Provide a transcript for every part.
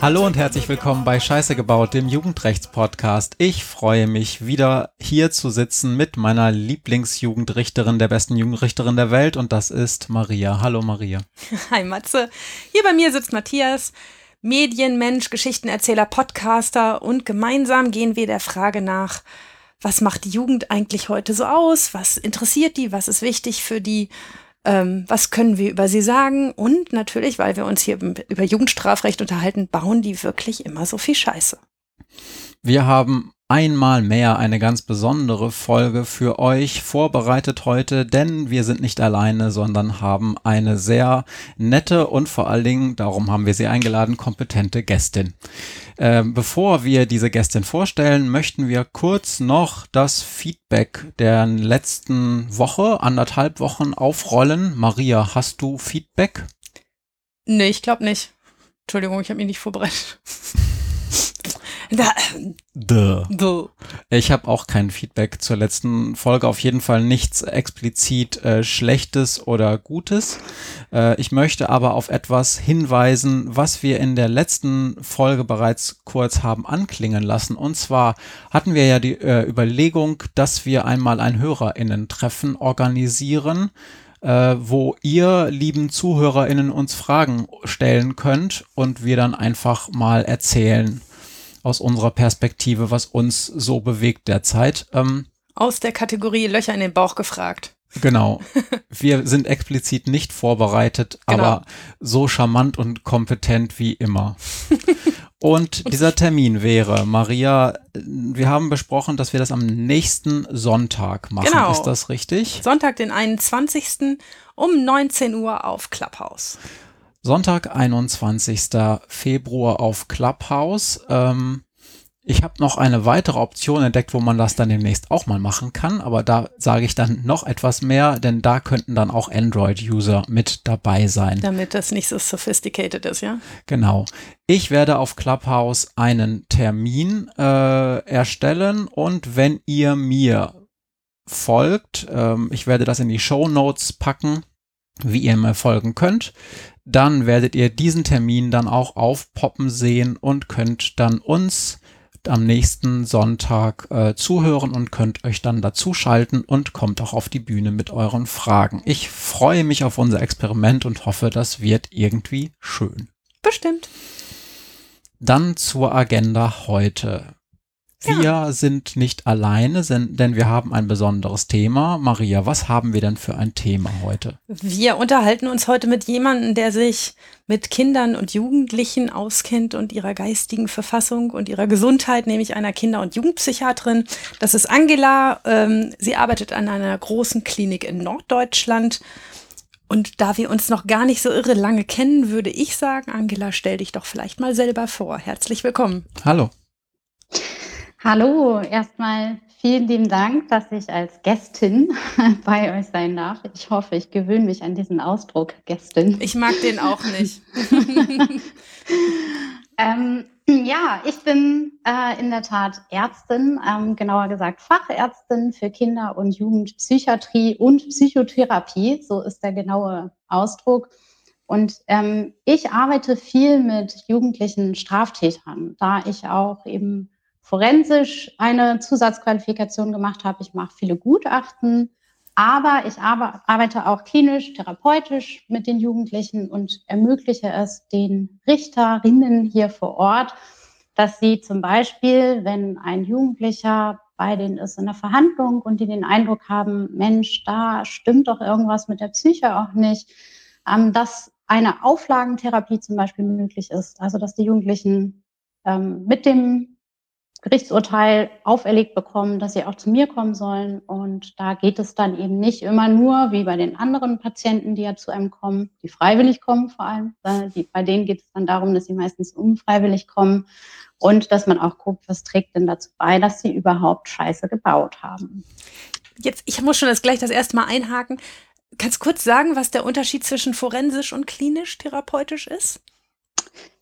Hallo und herzlich willkommen bei Scheiße gebaut, dem Jugendrechtspodcast. Ich freue mich wieder hier zu sitzen mit meiner Lieblingsjugendrichterin, der besten Jugendrichterin der Welt und das ist Maria. Hallo Maria. Hi Matze. Hier bei mir sitzt Matthias. Medienmensch, Geschichtenerzähler, Podcaster und gemeinsam gehen wir der Frage nach, was macht die Jugend eigentlich heute so aus? Was interessiert die? Was ist wichtig für die? Ähm, was können wir über sie sagen? Und natürlich, weil wir uns hier über Jugendstrafrecht unterhalten, bauen die wirklich immer so viel Scheiße. Wir haben einmal mehr eine ganz besondere Folge für euch vorbereitet heute, denn wir sind nicht alleine, sondern haben eine sehr nette und vor allen Dingen, darum haben wir sie eingeladen, kompetente Gästin. Äh, bevor wir diese Gästin vorstellen, möchten wir kurz noch das Feedback der letzten Woche, anderthalb Wochen aufrollen. Maria, hast du Feedback? Nee, ich glaube nicht. Entschuldigung, ich habe mich nicht vorbereitet. Da. Duh. Duh. Ich habe auch kein Feedback zur letzten Folge. Auf jeden Fall nichts explizit äh, Schlechtes oder Gutes. Äh, ich möchte aber auf etwas hinweisen, was wir in der letzten Folge bereits kurz haben anklingen lassen. Und zwar hatten wir ja die äh, Überlegung, dass wir einmal ein HörerInnen-Treffen organisieren äh, wo ihr, lieben ZuhörerInnen, uns Fragen stellen könnt und wir dann einfach mal erzählen, aus unserer Perspektive, was uns so bewegt derzeit. Ähm, aus der Kategorie Löcher in den Bauch gefragt. Genau. Wir sind explizit nicht vorbereitet, genau. aber so charmant und kompetent wie immer. Und dieser Termin wäre, Maria, wir haben besprochen, dass wir das am nächsten Sonntag machen. Genau. Ist das richtig? Sonntag, den 21. um 19 Uhr auf Clubhouse. Sonntag, 21. Februar auf Clubhouse. Ähm, ich habe noch eine weitere Option entdeckt, wo man das dann demnächst auch mal machen kann, aber da sage ich dann noch etwas mehr, denn da könnten dann auch Android-User mit dabei sein. Damit das nicht so sophisticated ist, ja? Genau. Ich werde auf Clubhouse einen Termin äh, erstellen und wenn ihr mir folgt, ähm, ich werde das in die Show Notes packen, wie ihr mir folgen könnt, dann werdet ihr diesen Termin dann auch aufpoppen sehen und könnt dann uns am nächsten Sonntag äh, zuhören und könnt euch dann dazuschalten und kommt auch auf die Bühne mit euren Fragen. Ich freue mich auf unser Experiment und hoffe, das wird irgendwie schön. Bestimmt. Dann zur Agenda heute. Wir ja. sind nicht alleine, denn wir haben ein besonderes Thema. Maria, was haben wir denn für ein Thema heute? Wir unterhalten uns heute mit jemandem, der sich mit Kindern und Jugendlichen auskennt und ihrer geistigen Verfassung und ihrer Gesundheit, nämlich einer Kinder- und Jugendpsychiaterin. Das ist Angela. Ähm, sie arbeitet an einer großen Klinik in Norddeutschland. Und da wir uns noch gar nicht so irre lange kennen, würde ich sagen, Angela, stell dich doch vielleicht mal selber vor. Herzlich willkommen. Hallo. Hallo, erstmal vielen lieben Dank, dass ich als Gästin bei euch sein darf. Ich hoffe, ich gewöhne mich an diesen Ausdruck Gästin. Ich mag den auch nicht. ähm, ja, ich bin äh, in der Tat Ärztin, ähm, genauer gesagt Fachärztin für Kinder- und Jugendpsychiatrie und Psychotherapie. So ist der genaue Ausdruck. Und ähm, ich arbeite viel mit jugendlichen Straftätern, da ich auch eben forensisch eine Zusatzqualifikation gemacht habe. Ich mache viele Gutachten, aber ich arbeite auch klinisch, therapeutisch mit den Jugendlichen und ermögliche es den Richterinnen hier vor Ort, dass sie zum Beispiel, wenn ein Jugendlicher bei denen ist in der Verhandlung und die den Eindruck haben, Mensch, da stimmt doch irgendwas mit der Psyche auch nicht, ähm, dass eine Auflagentherapie zum Beispiel möglich ist. Also dass die Jugendlichen ähm, mit dem Gerichtsurteil auferlegt bekommen, dass sie auch zu mir kommen sollen. Und da geht es dann eben nicht immer nur wie bei den anderen Patienten, die ja zu einem kommen, die freiwillig kommen vor allem. Bei denen geht es dann darum, dass sie meistens unfreiwillig kommen und dass man auch guckt, was trägt denn dazu bei, dass sie überhaupt Scheiße gebaut haben. Jetzt, ich muss schon das gleich das erste Mal einhaken. Kannst du kurz sagen, was der Unterschied zwischen forensisch und klinisch therapeutisch ist?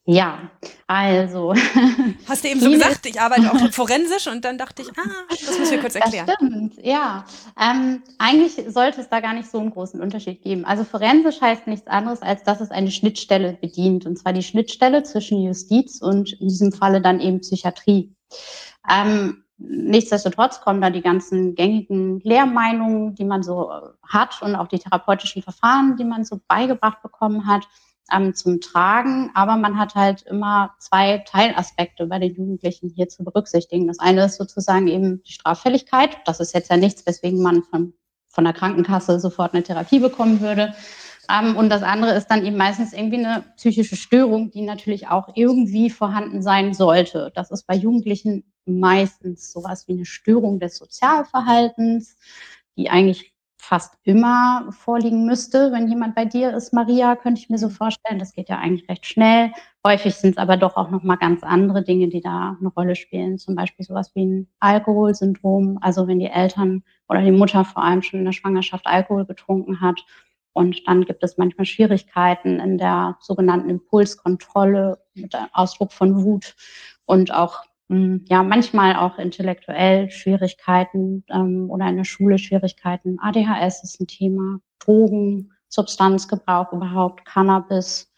Ja, also. Hast du eben so gesagt, ich arbeite auch forensisch und dann dachte ich, ah, das müssen wir kurz erklären. Das stimmt, ja. Ähm, eigentlich sollte es da gar nicht so einen großen Unterschied geben. Also forensisch heißt nichts anderes, als dass es eine Schnittstelle bedient. Und zwar die Schnittstelle zwischen Justiz und in diesem Falle dann eben Psychiatrie. Ähm, nichtsdestotrotz kommen da die ganzen gängigen Lehrmeinungen, die man so hat und auch die therapeutischen Verfahren, die man so beigebracht bekommen hat ähm, zum Tragen. Aber man hat halt immer zwei Teilaspekte bei den Jugendlichen hier zu berücksichtigen. Das eine ist sozusagen eben die Straffälligkeit. Das ist jetzt ja nichts, weswegen man von, von der Krankenkasse sofort eine Therapie bekommen würde. Ähm, und das andere ist dann eben meistens irgendwie eine psychische Störung, die natürlich auch irgendwie vorhanden sein sollte. Das ist bei Jugendlichen meistens sowas wie eine Störung des Sozialverhaltens, die eigentlich fast immer vorliegen müsste, wenn jemand bei dir ist, Maria, könnte ich mir so vorstellen. Das geht ja eigentlich recht schnell. Häufig sind es aber doch auch noch mal ganz andere Dinge, die da eine Rolle spielen. Zum Beispiel sowas wie ein Alkoholsyndrom. Also wenn die Eltern oder die Mutter vor allem schon in der Schwangerschaft Alkohol getrunken hat. Und dann gibt es manchmal Schwierigkeiten in der sogenannten Impulskontrolle mit Ausdruck von Wut und auch ja, manchmal auch intellektuell Schwierigkeiten ähm, oder in der Schule Schwierigkeiten. ADHS ist ein Thema, Drogen, Substanzgebrauch überhaupt, Cannabis.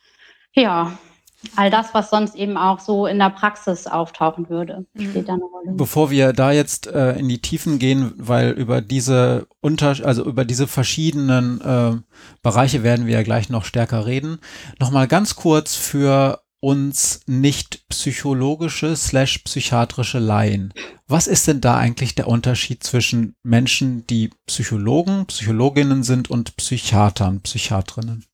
Ja, all das, was sonst eben auch so in der Praxis auftauchen würde, mhm. spielt da eine Rolle. Bevor wir da jetzt äh, in die Tiefen gehen, weil über diese unter, also über diese verschiedenen äh, Bereiche werden wir ja gleich noch stärker reden, nochmal ganz kurz für uns nicht psychologische slash psychiatrische Laien. Was ist denn da eigentlich der Unterschied zwischen Menschen, die Psychologen, Psychologinnen sind und Psychiatern, Psychiatrinnen?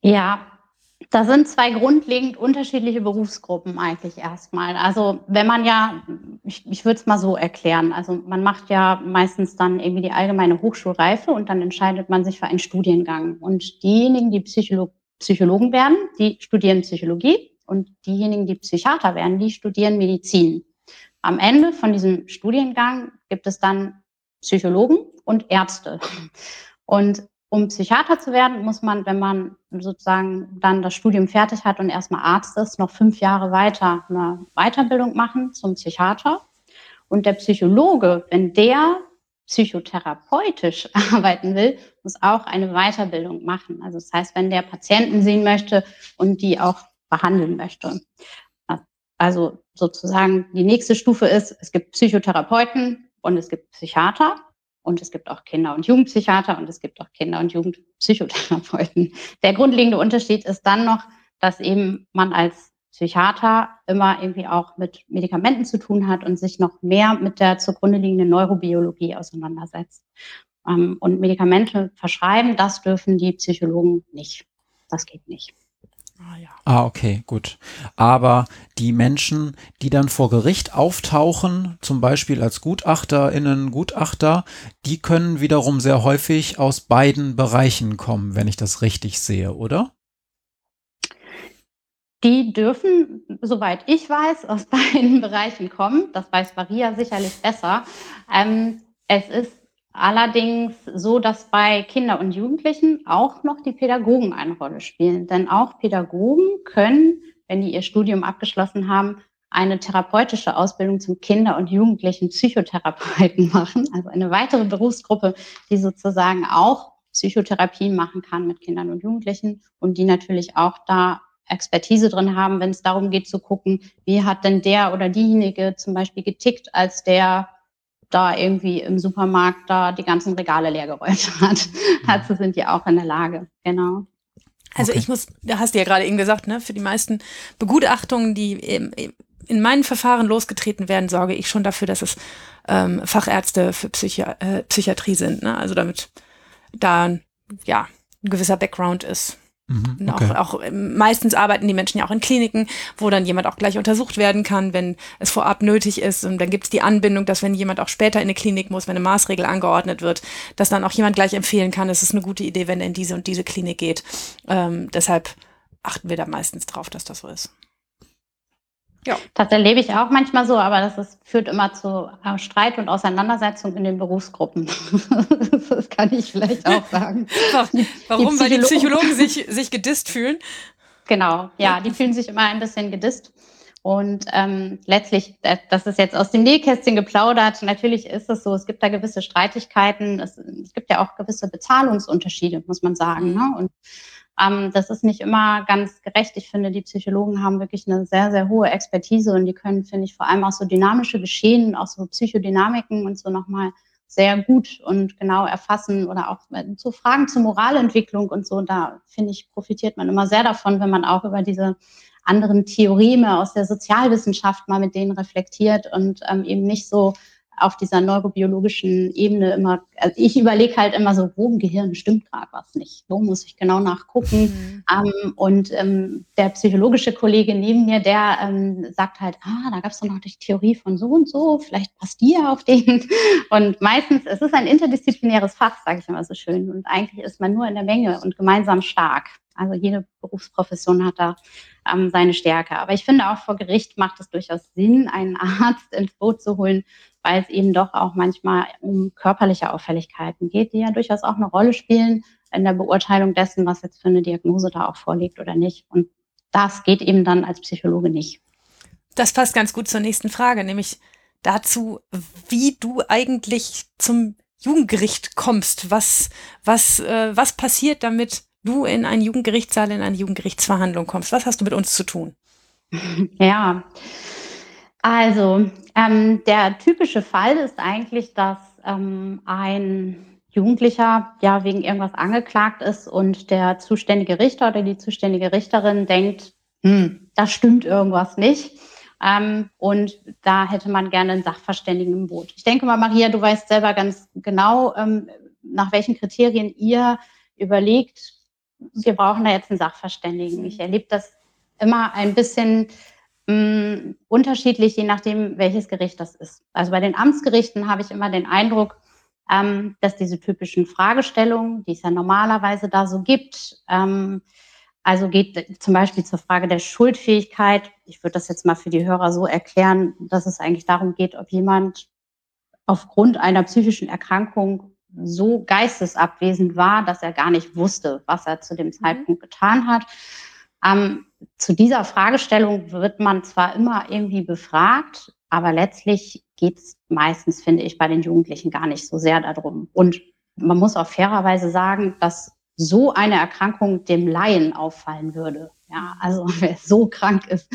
Ja, da sind zwei grundlegend unterschiedliche Berufsgruppen eigentlich erstmal. Also wenn man ja, ich, ich würde es mal so erklären, also man macht ja meistens dann irgendwie die allgemeine Hochschulreife und dann entscheidet man sich für einen Studiengang. Und diejenigen, die Psycholo Psychologen werden, die studieren Psychologie und diejenigen, die Psychiater werden, die studieren Medizin. Am Ende von diesem Studiengang gibt es dann Psychologen und Ärzte. Und um Psychiater zu werden, muss man, wenn man sozusagen dann das Studium fertig hat und erstmal Arzt ist, noch fünf Jahre weiter eine Weiterbildung machen zum Psychiater. Und der Psychologe, wenn der psychotherapeutisch arbeiten will, muss auch eine Weiterbildung machen. Also das heißt, wenn der Patienten sehen möchte und die auch behandeln möchte. Also sozusagen die nächste Stufe ist, es gibt Psychotherapeuten und es gibt Psychiater und es gibt auch Kinder- und Jugendpsychiater und es gibt auch Kinder- und Jugendpsychotherapeuten. Der grundlegende Unterschied ist dann noch, dass eben man als Psychiater immer irgendwie auch mit Medikamenten zu tun hat und sich noch mehr mit der zugrunde liegenden Neurobiologie auseinandersetzt. Ähm, und Medikamente verschreiben, das dürfen die Psychologen nicht. Das geht nicht. Ah, ja. ah, okay, gut. Aber die Menschen, die dann vor Gericht auftauchen, zum Beispiel als GutachterInnen, Gutachter, die können wiederum sehr häufig aus beiden Bereichen kommen, wenn ich das richtig sehe, oder? Die dürfen, soweit ich weiß, aus beiden Bereichen kommen. Das weiß Maria sicherlich besser. Ähm, es ist allerdings so, dass bei Kindern und Jugendlichen auch noch die Pädagogen eine Rolle spielen. Denn auch Pädagogen können, wenn die ihr Studium abgeschlossen haben, eine therapeutische Ausbildung zum Kinder- und Jugendlichen Psychotherapeuten machen. Also eine weitere Berufsgruppe, die sozusagen auch Psychotherapien machen kann mit Kindern und Jugendlichen und die natürlich auch da Expertise drin haben, wenn es darum geht zu gucken, wie hat denn der oder diejenige zum Beispiel getickt, als der da irgendwie im Supermarkt da die ganzen Regale leergeräumt hat. Mhm. Also sind die auch in der Lage, genau. Also okay. ich muss, da hast du ja gerade eben gesagt, ne, für die meisten Begutachtungen, die in meinen Verfahren losgetreten werden, sorge ich schon dafür, dass es ähm, Fachärzte für Psychi äh, Psychiatrie sind. Ne? Also damit da ja ein gewisser Background ist. Mhm, okay. auch, auch meistens arbeiten die Menschen ja auch in Kliniken, wo dann jemand auch gleich untersucht werden kann, wenn es vorab nötig ist. Und dann gibt es die Anbindung, dass wenn jemand auch später in eine Klinik muss, wenn eine Maßregel angeordnet wird, dass dann auch jemand gleich empfehlen kann, es ist eine gute Idee, wenn er in diese und diese Klinik geht. Ähm, deshalb achten wir da meistens drauf, dass das so ist. Ja. Das erlebe ich auch manchmal so, aber das ist, führt immer zu äh, Streit und Auseinandersetzung in den Berufsgruppen. das kann ich vielleicht auch sagen. Warum? Die Weil die Psychologen sich, sich gedisst fühlen? Genau, ja, die fühlen sich immer ein bisschen gedisst. Und ähm, letztlich, das ist jetzt aus dem Nähkästchen geplaudert, natürlich ist es so, es gibt da gewisse Streitigkeiten, es, es gibt ja auch gewisse Bezahlungsunterschiede, muss man sagen. Ne? Und ähm, das ist nicht immer ganz gerecht. Ich finde, die Psychologen haben wirklich eine sehr, sehr hohe Expertise und die können, finde ich, vor allem auch so dynamische Geschehen, auch so Psychodynamiken und so nochmal sehr gut und genau erfassen oder auch zu Fragen zur Moralentwicklung und so. Da finde ich, profitiert man immer sehr davon, wenn man auch über diese anderen Theoreme aus der Sozialwissenschaft mal mit denen reflektiert und ähm, eben nicht so auf dieser neurobiologischen Ebene immer, also ich überlege halt immer so, wo im Gehirn stimmt gerade was nicht. Wo muss ich genau nachgucken? Mhm. Ähm, und ähm, der psychologische Kollege neben mir, der ähm, sagt halt, ah, da gab es doch noch die Theorie von so und so, vielleicht passt die ja auf den. Und meistens, es ist ein interdisziplinäres Fach, sage ich immer so schön. Und eigentlich ist man nur in der Menge und gemeinsam stark. Also jede Berufsprofession hat da ähm, seine Stärke. Aber ich finde auch vor Gericht macht es durchaus Sinn, einen Arzt ins Boot zu holen, weil es eben doch auch manchmal um körperliche Auffälligkeiten geht, die ja durchaus auch eine Rolle spielen in der Beurteilung dessen, was jetzt für eine Diagnose da auch vorliegt oder nicht. Und das geht eben dann als Psychologe nicht. Das passt ganz gut zur nächsten Frage, nämlich dazu, wie du eigentlich zum Jugendgericht kommst. Was, was, äh, was passiert, damit du in einen Jugendgerichtssaal, in eine Jugendgerichtsverhandlung kommst? Was hast du mit uns zu tun? Ja, also ähm, der typische Fall ist eigentlich, dass ähm, ein Jugendlicher ja wegen irgendwas angeklagt ist und der zuständige Richter oder die zuständige Richterin denkt, hm, da stimmt irgendwas nicht. Ähm, und da hätte man gerne einen Sachverständigen im Boot. Ich denke mal, Maria, du weißt selber ganz genau, ähm, nach welchen Kriterien ihr überlegt, wir brauchen da jetzt einen Sachverständigen. Ich erlebe das immer ein bisschen mh, mm, unterschiedlich, je nachdem, welches Gericht das ist. Also bei den Amtsgerichten habe ich immer den Eindruck, ähm, dass diese typischen Fragestellungen, die es ja normalerweise da so gibt, ähm, also geht zum Beispiel zur Frage der Schuldfähigkeit. Ich würde das jetzt mal für die Hörer so erklären, dass es eigentlich darum geht, ob jemand aufgrund einer psychischen Erkrankung so geistesabwesend war, dass er gar nicht wusste, was er zu dem mhm. Zeitpunkt getan hat. Ähm, zu dieser Fragestellung wird man zwar immer irgendwie befragt, aber letztlich geht es meistens, finde ich, bei den Jugendlichen gar nicht so sehr darum. Und man muss auch fairerweise sagen, dass so eine Erkrankung dem Laien auffallen würde. Ja, also wer so krank ist.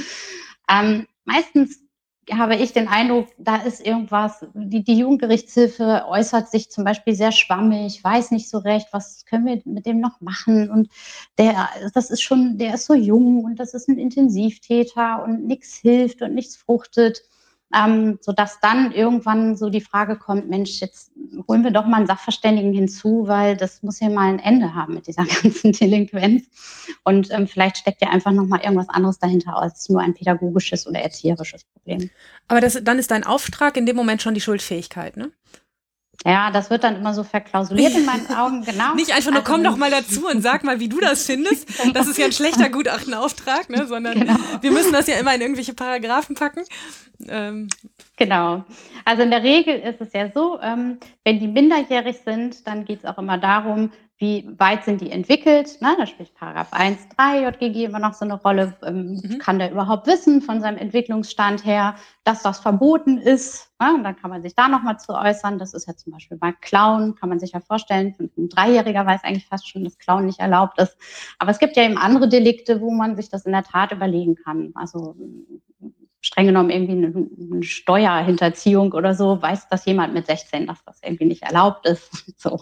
Ähm, meistens habe ich den Eindruck, da ist irgendwas, die, die Jugendgerichtshilfe äußert sich zum Beispiel sehr schwammig, weiß nicht so recht, was können wir mit dem noch machen? Und der, das ist schon, der ist so jung und das ist ein Intensivtäter und nichts hilft und nichts fruchtet ähm, sodass dann irgendwann so die Frage kommt, Mensch, jetzt holen wir doch mal einen Sachverständigen hinzu, weil das muss ja mal ein Ende haben mit dieser ganzen Delinquenz. Und ähm, vielleicht steckt ja einfach noch mal irgendwas anderes dahinter als nur ein pädagogisches oder erzieherisches Problem. Aber das, dann ist dein Auftrag in dem Moment schon die Schuldfähigkeit, ne? Ja, das wird dann immer so verklausuliert in meinen Augen, genau. Nicht einfach nur, also, komm doch mal dazu und sag mal, wie du das findest. Das ist ja ein schlechter Gutachtenauftrag, ne? sondern genau. wir müssen das ja immer in irgendwelche Paragraphen packen. Ähm. Genau. Also in der Regel ist es ja so, ähm, wenn die minderjährig sind, dann geht es auch immer darum, wie weit sind die entwickelt. Ne? Da spricht Paragraph 1.3 JGG immer noch so eine Rolle. Ähm, mhm. Kann der überhaupt wissen von seinem Entwicklungsstand her, dass das verboten ist? Ne? Und dann kann man sich da nochmal zu äußern. Das ist ja zum Beispiel bei Clown, kann man sich ja vorstellen. Ein Dreijähriger weiß eigentlich fast schon, dass Clown nicht erlaubt ist. Aber es gibt ja eben andere Delikte, wo man sich das in der Tat überlegen kann. Also streng genommen irgendwie eine, eine, Steuerhinterziehung oder so, weiß das jemand mit 16, dass das irgendwie nicht erlaubt ist. so.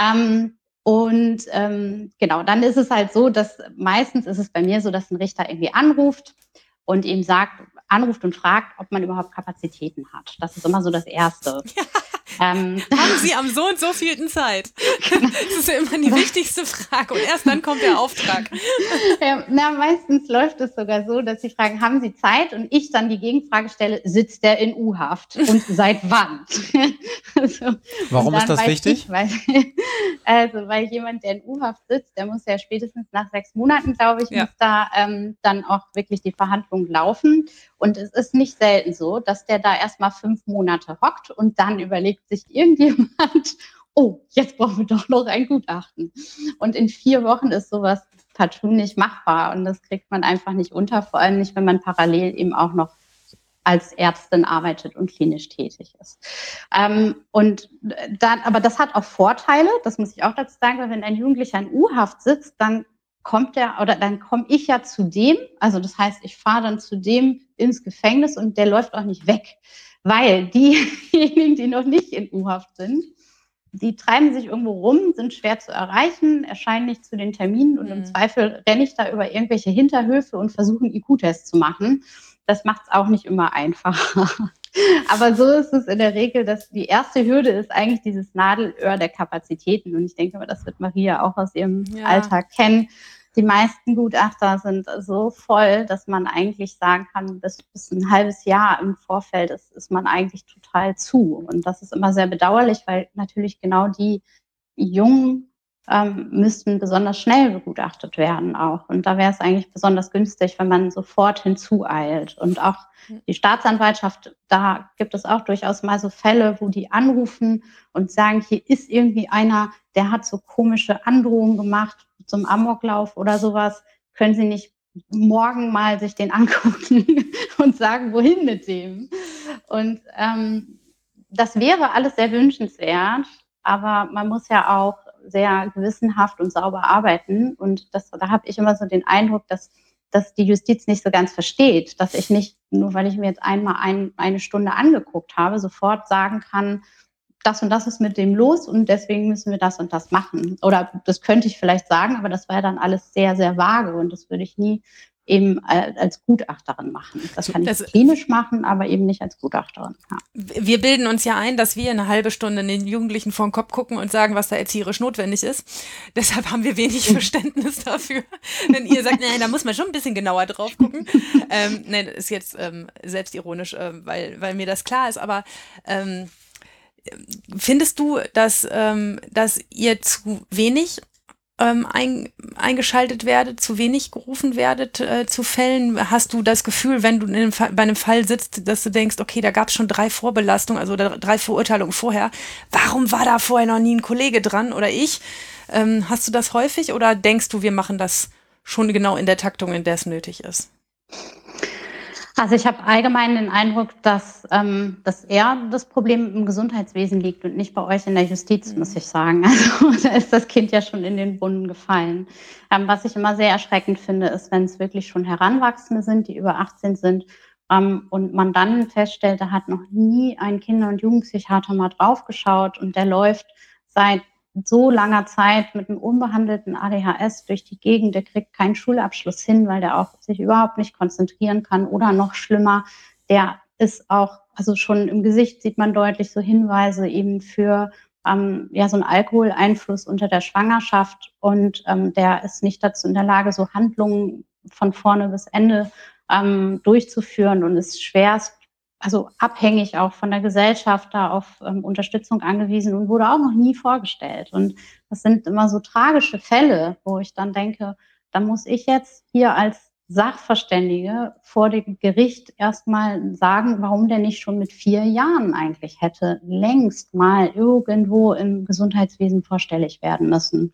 Ähm, und ähm, genau, dann ist es halt so, dass meistens ist es bei mir so, dass ein Richter irgendwie anruft und ihm sagt, anruft und fragt, ob man überhaupt Kapazitäten hat. Das ist immer so das Erste. Ja. Ähm, Haben Sie am so und so vielten Zeit? Das ist ja immer die wichtigste Frage. Und erst dann kommt der Auftrag. Ja, na, meistens läuft es sogar so, dass Sie fragen, haben Sie Zeit? Und ich dann die Gegenfrage stelle, sitzt der in U-Haft? Und seit wann? also, Warum ist das wichtig? Ich, weil, also, weil jemand, der in U-Haft sitzt, der muss ja spätestens nach sechs Monaten, glaube ich, ja. muss da ähm, dann auch wirklich die Verhandlung laufen. Und es ist nicht selten so, dass der da erstmal fünf Monate hockt und dann überlegt sich irgendjemand, oh, jetzt brauchen wir doch noch ein Gutachten. Und in vier Wochen ist sowas partout nicht machbar und das kriegt man einfach nicht unter, vor allem nicht, wenn man parallel eben auch noch als Ärztin arbeitet und klinisch tätig ist. Ähm, und dann, aber das hat auch Vorteile, das muss ich auch dazu sagen, weil wenn ein Jugendlicher in U-Haft sitzt, dann kommt er oder dann komme ich ja zu dem, also das heißt, ich fahre dann zu dem ins Gefängnis und der läuft auch nicht weg, weil diejenigen, die noch nicht in U-Haft sind, die treiben sich irgendwo rum, sind schwer zu erreichen, erscheinen nicht zu den Terminen und mhm. im Zweifel renne ich da über irgendwelche Hinterhöfe und versuche einen IQ-Test zu machen das macht es auch nicht immer einfacher. Aber so ist es in der Regel, dass die erste Hürde ist eigentlich dieses Nadelöhr der Kapazitäten. Und ich denke mal, das wird Maria auch aus ihrem ja. Alltag kennen. Die meisten Gutachter sind so voll, dass man eigentlich sagen kann, bis, bis ein halbes Jahr im Vorfeld ist, ist man eigentlich total zu. Und das ist immer sehr bedauerlich, weil natürlich genau die jungen ähm, müssten besonders schnell begutachtet werden auch. Und da wäre es eigentlich besonders günstig, wenn man sofort hinzueilt. Und auch die Staatsanwaltschaft, da gibt es auch durchaus mal so Fälle, wo die anrufen und sagen, hier ist irgendwie einer, der hat so komische Androhungen gemacht zum Amoklauf oder sowas. Können Sie nicht morgen mal sich den angucken und sagen, wohin mit dem? Und ähm, das wäre alles sehr wünschenswert, aber man muss ja auch sehr gewissenhaft und sauber arbeiten. Und das, da habe ich immer so den Eindruck, dass, dass die Justiz nicht so ganz versteht, dass ich nicht, nur weil ich mir jetzt einmal ein, eine Stunde angeguckt habe, sofort sagen kann, das und das ist mit dem los und deswegen müssen wir das und das machen. Oder das könnte ich vielleicht sagen, aber das wäre dann alles sehr, sehr vage und das würde ich nie eben als Gutachterin machen. Das kann ich das, klinisch machen, aber eben nicht als Gutachterin. Ja. Wir bilden uns ja ein, dass wir eine halbe Stunde den Jugendlichen vor den Kopf gucken und sagen, was da erzieherisch notwendig ist. Deshalb haben wir wenig Verständnis dafür. Wenn ihr sagt, nein, da muss man schon ein bisschen genauer drauf gucken. ähm, nein, ist jetzt ähm, selbstironisch, äh, weil, weil mir das klar ist, aber ähm, Findest du, dass, ähm, dass ihr zu wenig ähm, ein, eingeschaltet werdet, zu wenig gerufen werdet äh, zu Fällen? Hast du das Gefühl, wenn du in einem Fall, bei einem Fall sitzt, dass du denkst, okay, da gab es schon drei Vorbelastungen, also drei Verurteilungen vorher. Warum war da vorher noch nie ein Kollege dran oder ich? Ähm, hast du das häufig oder denkst du, wir machen das schon genau in der Taktung, in der es nötig ist? Also ich habe allgemein den Eindruck, dass, ähm, dass eher das Problem im Gesundheitswesen liegt und nicht bei euch in der Justiz, mhm. muss ich sagen. Also da ist das Kind ja schon in den Brunnen gefallen. Ähm, was ich immer sehr erschreckend finde, ist, wenn es wirklich schon Heranwachsende sind, die über 18 sind ähm, und man dann feststellt, da hat noch nie ein Kinder- und Jugendpsychiater mal draufgeschaut und der läuft seit so langer Zeit mit einem unbehandelten ADHS durch die Gegend, der kriegt keinen Schulabschluss hin, weil der auch sich überhaupt nicht konzentrieren kann. Oder noch schlimmer, der ist auch, also schon im Gesicht sieht man deutlich so Hinweise eben für ähm, ja so einen Alkoholeinfluss unter der Schwangerschaft. Und ähm, der ist nicht dazu in der Lage, so Handlungen von vorne bis Ende ähm, durchzuführen und ist schwerst also abhängig auch von der Gesellschaft da auf ähm, Unterstützung angewiesen und wurde auch noch nie vorgestellt. Und das sind immer so tragische Fälle, wo ich dann denke, da muss ich jetzt hier als Sachverständige vor dem Gericht erstmal sagen, warum der nicht schon mit vier Jahren eigentlich hätte längst mal irgendwo im Gesundheitswesen vorstellig werden müssen.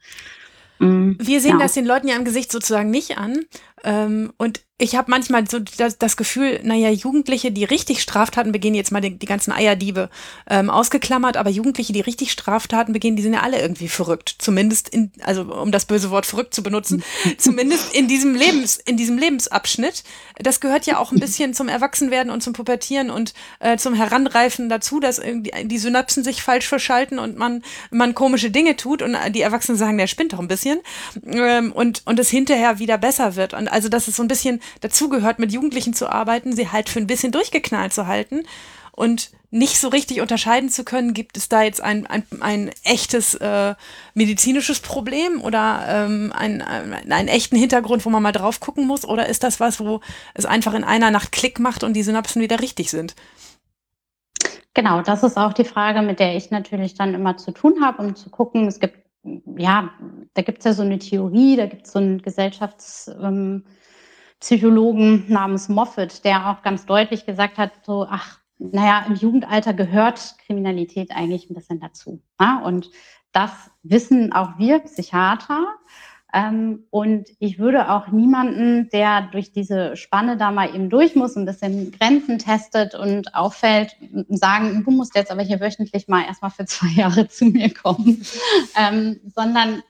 Mhm. Wir sehen ja. das den Leuten ja im Gesicht sozusagen nicht an. Ähm, und ich habe manchmal so das, das, Gefühl, naja, Jugendliche, die richtig Straftaten begehen, jetzt mal die, die ganzen Eierdiebe ähm, ausgeklammert, aber Jugendliche, die richtig Straftaten begehen, die sind ja alle irgendwie verrückt. Zumindest in, also um das böse Wort verrückt zu benutzen, zumindest in diesem Lebens, in diesem Lebensabschnitt. Das gehört ja auch ein bisschen zum Erwachsenwerden und zum Pubertieren und äh, zum Heranreifen dazu, dass irgendwie die Synapsen sich falsch verschalten und man, man komische Dinge tut und die Erwachsenen sagen, der spinnt doch ein bisschen ähm, und, und es hinterher wieder besser wird. Und also, dass es so ein bisschen dazugehört, mit Jugendlichen zu arbeiten, sie halt für ein bisschen durchgeknallt zu halten und nicht so richtig unterscheiden zu können, gibt es da jetzt ein, ein, ein echtes äh, medizinisches Problem oder ähm, ein, ein, einen echten Hintergrund, wo man mal drauf gucken muss? Oder ist das was, wo es einfach in einer Nacht Klick macht und die Synapsen wieder richtig sind? Genau, das ist auch die Frage, mit der ich natürlich dann immer zu tun habe, um zu gucken, es gibt, ja, da gibt es ja so eine Theorie, da gibt es so ein Gesellschafts... Ähm, Psychologen namens Moffat, der auch ganz deutlich gesagt hat, so, ach, naja, im Jugendalter gehört Kriminalität eigentlich ein bisschen dazu. Ja? Und das wissen auch wir Psychiater. Ähm, und ich würde auch niemanden, der durch diese Spanne da mal eben durch muss, ein bisschen Grenzen testet und auffällt, sagen, du musst jetzt aber hier wöchentlich mal erstmal für zwei Jahre zu mir kommen, ähm, sondern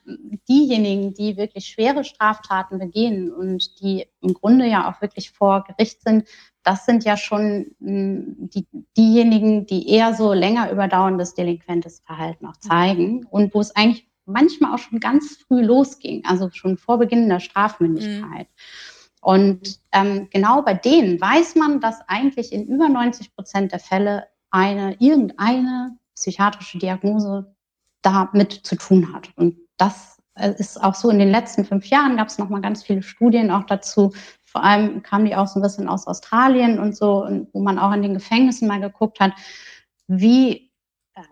diejenigen, die wirklich schwere Straftaten begehen und die im Grunde ja auch wirklich vor Gericht sind, das sind ja schon hm, die, diejenigen, die eher so länger überdauerndes delinquentes Verhalten auch zeigen und wo es eigentlich manchmal auch schon ganz früh losging, also schon vor Beginn der Strafmündigkeit. Mhm. Und ähm, genau bei denen weiß man, dass eigentlich in über 90 Prozent der Fälle eine irgendeine psychiatrische Diagnose damit zu tun hat. Und das äh, ist auch so in den letzten fünf Jahren gab es noch mal ganz viele Studien auch dazu. Vor allem kamen die auch so ein bisschen aus Australien und so, wo man auch in den Gefängnissen mal geguckt hat, wie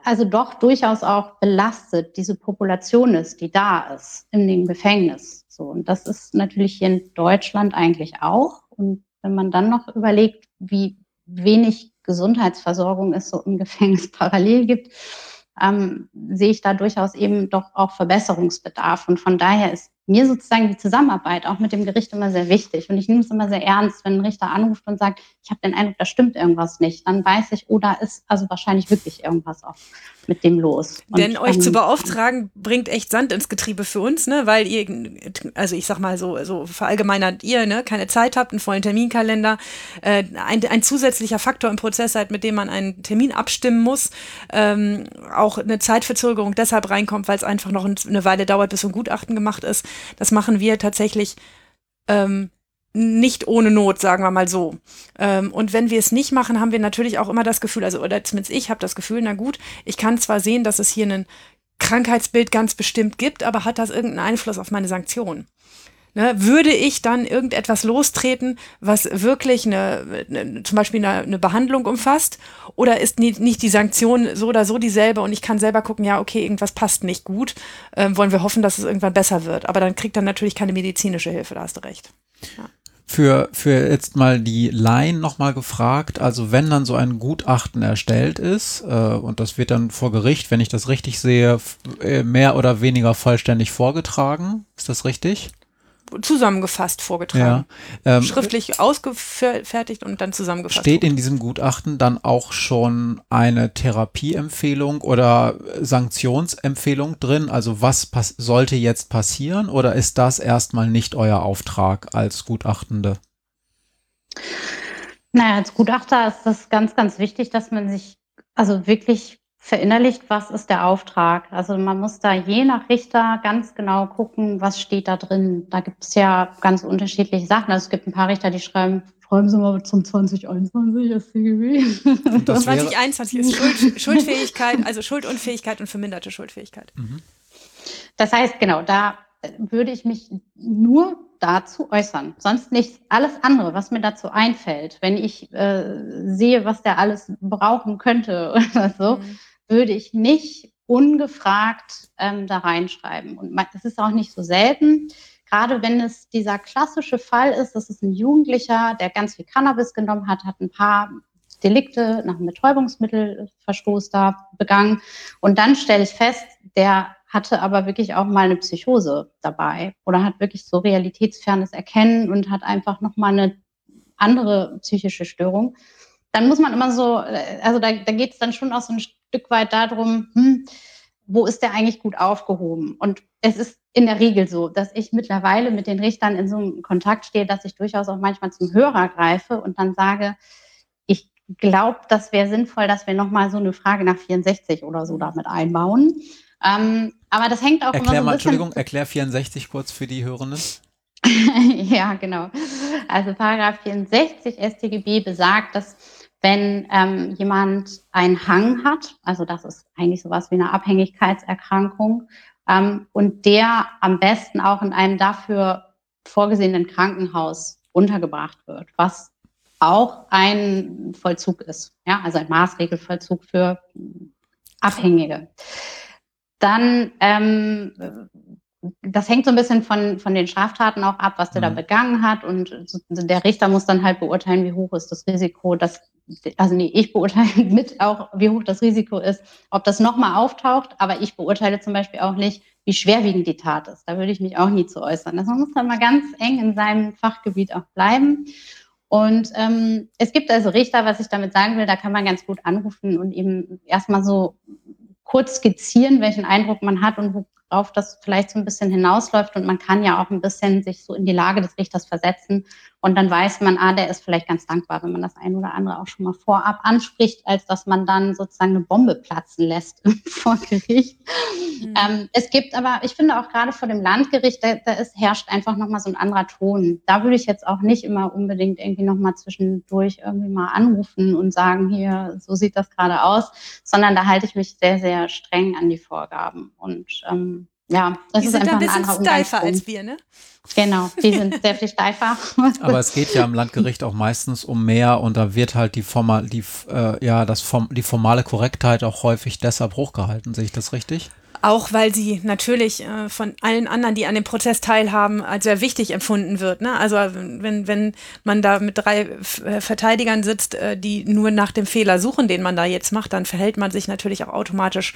also doch durchaus auch belastet diese Population ist, die da ist in dem Gefängnis. So, und das ist natürlich hier in Deutschland eigentlich auch. Und wenn man dann noch überlegt, wie wenig Gesundheitsversorgung es so im Gefängnis parallel gibt, ähm, sehe ich da durchaus eben doch auch Verbesserungsbedarf. Und von daher ist mir sozusagen die Zusammenarbeit auch mit dem Gericht immer sehr wichtig. Und ich nehme es immer sehr ernst, wenn ein Richter anruft und sagt, ich habe den Eindruck, da stimmt irgendwas nicht. Dann weiß ich, oh, da ist also wahrscheinlich wirklich irgendwas auch mit dem los. Und, Denn euch ähm, zu beauftragen, bringt echt Sand ins Getriebe für uns, ne? Weil ihr, also ich sag mal so, so verallgemeinert ihr, ne, keine Zeit habt, einen vollen Terminkalender, äh, ein, ein zusätzlicher Faktor im Prozess seid, mit dem man einen Termin abstimmen muss, ähm, auch eine Zeitverzögerung deshalb reinkommt, weil es einfach noch eine Weile dauert, bis so ein Gutachten gemacht ist. Das machen wir tatsächlich ähm, nicht ohne Not, sagen wir mal so. Ähm, und wenn wir es nicht machen, haben wir natürlich auch immer das Gefühl, also oder zumindest ich habe das Gefühl, na gut, ich kann zwar sehen, dass es hier ein Krankheitsbild ganz bestimmt gibt, aber hat das irgendeinen Einfluss auf meine Sanktion? Ne, würde ich dann irgendetwas lostreten, was wirklich eine, eine zum Beispiel eine, eine, Behandlung umfasst? Oder ist nie, nicht die Sanktion so oder so dieselbe und ich kann selber gucken, ja, okay, irgendwas passt nicht gut, ähm, wollen wir hoffen, dass es irgendwann besser wird. Aber dann kriegt dann natürlich keine medizinische Hilfe, da hast du recht. Ja. Für, für jetzt mal die Laien nochmal gefragt, also wenn dann so ein Gutachten erstellt ist, äh, und das wird dann vor Gericht, wenn ich das richtig sehe, äh, mehr oder weniger vollständig vorgetragen, ist das richtig? Zusammengefasst vorgetragen. Ja, ähm, Schriftlich ausgefertigt und dann zusammengefasst. Steht in diesem Gutachten dann auch schon eine Therapieempfehlung oder Sanktionsempfehlung drin? Also was sollte jetzt passieren oder ist das erstmal nicht euer Auftrag als Gutachtende? Naja, als Gutachter ist das ganz, ganz wichtig, dass man sich also wirklich verinnerlicht, was ist der Auftrag. Also man muss da je nach Richter ganz genau gucken, was steht da drin. Da gibt es ja ganz unterschiedliche Sachen. Also es gibt ein paar Richter, die schreiben, schreiben Sie mal zum 2021 StGB. 2021 ist Schuld, Schuldfähigkeit, also Schuldunfähigkeit und verminderte Schuldfähigkeit. Mhm. Das heißt, genau, da würde ich mich nur dazu äußern. Sonst nichts. Alles andere, was mir dazu einfällt, wenn ich äh, sehe, was der alles brauchen könnte oder so, mhm würde ich nicht ungefragt ähm, da reinschreiben. Und es ist auch nicht so selten, gerade wenn es dieser klassische Fall ist, dass es ein Jugendlicher, der ganz viel Cannabis genommen hat, hat ein paar Delikte nach einem Betäubungsmittelverstoß da begangen. Und dann stelle ich fest, der hatte aber wirklich auch mal eine Psychose dabei oder hat wirklich so realitätsfernes Erkennen und hat einfach nochmal eine andere psychische Störung. Dann muss man immer so, äh, also da, da geht es dann schon auch so ein Stück weit darum, hm, wo ist der eigentlich gut aufgehoben? Und es ist in der Regel so, dass ich mittlerweile mit den Richtern in so einem Kontakt stehe, dass ich durchaus auch manchmal zum Hörer greife und dann sage, ich glaube, das wäre sinnvoll, dass wir nochmal so eine Frage nach 64 oder so damit einbauen. Ähm, aber das hängt auch erklär immer so mal, Entschuldigung, erklär 64 kurz für die Hörenden. ja, genau. Also Paragraph 64 StGB besagt, dass wenn ähm, jemand einen Hang hat, also das ist eigentlich sowas wie eine Abhängigkeitserkrankung, ähm, und der am besten auch in einem dafür vorgesehenen Krankenhaus untergebracht wird, was auch ein Vollzug ist, ja, also ein Maßregelvollzug für Abhängige. Dann ähm, das hängt so ein bisschen von, von den Straftaten auch ab, was der mhm. da begangen hat. Und der Richter muss dann halt beurteilen, wie hoch ist das Risiko, dass also nee, ich beurteile mit auch, wie hoch das Risiko ist, ob das nochmal auftaucht, aber ich beurteile zum Beispiel auch nicht, wie schwerwiegend die Tat ist. Da würde ich mich auch nie zu äußern. Das muss dann mal ganz eng in seinem Fachgebiet auch bleiben. Und ähm, es gibt also Richter, was ich damit sagen will, da kann man ganz gut anrufen und eben erstmal so kurz skizzieren, welchen Eindruck man hat und worauf das vielleicht so ein bisschen hinausläuft. Und man kann ja auch ein bisschen sich so in die Lage des Richters versetzen. Und dann weiß man, ah, der ist vielleicht ganz dankbar, wenn man das ein oder andere auch schon mal vorab anspricht, als dass man dann sozusagen eine Bombe platzen lässt vor Gericht. Mhm. Ähm, es gibt aber, ich finde auch gerade vor dem Landgericht, da, da ist, herrscht einfach nochmal so ein anderer Ton. Da würde ich jetzt auch nicht immer unbedingt irgendwie nochmal zwischendurch irgendwie mal anrufen und sagen, hier, so sieht das gerade aus, sondern da halte ich mich sehr, sehr streng an die Vorgaben. Und ähm, ja, das die ist einfach ein bisschen ein steifer als wir, ne? Genau, die sind sehr viel steifer. Aber es geht ja im Landgericht auch meistens um mehr und da wird halt die, formal, die, äh, ja, das form, die formale Korrektheit auch häufig deshalb hochgehalten. Sehe ich das richtig? Auch weil sie natürlich äh, von allen anderen, die an dem Prozess teilhaben, als sehr wichtig empfunden wird. Ne? Also wenn, wenn man da mit drei äh, Verteidigern sitzt, äh, die nur nach dem Fehler suchen, den man da jetzt macht, dann verhält man sich natürlich auch automatisch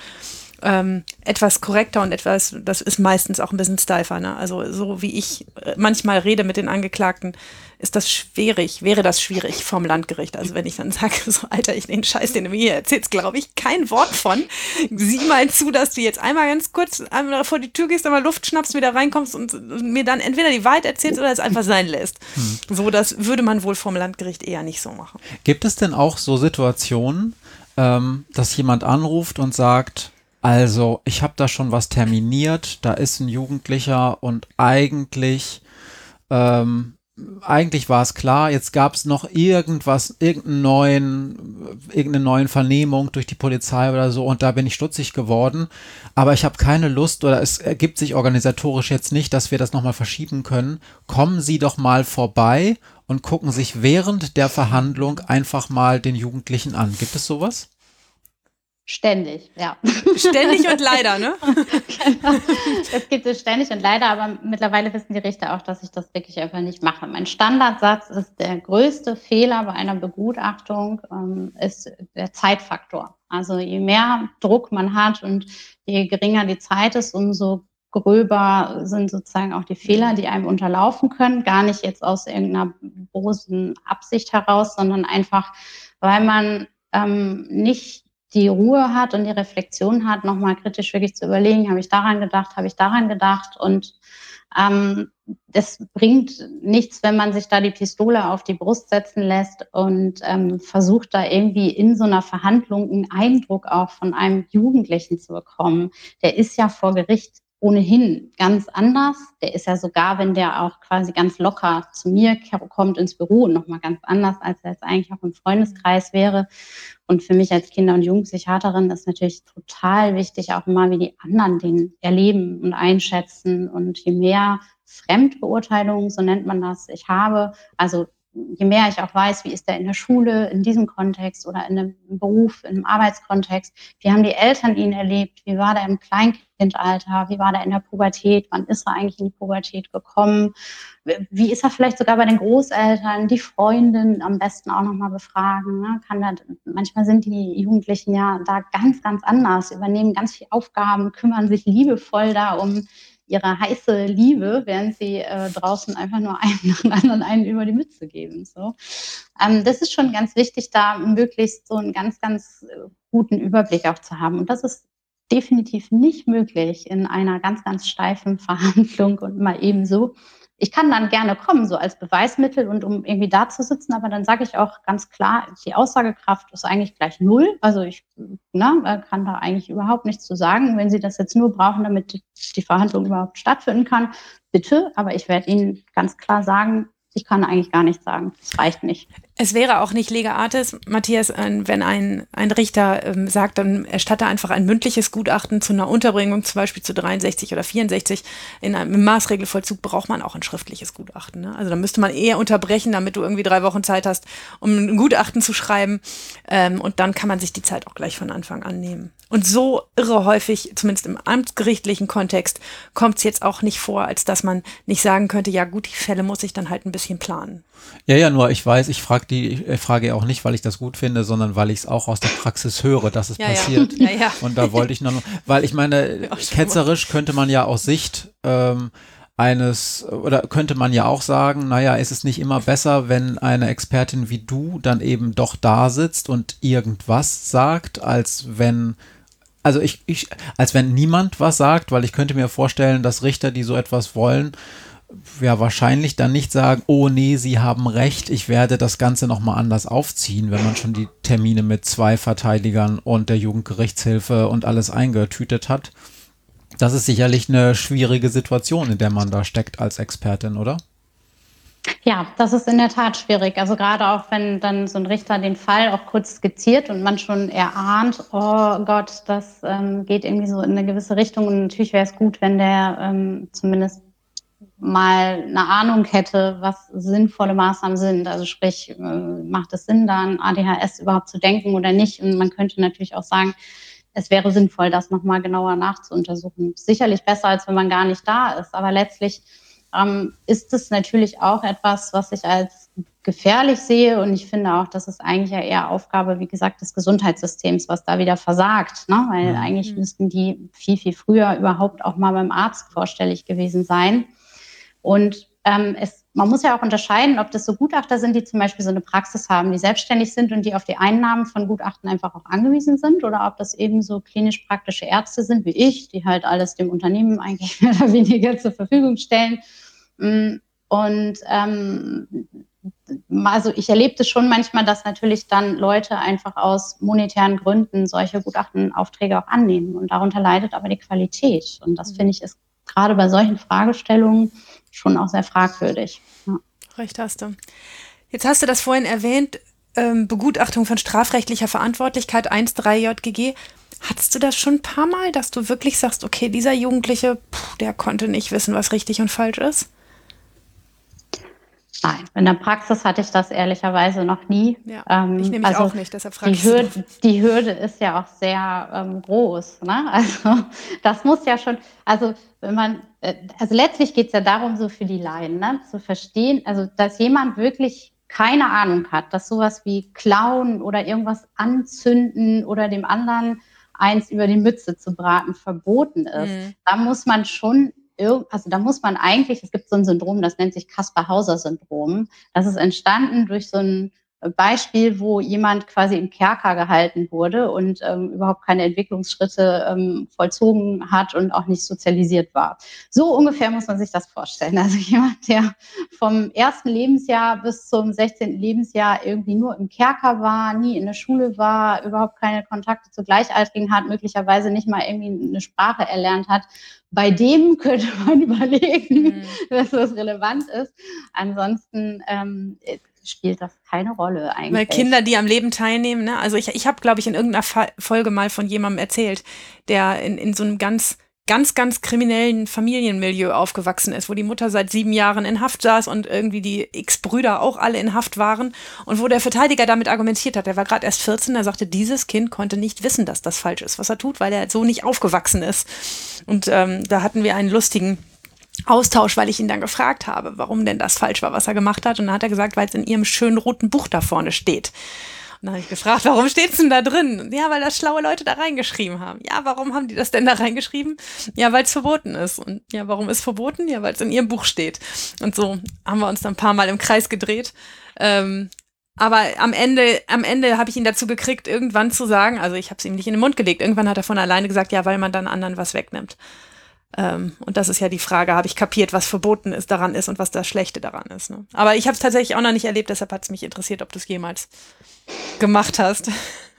ähm, etwas korrekter und etwas, das ist meistens auch ein bisschen steifer. Ne? Also so wie ich äh, manchmal rede mit den Angeklagten, ist das schwierig, wäre das schwierig vom Landgericht. Also wenn ich dann sage, so Alter, ich den Scheiß, den du mir hier erzählst, glaube ich, kein Wort von. Sieh mal zu, dass du jetzt einmal ganz kurz einmal vor die Tür gehst, einmal Luft schnappst, wieder reinkommst und mir dann entweder die Wahrheit erzählst oder es einfach sein lässt. Hm. So, das würde man wohl vom Landgericht eher nicht so machen. Gibt es denn auch so Situationen, ähm, dass jemand anruft und sagt, also, ich habe da schon was terminiert. Da ist ein Jugendlicher und eigentlich, ähm, eigentlich war es klar. Jetzt gab es noch irgendwas, irgendeinen neuen, irgendeine neuen Vernehmung durch die Polizei oder so und da bin ich stutzig geworden. Aber ich habe keine Lust oder es ergibt sich organisatorisch jetzt nicht, dass wir das nochmal verschieben können. Kommen Sie doch mal vorbei und gucken sich während der Verhandlung einfach mal den Jugendlichen an. Gibt es sowas? Ständig, ja. Ständig und leider, ne? genau. Das gibt es ständig und leider, aber mittlerweile wissen die Richter auch, dass ich das wirklich einfach nicht mache. Mein Standardsatz ist, der größte Fehler bei einer Begutachtung ähm, ist der Zeitfaktor. Also je mehr Druck man hat und je geringer die Zeit ist, umso gröber sind sozusagen auch die Fehler, die einem unterlaufen können. Gar nicht jetzt aus irgendeiner großen Absicht heraus, sondern einfach, weil man ähm, nicht die Ruhe hat und die Reflexion hat, nochmal kritisch wirklich zu überlegen, habe ich daran gedacht, habe ich daran gedacht und ähm, das bringt nichts, wenn man sich da die Pistole auf die Brust setzen lässt und ähm, versucht da irgendwie in so einer Verhandlung einen Eindruck auch von einem Jugendlichen zu bekommen. Der ist ja vor Gericht ohnehin ganz anders. Der ist ja sogar, wenn der auch quasi ganz locker zu mir kommt ins Büro, nochmal ganz anders, als er jetzt eigentlich auch im Freundeskreis wäre. Und für mich als Kinder- und Jugendpsychiaterin ist natürlich total wichtig, auch immer, wie die anderen den erleben und einschätzen. Und je mehr Fremdbeurteilungen, so nennt man das, ich habe, also je mehr ich auch weiß, wie ist der in der Schule, in diesem Kontext oder in einem Beruf, in einem Arbeitskontext, wie haben die Eltern ihn erlebt, wie war der im Kleinkindalter, wie war der in der Pubertät, wann ist er eigentlich in die Pubertät gekommen, wie ist er vielleicht sogar bei den Großeltern, die Freundin am besten auch nochmal befragen. Ne? Kann da, manchmal sind die Jugendlichen ja da ganz, ganz anders, übernehmen ganz viele Aufgaben, kümmern sich liebevoll da um ihre heiße Liebe, während sie äh, draußen einfach nur einen nach dem anderen einen über die Mütze geben. So. Ähm, das ist schon ganz wichtig, da möglichst so einen ganz, ganz äh, guten Überblick auch zu haben. Und das ist definitiv nicht möglich in einer ganz, ganz steifen Verhandlung und mal ebenso ich kann dann gerne kommen, so als Beweismittel und um irgendwie da zu sitzen, aber dann sage ich auch ganz klar, die Aussagekraft ist eigentlich gleich null. Also ich na, ne, kann da eigentlich überhaupt nichts zu sagen. Wenn Sie das jetzt nur brauchen, damit die Verhandlung überhaupt stattfinden kann, bitte. Aber ich werde Ihnen ganz klar sagen, ich kann eigentlich gar nichts sagen. Das reicht nicht. Es wäre auch nicht lega artis, Matthias, wenn ein, ein Richter ähm, sagt, dann erstatte einfach ein mündliches Gutachten zu einer Unterbringung, zum Beispiel zu 63 oder 64. In einem Maßregelvollzug braucht man auch ein schriftliches Gutachten. Ne? Also da müsste man eher unterbrechen, damit du irgendwie drei Wochen Zeit hast, um ein Gutachten zu schreiben. Ähm, und dann kann man sich die Zeit auch gleich von Anfang an nehmen. Und so irre häufig, zumindest im amtsgerichtlichen Kontext, kommt es jetzt auch nicht vor, als dass man nicht sagen könnte, ja gut, die Fälle muss ich dann halt ein bisschen planen. Ja, ja, nur ich weiß, ich frage die äh, Frage auch nicht, weil ich das gut finde, sondern weil ich es auch aus der Praxis höre, dass es ja, passiert. Ja. Ja, Und da wollte ich noch, weil ich meine, ketzerisch könnte man ja aus Sicht ähm, eines, oder könnte man ja auch sagen, naja, ist es nicht immer besser, wenn eine Expertin wie du dann eben doch da sitzt und irgendwas sagt, als wenn also ich, ich, als wenn niemand was sagt, weil ich könnte mir vorstellen, dass Richter, die so etwas wollen, ja wahrscheinlich dann nicht sagen, oh nee, sie haben recht, ich werde das Ganze nochmal anders aufziehen, wenn man schon die Termine mit zwei Verteidigern und der Jugendgerichtshilfe und alles eingetütet hat. Das ist sicherlich eine schwierige Situation, in der man da steckt als Expertin, oder? Ja, das ist in der Tat schwierig. Also gerade auch, wenn dann so ein Richter den Fall auch kurz skizziert und man schon erahnt, oh Gott, das ähm, geht irgendwie so in eine gewisse Richtung. Und natürlich wäre es gut, wenn der ähm, zumindest mal eine Ahnung hätte, was sinnvolle Maßnahmen sind. Also sprich, äh, macht es Sinn, da an ADHS überhaupt zu denken oder nicht? Und man könnte natürlich auch sagen, es wäre sinnvoll, das nochmal genauer nachzuuntersuchen. Sicherlich besser, als wenn man gar nicht da ist. Aber letztlich ähm, ist es natürlich auch etwas, was ich als gefährlich sehe. Und ich finde auch, das ist eigentlich ja eher Aufgabe, wie gesagt, des Gesundheitssystems, was da wieder versagt. Ne? Weil mhm. eigentlich müssten die viel, viel früher überhaupt auch mal beim Arzt vorstellig gewesen sein. Und ähm, es, man muss ja auch unterscheiden, ob das so Gutachter sind, die zum Beispiel so eine Praxis haben, die selbstständig sind und die auf die Einnahmen von Gutachten einfach auch angewiesen sind, oder ob das eben so klinisch praktische Ärzte sind wie ich, die halt alles dem Unternehmen eigentlich mehr oder weniger zur Verfügung stellen. Mm, und ähm, also ich erlebe das schon manchmal, dass natürlich dann Leute einfach aus monetären Gründen solche Gutachtenaufträge auch annehmen. Und darunter leidet aber die Qualität. Und das mhm. finde ich ist gerade bei solchen Fragestellungen schon auch sehr fragwürdig. Ja. Recht hast du. Jetzt hast du das vorhin erwähnt, ähm, Begutachtung von strafrechtlicher Verantwortlichkeit 1.3 JGG. Hattest du das schon ein paar Mal, dass du wirklich sagst, okay, dieser Jugendliche, pff, der konnte nicht wissen, was richtig und falsch ist? Nein, in der Praxis hatte ich das ehrlicherweise noch nie. Ja, ähm, ich nehme also auch nicht, deshalb frage die Hürde, die Hürde ist ja auch sehr ähm, groß. Ne? Also das muss ja schon, also wenn man, also letztlich geht es ja darum, so für die Laien, ne? zu verstehen, also dass jemand wirklich keine Ahnung hat, dass sowas wie klauen oder irgendwas anzünden oder dem anderen eins über die Mütze zu braten verboten ist. Mhm. Da muss man schon also da muss man eigentlich, es gibt so ein Syndrom, das nennt sich Kaspar-Hauser-Syndrom. Das ist entstanden durch so ein Beispiel, wo jemand quasi im Kerker gehalten wurde und ähm, überhaupt keine Entwicklungsschritte ähm, vollzogen hat und auch nicht sozialisiert war. So ungefähr muss man sich das vorstellen. Also jemand, der vom ersten Lebensjahr bis zum 16. Lebensjahr irgendwie nur im Kerker war, nie in der Schule war, überhaupt keine Kontakte zu Gleichaltrigen hat, möglicherweise nicht mal irgendwie eine Sprache erlernt hat. Bei dem könnte man überlegen, mhm. dass das relevant ist. Ansonsten ähm, spielt das keine Rolle eigentlich. Weil Kinder, die am Leben teilnehmen, ne? Also ich, ich habe, glaube ich, in irgendeiner Folge mal von jemandem erzählt, der in, in so einem ganz ganz, ganz kriminellen Familienmilieu aufgewachsen ist, wo die Mutter seit sieben Jahren in Haft saß und irgendwie die X-Brüder auch alle in Haft waren und wo der Verteidiger damit argumentiert hat, er war gerade erst 14, er sagte, dieses Kind konnte nicht wissen, dass das falsch ist, was er tut, weil er so nicht aufgewachsen ist. Und ähm, da hatten wir einen lustigen Austausch, weil ich ihn dann gefragt habe, warum denn das falsch war, was er gemacht hat. Und dann hat er gesagt, weil es in ihrem schönen roten Buch da vorne steht. Und dann habe ich gefragt, warum steht's denn da drin? Ja, weil das schlaue Leute da reingeschrieben haben. Ja, warum haben die das denn da reingeschrieben? Ja, weil es verboten ist. Und ja, warum ist verboten? Ja, weil es in ihrem Buch steht. Und so haben wir uns dann ein paar Mal im Kreis gedreht. Ähm, aber am Ende, am Ende habe ich ihn dazu gekriegt, irgendwann zu sagen, also ich habe es ihm nicht in den Mund gelegt, irgendwann hat er von alleine gesagt, ja, weil man dann anderen was wegnimmt. Ähm, und das ist ja die Frage, habe ich kapiert, was verboten ist daran ist und was das Schlechte daran ist. Ne? Aber ich habe es tatsächlich auch noch nicht erlebt, deshalb hat es mich interessiert, ob du es jemals gemacht hast.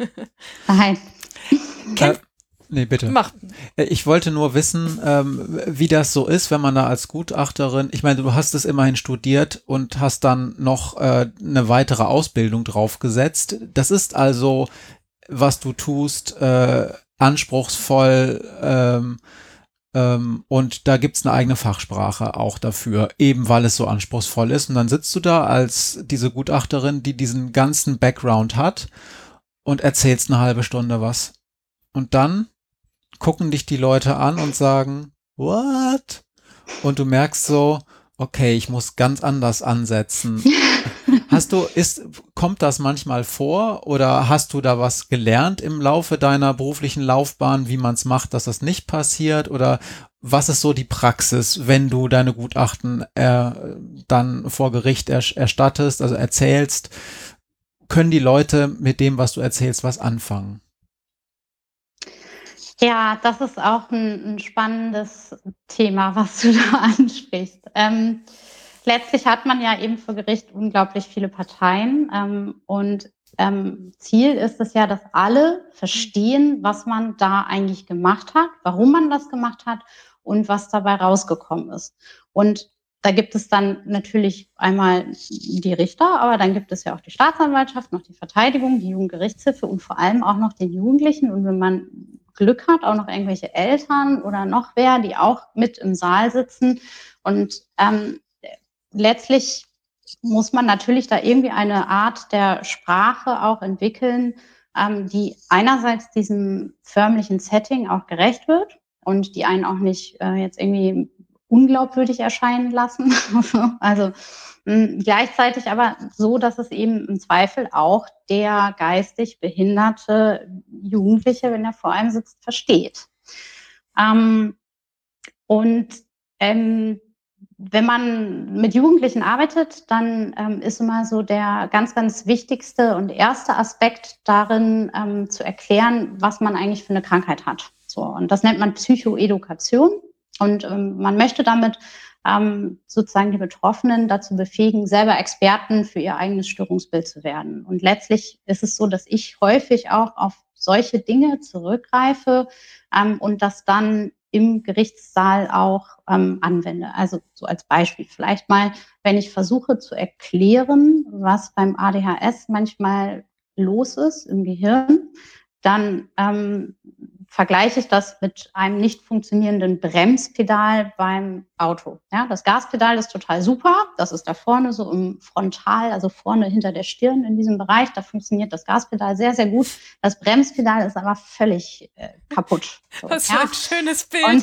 Nein. Ken äh, nee, bitte. Mach. Äh, ich wollte nur wissen, ähm, wie das so ist, wenn man da als Gutachterin, ich meine, du hast es immerhin studiert und hast dann noch äh, eine weitere Ausbildung draufgesetzt. Das ist also, was du tust, äh, anspruchsvoll, ähm, ähm, und da gibt's eine eigene Fachsprache auch dafür, eben weil es so anspruchsvoll ist. Und dann sitzt du da als diese Gutachterin, die diesen ganzen Background hat und erzählst eine halbe Stunde was. Und dann gucken dich die Leute an und sagen, what? Und du merkst so, okay, ich muss ganz anders ansetzen. Hast du, ist, kommt das manchmal vor oder hast du da was gelernt im Laufe deiner beruflichen Laufbahn, wie man es macht, dass das nicht passiert? Oder was ist so die Praxis, wenn du deine Gutachten äh, dann vor Gericht er, erstattest, also erzählst? Können die Leute mit dem, was du erzählst, was anfangen? Ja, das ist auch ein, ein spannendes Thema, was du da ansprichst. Ähm, letztlich hat man ja eben vor Gericht unglaublich viele Parteien ähm, und ähm, Ziel ist es ja, dass alle verstehen, was man da eigentlich gemacht hat, warum man das gemacht hat und was dabei rausgekommen ist. Und da gibt es dann natürlich einmal die Richter, aber dann gibt es ja auch die Staatsanwaltschaft, noch die Verteidigung, die Jugendgerichtshilfe und vor allem auch noch den Jugendlichen. Und wenn man Glück hat, auch noch irgendwelche Eltern oder noch wer, die auch mit im Saal sitzen. Und ähm, letztlich muss man natürlich da irgendwie eine Art der Sprache auch entwickeln, ähm, die einerseits diesem förmlichen Setting auch gerecht wird und die einen auch nicht äh, jetzt irgendwie unglaubwürdig erscheinen lassen. also mh, gleichzeitig aber so, dass es eben im Zweifel auch der geistig behinderte Jugendliche, wenn er vor einem sitzt, versteht. Ähm, und ähm, wenn man mit Jugendlichen arbeitet, dann ähm, ist immer so der ganz, ganz wichtigste und erste Aspekt darin ähm, zu erklären, was man eigentlich für eine Krankheit hat. So, und das nennt man Psychoedukation. Und ähm, man möchte damit ähm, sozusagen die Betroffenen dazu befähigen, selber Experten für ihr eigenes Störungsbild zu werden. Und letztlich ist es so, dass ich häufig auch auf solche Dinge zurückgreife ähm, und das dann im Gerichtssaal auch ähm, anwende. Also so als Beispiel vielleicht mal, wenn ich versuche zu erklären, was beim ADHS manchmal los ist im Gehirn, dann ähm, vergleiche ich das mit einem nicht funktionierenden Bremspedal beim Auto. Ja, das Gaspedal ist total super. Das ist da vorne so im Frontal, also vorne hinter der Stirn in diesem Bereich. Da funktioniert das Gaspedal sehr, sehr gut. Das Bremspedal ist aber völlig äh, kaputt. So, Was ja? für ein schönes Bild. Und,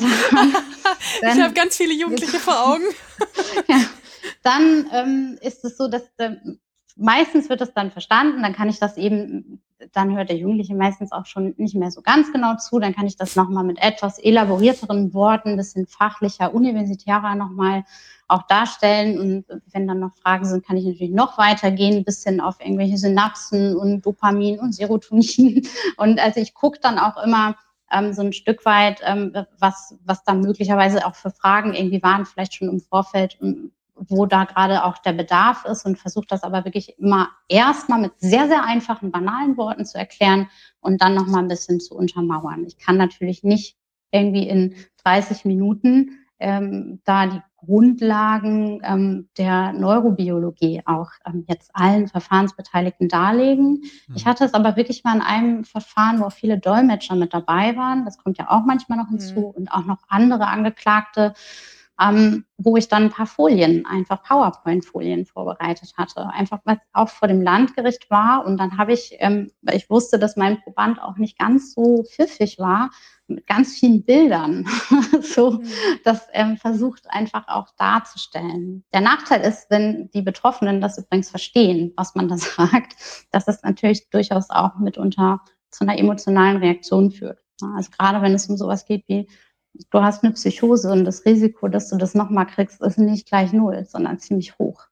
ich habe ganz viele Jugendliche vor Augen. ja, dann ähm, ist es so, dass ähm, meistens wird es dann verstanden, dann kann ich das eben, dann hört der Jugendliche meistens auch schon nicht mehr so ganz genau zu, dann kann ich das nochmal mit etwas elaborierteren Worten, bisschen fachlicher, universitärer nochmal auch darstellen. Und wenn dann noch Fragen sind, kann ich natürlich noch weitergehen, bis hin auf irgendwelche Synapsen und Dopamin und Serotonin. Und also ich gucke dann auch immer, ähm, so ein Stück weit, ähm, was, was da möglicherweise auch für Fragen irgendwie waren, vielleicht schon im Vorfeld, wo da gerade auch der Bedarf ist und versuche das aber wirklich immer erstmal mit sehr, sehr einfachen, banalen Worten zu erklären und dann nochmal ein bisschen zu untermauern. Ich kann natürlich nicht irgendwie in 30 Minuten ähm, da die Grundlagen ähm, der Neurobiologie auch ähm, jetzt allen Verfahrensbeteiligten darlegen. Mhm. Ich hatte es aber wirklich mal in einem Verfahren, wo viele Dolmetscher mit dabei waren. Das kommt ja auch manchmal noch hinzu mhm. und auch noch andere Angeklagte ähm, wo ich dann ein paar Folien, einfach PowerPoint-Folien vorbereitet hatte. Einfach was auch vor dem Landgericht war. Und dann habe ich, ähm, weil ich wusste, dass mein Proband auch nicht ganz so pfiffig war, mit ganz vielen Bildern so mhm. das ähm, versucht einfach auch darzustellen. Der Nachteil ist, wenn die Betroffenen das übrigens verstehen, was man da sagt, dass es natürlich durchaus auch mitunter zu einer emotionalen Reaktion führt. Also gerade wenn es um sowas geht wie du hast eine Psychose und das Risiko, dass du das nochmal kriegst, ist nicht gleich null, sondern ziemlich hoch.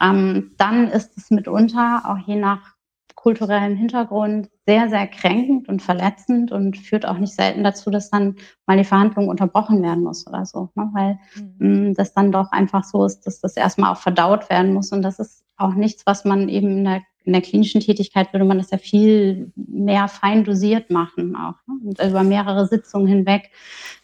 Ähm, dann ist es mitunter auch je nach kulturellem Hintergrund sehr, sehr kränkend und verletzend und führt auch nicht selten dazu, dass dann mal die Verhandlung unterbrochen werden muss oder so, ne? weil mhm. mh, das dann doch einfach so ist, dass das erstmal auch verdaut werden muss und das ist auch nichts, was man eben in der in der klinischen Tätigkeit würde man das ja viel mehr fein dosiert machen auch. Ne? Über mehrere Sitzungen hinweg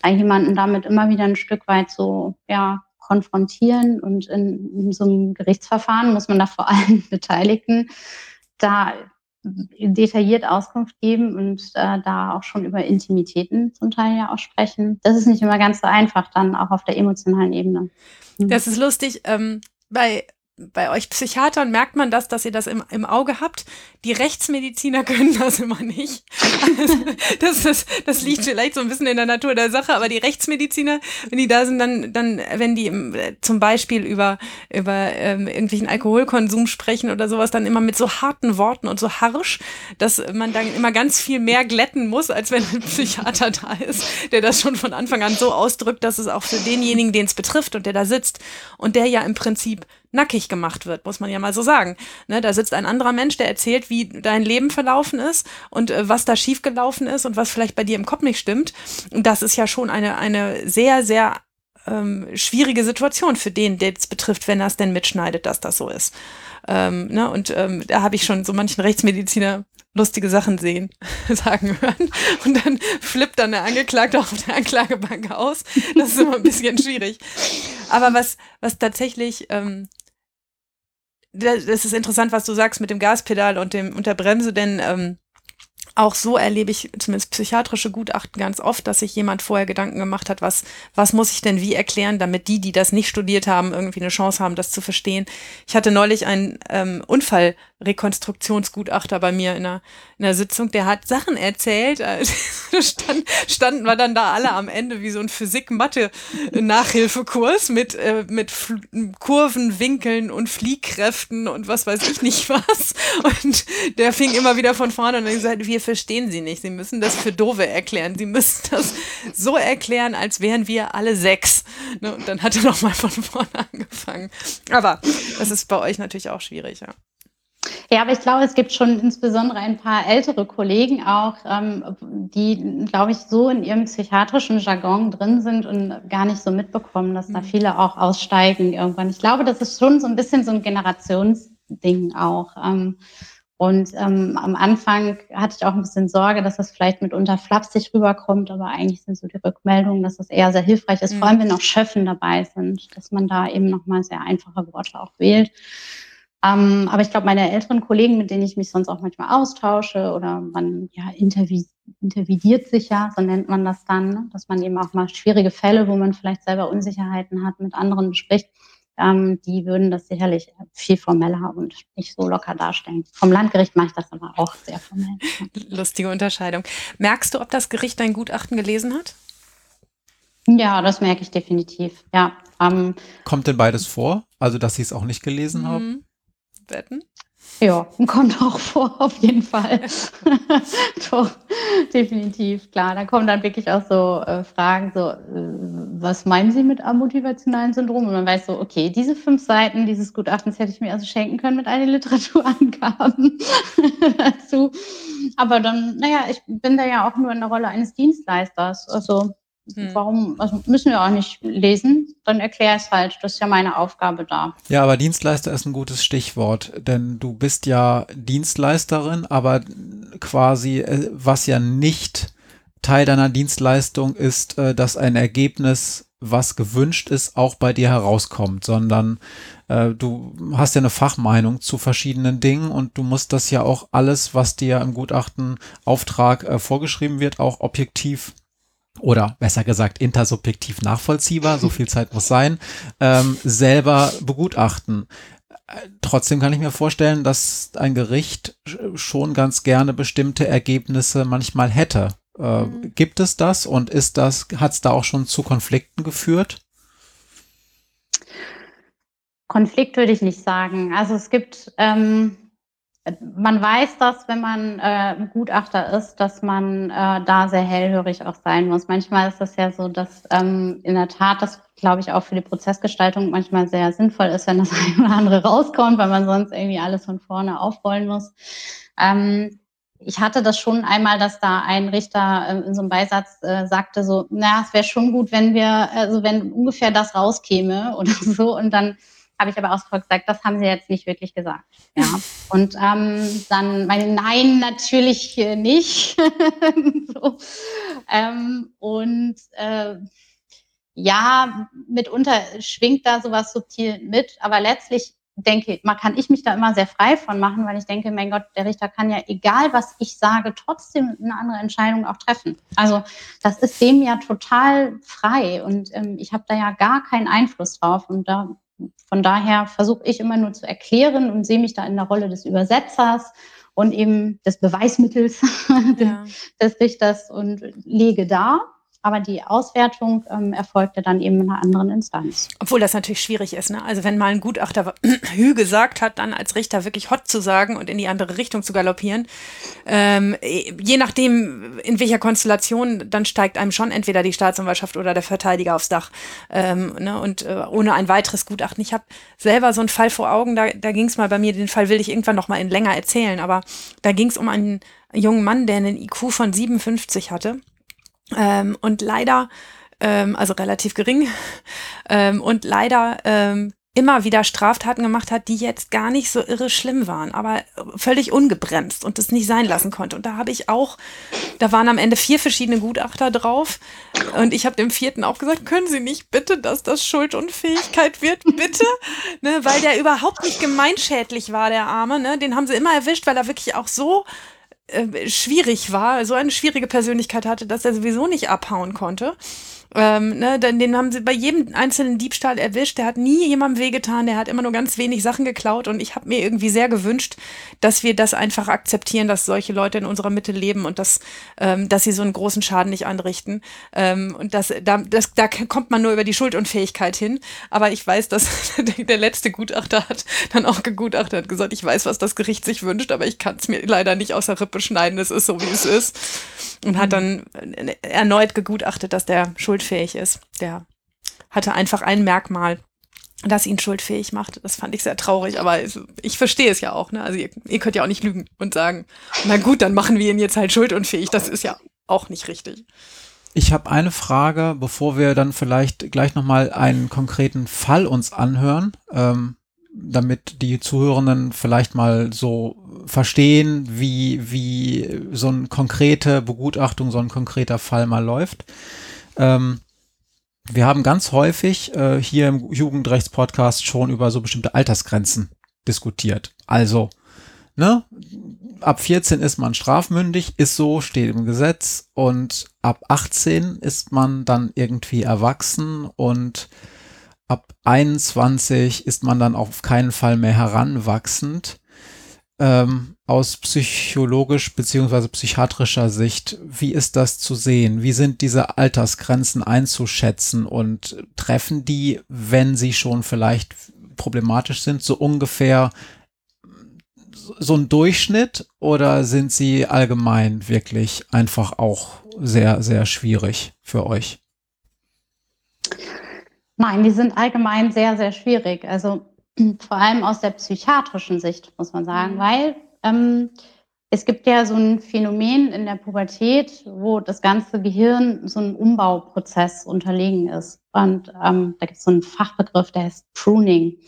da jemanden damit immer wieder ein Stück weit so, ja, konfrontieren und in, in so einem Gerichtsverfahren muss man da vor allen Beteiligten da detailliert Auskunft geben und äh, da auch schon über Intimitäten zum Teil ja auch sprechen. Das ist nicht immer ganz so einfach dann auch auf der emotionalen Ebene. Das ist lustig, ähm, weil bei euch Psychiatern merkt man das, dass ihr das im, im Auge habt. Die Rechtsmediziner können das immer nicht. das, das, das liegt vielleicht so ein bisschen in der Natur der Sache, aber die Rechtsmediziner, wenn die da sind, dann, dann wenn die äh, zum Beispiel über, über ähm, irgendwelchen Alkoholkonsum sprechen oder sowas, dann immer mit so harten Worten und so harsch, dass man dann immer ganz viel mehr glätten muss, als wenn ein Psychiater da ist, der das schon von Anfang an so ausdrückt, dass es auch für denjenigen, den es betrifft und der da sitzt und der ja im Prinzip nackig gemacht wird, muss man ja mal so sagen. Ne, da sitzt ein anderer Mensch, der erzählt, wie dein Leben verlaufen ist und äh, was da schiefgelaufen ist und was vielleicht bei dir im Kopf nicht stimmt. Und das ist ja schon eine, eine sehr, sehr ähm, schwierige Situation für den, der es betrifft, wenn er es denn mitschneidet, dass das so ist. Ähm, ne, und ähm, da habe ich schon so manchen Rechtsmediziner lustige Sachen sehen, sagen hören. Und dann flippt dann der Angeklagte auf der Anklagebank aus. Das ist immer ein bisschen schwierig. Aber was, was tatsächlich ähm, das ist interessant, was du sagst mit dem Gaspedal und dem und der Bremse, denn ähm, auch so erlebe ich zumindest psychiatrische Gutachten ganz oft, dass sich jemand vorher Gedanken gemacht hat, was, was muss ich denn wie erklären, damit die, die das nicht studiert haben, irgendwie eine Chance haben, das zu verstehen. Ich hatte neulich einen ähm, Unfallrekonstruktionsgutachter bei mir in einer, in einer Sitzung, der hat Sachen erzählt. Äh, stand, standen wir dann da alle am Ende wie so ein Physik-Mathe-Nachhilfekurs mit, äh, mit Kurven, Winkeln und Fliehkräften und was weiß ich nicht was. Und der fing immer wieder von vorne und dann gesagt, wir verstehen sie nicht. Sie müssen das für Dove erklären. Sie müssen das so erklären, als wären wir alle sechs. Ne? Und dann hat er nochmal von vorne angefangen. Aber das ist bei euch natürlich auch schwierig, ja. Ja, aber ich glaube, es gibt schon insbesondere ein paar ältere Kollegen auch, ähm, die, glaube ich, so in ihrem psychiatrischen Jargon drin sind und gar nicht so mitbekommen, dass da mhm. viele auch aussteigen irgendwann. Ich glaube, das ist schon so ein bisschen so ein Generationsding auch. Ähm, und ähm, am Anfang hatte ich auch ein bisschen Sorge, dass das vielleicht mitunter flapsig rüberkommt, aber eigentlich sind so die Rückmeldungen, dass das eher sehr hilfreich ist, mhm. vor allem wenn auch Schöffen dabei sind, dass man da eben nochmal sehr einfache Worte auch wählt. Ähm, aber ich glaube, meine älteren Kollegen, mit denen ich mich sonst auch manchmal austausche oder man ja intervi intervidiert sich ja, so nennt man das dann, ne? dass man eben auch mal schwierige Fälle, wo man vielleicht selber Unsicherheiten hat, mit anderen bespricht ähm, die würden das sicherlich viel formeller und nicht so locker darstellen. Vom Landgericht mache ich das aber auch sehr formell. Lustige Unterscheidung. Merkst du, ob das Gericht dein Gutachten gelesen hat? Ja, das merke ich definitiv. Ja. Ähm, Kommt denn beides vor? Also, dass sie es auch nicht gelesen mhm. haben? Wetten? Ja, kommt auch vor, auf jeden Fall. Doch, definitiv, klar. Da kommen dann wirklich auch so äh, Fragen, so, äh, was meinen Sie mit amotivationalen Syndrom? Und man weiß so, okay, diese fünf Seiten dieses Gutachtens hätte ich mir also schenken können mit all Literaturangaben dazu. Aber dann, naja, ich bin da ja auch nur in der Rolle eines Dienstleisters. Also hm. Warum also müssen wir auch nicht lesen? Dann erkläre ich es halt. Das ist ja meine Aufgabe da. Ja, aber Dienstleister ist ein gutes Stichwort, denn du bist ja Dienstleisterin, aber quasi, äh, was ja nicht Teil deiner Dienstleistung ist, äh, dass ein Ergebnis, was gewünscht ist, auch bei dir herauskommt, sondern äh, du hast ja eine Fachmeinung zu verschiedenen Dingen und du musst das ja auch alles, was dir im Gutachtenauftrag vorgeschrieben wird, auch objektiv oder besser gesagt intersubjektiv nachvollziehbar, so viel Zeit muss sein, ähm, selber begutachten. Trotzdem kann ich mir vorstellen, dass ein Gericht schon ganz gerne bestimmte Ergebnisse manchmal hätte. Äh, mhm. Gibt es das und ist das, hat es da auch schon zu Konflikten geführt? Konflikt würde ich nicht sagen. Also es gibt ähm, man weiß das, wenn man äh, Gutachter ist, dass man äh, da sehr hellhörig auch sein muss. Manchmal ist das ja so, dass ähm, in der Tat das, glaube ich, auch für die Prozessgestaltung manchmal sehr sinnvoll ist, wenn das eine oder andere rauskommt, weil man sonst irgendwie alles von vorne aufrollen muss. Ähm, ich hatte das schon einmal, dass da ein Richter äh, in so einem Beisatz äh, sagte so, na, es wäre schon gut, wenn wir, also wenn ungefähr das rauskäme oder so und dann habe ich aber ausdrücklich gesagt, das haben sie jetzt nicht wirklich gesagt. Ja. Und ähm, dann meine Nein, natürlich nicht. so. ähm, und äh, ja, mitunter schwingt da sowas subtil mit, aber letztlich denke, man kann ich mich da immer sehr frei von machen, weil ich denke, mein Gott, der Richter kann ja, egal was ich sage, trotzdem eine andere Entscheidung auch treffen. Also das ist dem ja total frei und ähm, ich habe da ja gar keinen Einfluss drauf und da von daher versuche ich immer nur zu erklären und sehe mich da in der Rolle des Übersetzers und eben des Beweismittels ja. des Richters und lege da aber die Auswertung ähm, erfolgte dann eben in einer anderen Instanz. Obwohl das natürlich schwierig ist. Ne? Also wenn mal ein Gutachter Hü gesagt hat, dann als Richter wirklich Hot zu sagen und in die andere Richtung zu galoppieren, ähm, je nachdem, in welcher Konstellation, dann steigt einem schon entweder die Staatsanwaltschaft oder der Verteidiger aufs Dach. Ähm, ne? Und äh, ohne ein weiteres Gutachten. Ich habe selber so einen Fall vor Augen, da, da ging es mal bei mir, den Fall will ich irgendwann noch mal in länger erzählen, aber da ging es um einen jungen Mann, der einen IQ von 57 hatte ähm, und leider, ähm, also relativ gering, ähm, und leider ähm, immer wieder Straftaten gemacht hat, die jetzt gar nicht so irre schlimm waren, aber völlig ungebremst und es nicht sein lassen konnte. Und da habe ich auch, da waren am Ende vier verschiedene Gutachter drauf. Und ich habe dem vierten auch gesagt, können Sie nicht bitte, dass das Schuldunfähigkeit wird, bitte, ne, weil der überhaupt nicht gemeinschädlich war, der Arme, ne, den haben sie immer erwischt, weil er wirklich auch so schwierig war, so eine schwierige Persönlichkeit hatte, dass er sowieso nicht abhauen konnte. Ähm, ne, den, den haben sie bei jedem einzelnen Diebstahl erwischt. Der hat nie jemandem wehgetan, der hat immer nur ganz wenig Sachen geklaut. Und ich habe mir irgendwie sehr gewünscht, dass wir das einfach akzeptieren, dass solche Leute in unserer Mitte leben und dass, ähm, dass sie so einen großen Schaden nicht anrichten. Ähm, und das, da, das, da kommt man nur über die Schuldunfähigkeit hin. Aber ich weiß, dass der letzte Gutachter hat dann auch gegutachtet, hat gesagt, ich weiß, was das Gericht sich wünscht, aber ich kann es mir leider nicht aus der Rippe schneiden. Es ist so, wie es ist. Und hat dann äh, erneut gegutachtet, dass der Schuld schuldfähig ist. Der hatte einfach ein Merkmal, das ihn schuldfähig macht. Das fand ich sehr traurig, aber ich verstehe es ja auch. Ne? Also ihr, ihr, könnt ja auch nicht lügen und sagen, na gut, dann machen wir ihn jetzt halt schuldunfähig. Das ist ja auch nicht richtig. Ich habe eine Frage, bevor wir dann vielleicht gleich nochmal einen konkreten Fall uns anhören, ähm, damit die Zuhörenden vielleicht mal so verstehen, wie, wie so eine konkrete Begutachtung, so ein konkreter Fall mal läuft. Ähm, wir haben ganz häufig äh, hier im Jugendrechtspodcast schon über so bestimmte Altersgrenzen diskutiert. Also, ne, ab 14 ist man strafmündig, ist so, steht im Gesetz und ab 18 ist man dann irgendwie erwachsen und ab 21 ist man dann auf keinen Fall mehr heranwachsend. Ähm, aus psychologisch beziehungsweise psychiatrischer Sicht, wie ist das zu sehen? Wie sind diese Altersgrenzen einzuschätzen und treffen die, wenn sie schon vielleicht problematisch sind, so ungefähr so ein Durchschnitt oder sind sie allgemein wirklich einfach auch sehr, sehr schwierig für euch? Nein, die sind allgemein sehr, sehr schwierig. Also vor allem aus der psychiatrischen Sicht, muss man sagen, mhm. weil ähm, es gibt ja so ein Phänomen in der Pubertät, wo das ganze Gehirn so ein Umbauprozess unterlegen ist. Und ähm, da gibt es so einen Fachbegriff, der heißt Pruning.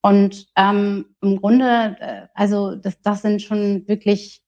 Und ähm, im Grunde, äh, also das, das sind schon wirklich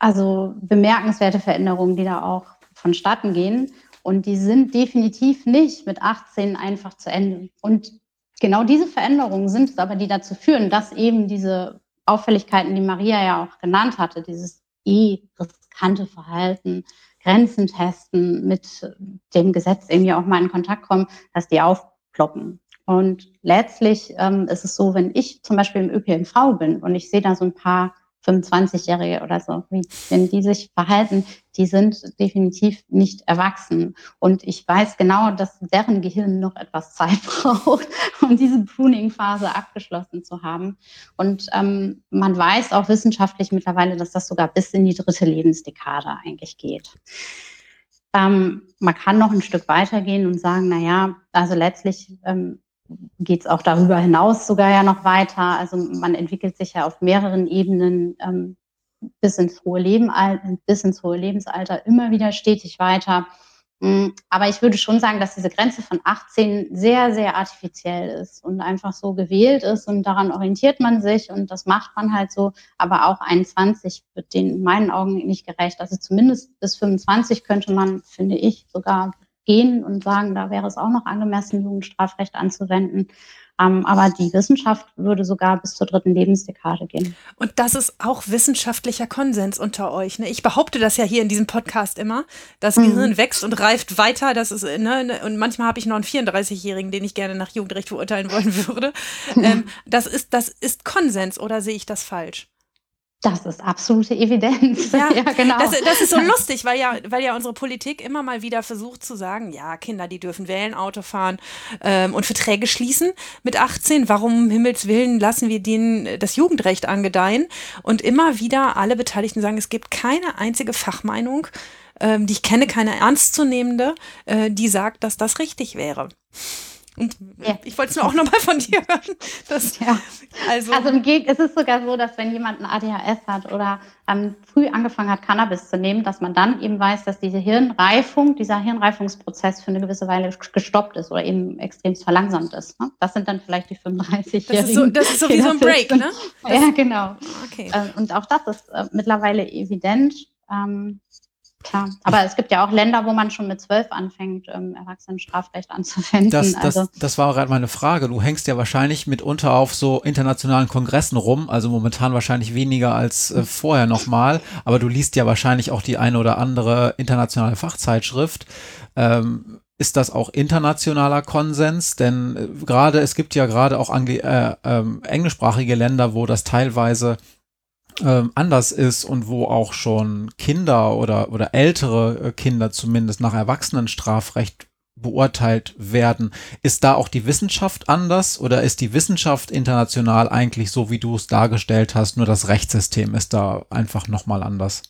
also bemerkenswerte Veränderungen, die da auch vonstatten gehen. Und die sind definitiv nicht mit 18 einfach zu Ende. Und genau diese Veränderungen sind es aber, die dazu führen, dass eben diese Auffälligkeiten, die Maria ja auch genannt hatte, dieses eh riskante Verhalten, Grenzen testen, mit dem Gesetz irgendwie auch mal in Kontakt kommen, dass die aufploppen. Und letztlich ähm, ist es so, wenn ich zum Beispiel im ÖPNV bin und ich sehe da so ein paar 25-Jährige oder so, wie, wenn die sich verhalten, die sind definitiv nicht erwachsen. Und ich weiß genau, dass deren Gehirn noch etwas Zeit braucht, um diese Pruning-Phase abgeschlossen zu haben. Und ähm, man weiß auch wissenschaftlich mittlerweile, dass das sogar bis in die dritte Lebensdekade eigentlich geht. Ähm, man kann noch ein Stück weitergehen und sagen, na ja, also letztlich ähm, geht es auch darüber hinaus sogar ja noch weiter. Also man entwickelt sich ja auf mehreren Ebenen ähm, bis ins hohe Leben, bis ins hohe Lebensalter immer wieder stetig weiter. Mm, aber ich würde schon sagen, dass diese Grenze von 18 sehr, sehr artifiziell ist und einfach so gewählt ist und daran orientiert man sich und das macht man halt so. Aber auch 21 wird den in meinen Augen nicht gerecht. Also zumindest bis 25 könnte man, finde ich, sogar gehen und sagen, da wäre es auch noch angemessen, Jugendstrafrecht anzuwenden. Ähm, aber die Wissenschaft würde sogar bis zur dritten Lebensdekade gehen. Und das ist auch wissenschaftlicher Konsens unter euch. Ne? Ich behaupte das ja hier in diesem Podcast immer. Das mhm. Gehirn wächst und reift weiter. Das ist, ne, ne und manchmal habe ich noch einen 34-Jährigen, den ich gerne nach Jugendrecht verurteilen wollen würde. ähm, das, ist, das ist Konsens oder sehe ich das falsch? Das ist absolute Evidenz. Ja, ja genau. Das, das, ist so lustig, weil ja, weil ja unsere Politik immer mal wieder versucht zu sagen, ja, Kinder, die dürfen wählen, Auto fahren ähm, und Verträge schließen mit 18. Warum um Himmels Willen lassen wir denen das Jugendrecht angedeihen? Und immer wieder alle Beteiligten sagen, es gibt keine einzige Fachmeinung, ähm, die ich kenne, keine ernstzunehmende, äh, die sagt, dass das richtig wäre. Und ja. ich wollte es nur auch nochmal von dir hören. Dass, ja. also, also im es ist sogar so, dass wenn jemand ein ADHS hat oder ähm, früh angefangen hat, Cannabis zu nehmen, dass man dann eben weiß, dass diese Hirnreifung, dieser Hirnreifungsprozess für eine gewisse Weile gestoppt ist oder eben extremst verlangsamt ist. Ne? Das sind dann vielleicht die 35-Jährigen. Das, so, das ist so wie so ein Break, ne? Das, ja, genau. Okay. Ähm, und auch das ist äh, mittlerweile evident. Ähm, Klar, aber es gibt ja auch Länder, wo man schon mit zwölf anfängt, ähm, Erwachsenenstrafrecht anzuwenden. Das, das, also, das war gerade meine Frage. Du hängst ja wahrscheinlich mitunter auf so internationalen Kongressen rum, also momentan wahrscheinlich weniger als äh, vorher nochmal, aber du liest ja wahrscheinlich auch die eine oder andere internationale Fachzeitschrift. Ähm, ist das auch internationaler Konsens? Denn äh, gerade, es gibt ja gerade auch äh, äh, englischsprachige Länder, wo das teilweise ähm, anders ist und wo auch schon Kinder oder, oder ältere äh, Kinder zumindest nach Erwachsenenstrafrecht beurteilt werden. Ist da auch die Wissenschaft anders oder ist die Wissenschaft international eigentlich so, wie du es dargestellt hast, nur das Rechtssystem ist da einfach nochmal anders?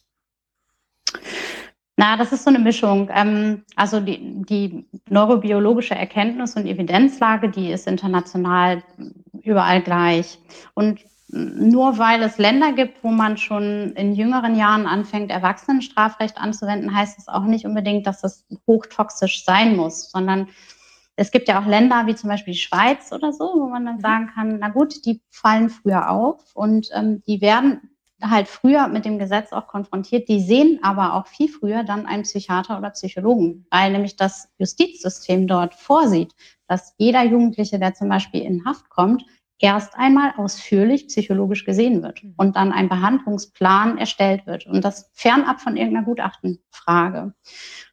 Na, das ist so eine Mischung. Ähm, also die, die neurobiologische Erkenntnis und Evidenzlage, die ist international überall gleich. Und nur weil es Länder gibt, wo man schon in jüngeren Jahren anfängt, Erwachsenenstrafrecht anzuwenden, heißt es auch nicht unbedingt, dass es hochtoxisch sein muss, sondern es gibt ja auch Länder wie zum Beispiel die Schweiz oder so, wo man dann mhm. sagen kann, na gut, die fallen früher auf und ähm, die werden halt früher mit dem Gesetz auch konfrontiert. Die sehen aber auch viel früher dann einen Psychiater oder Psychologen, weil nämlich das Justizsystem dort vorsieht, dass jeder Jugendliche, der zum Beispiel in Haft kommt, erst einmal ausführlich psychologisch gesehen wird mhm. und dann ein Behandlungsplan erstellt wird und das fernab von irgendeiner Gutachtenfrage.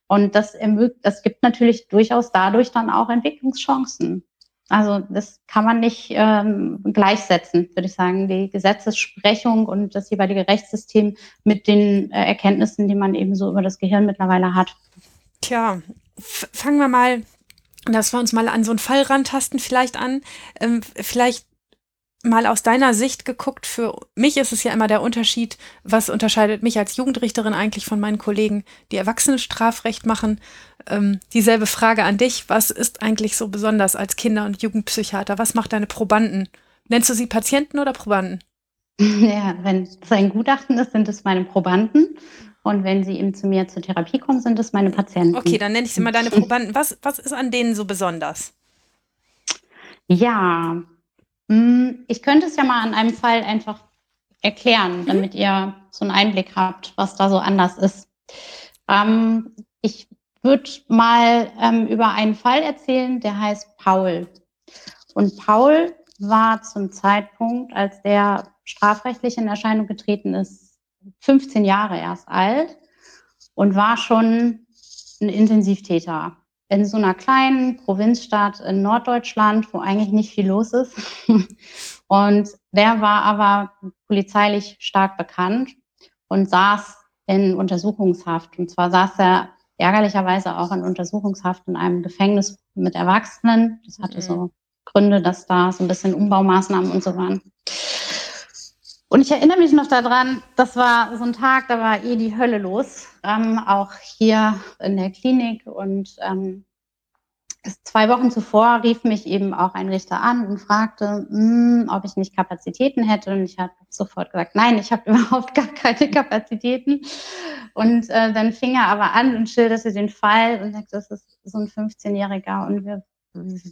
Und das das gibt natürlich durchaus dadurch dann auch Entwicklungschancen. Also das kann man nicht ähm, gleichsetzen, würde ich sagen, die Gesetzessprechung und das jeweilige Rechtssystem mit den äh, Erkenntnissen, die man eben so über das Gehirn mittlerweile hat. Tja, fangen wir mal, dass wir uns mal an so einen Fall rantasten vielleicht an. Ähm, vielleicht mal aus deiner Sicht geguckt, für mich ist es ja immer der Unterschied, was unterscheidet mich als Jugendrichterin eigentlich von meinen Kollegen, die Erwachsenenstrafrecht machen. Ähm, dieselbe Frage an dich, was ist eigentlich so besonders als Kinder- und Jugendpsychiater? Was macht deine Probanden? Nennst du sie Patienten oder Probanden? Ja, wenn es ein Gutachten ist, sind es meine Probanden. Und wenn sie eben zu mir zur Therapie kommen, sind es meine Patienten. Okay, dann nenne ich sie mal deine Probanden. Was, was ist an denen so besonders? Ja, ich könnte es ja mal an einem Fall einfach erklären, mhm. damit ihr so einen Einblick habt, was da so anders ist. Ähm, ich würde mal ähm, über einen Fall erzählen, der heißt Paul. Und Paul war zum Zeitpunkt, als der strafrechtlich in Erscheinung getreten ist, 15 Jahre erst alt und war schon ein Intensivtäter in so einer kleinen Provinzstadt in Norddeutschland, wo eigentlich nicht viel los ist. Und der war aber polizeilich stark bekannt und saß in Untersuchungshaft. Und zwar saß er ärgerlicherweise auch in Untersuchungshaft in einem Gefängnis mit Erwachsenen. Das hatte so mhm. Gründe, dass da so ein bisschen Umbaumaßnahmen und so waren. Und ich erinnere mich noch daran, das war so ein Tag, da war eh die Hölle los, ähm, auch hier in der Klinik. Und ähm, zwei Wochen zuvor rief mich eben auch ein Richter an und fragte, mh, hm, ob ich nicht Kapazitäten hätte. Und ich habe sofort gesagt, nein, ich habe überhaupt gar keine Kapazitäten. Und äh, dann fing er aber an und schilderte den Fall und sagte, das ist so ein 15-Jähriger und wir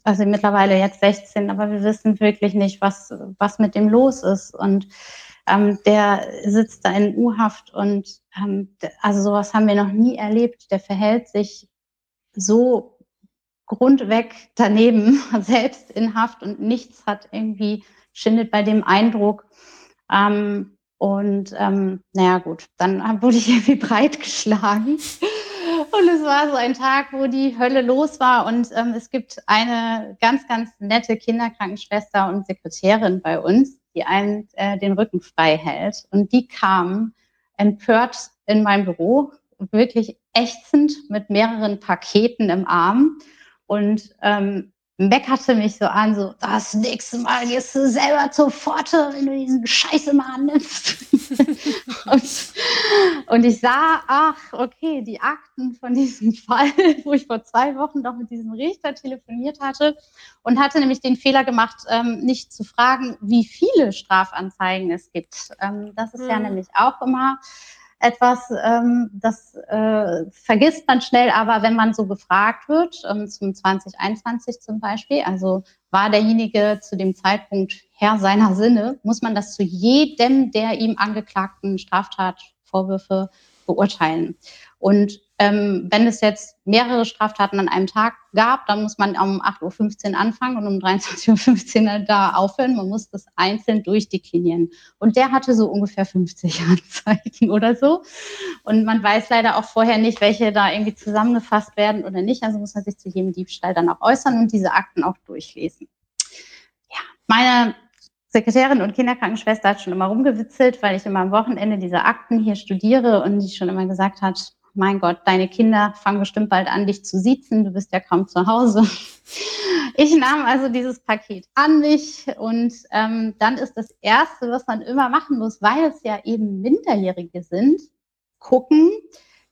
also mittlerweile jetzt 16, aber wir wissen wirklich nicht, was, was mit dem los ist. Und ähm, der sitzt da in U-Haft und ähm, also sowas haben wir noch nie erlebt. Der verhält sich so grundweg daneben, selbst in Haft und nichts hat irgendwie, schindet bei dem Eindruck. Ähm, und ähm, naja gut, dann wurde ich irgendwie breitgeschlagen. Und es war so ein Tag, wo die Hölle los war. Und ähm, es gibt eine ganz, ganz nette Kinderkrankenschwester und Sekretärin bei uns, die einen äh, den Rücken frei hält. Und die kam empört in mein Büro, wirklich ächzend mit mehreren Paketen im Arm. Und ähm, meckerte mich so an, so, das nächste Mal gehst du selber zur Pforte, wenn du diesen Scheiß immer annimmst. und, und, ich sah, ach, okay, die Akten von diesem Fall, wo ich vor zwei Wochen doch mit diesem Richter telefoniert hatte und hatte nämlich den Fehler gemacht, ähm, nicht zu fragen, wie viele Strafanzeigen es gibt. Ähm, das ist mhm. ja nämlich auch immer etwas, ähm, das äh, vergisst man schnell, aber wenn man so gefragt wird, ähm, zum 2021 zum Beispiel, also war derjenige zu dem Zeitpunkt Herr seiner Sinne, muss man das zu jedem der ihm angeklagten Straftatvorwürfe beurteilen. Und ähm, wenn es jetzt mehrere Straftaten an einem Tag gab, dann muss man um 8.15 Uhr anfangen und um 23.15 Uhr da aufhören. Man muss das einzeln durchdeklinieren. Und der hatte so ungefähr 50 Anzeigen oder so. Und man weiß leider auch vorher nicht, welche da irgendwie zusammengefasst werden oder nicht. Also muss man sich zu jedem Diebstahl dann auch äußern und diese Akten auch durchlesen. Ja, meine Sekretärin und Kinderkrankenschwester hat schon immer rumgewitzelt, weil ich immer am Wochenende diese Akten hier studiere und die schon immer gesagt hat, mein Gott, deine Kinder fangen bestimmt bald an, dich zu siezen, du bist ja kaum zu Hause. Ich nahm also dieses Paket an mich und ähm, dann ist das Erste, was man immer machen muss, weil es ja eben Minderjährige sind, gucken,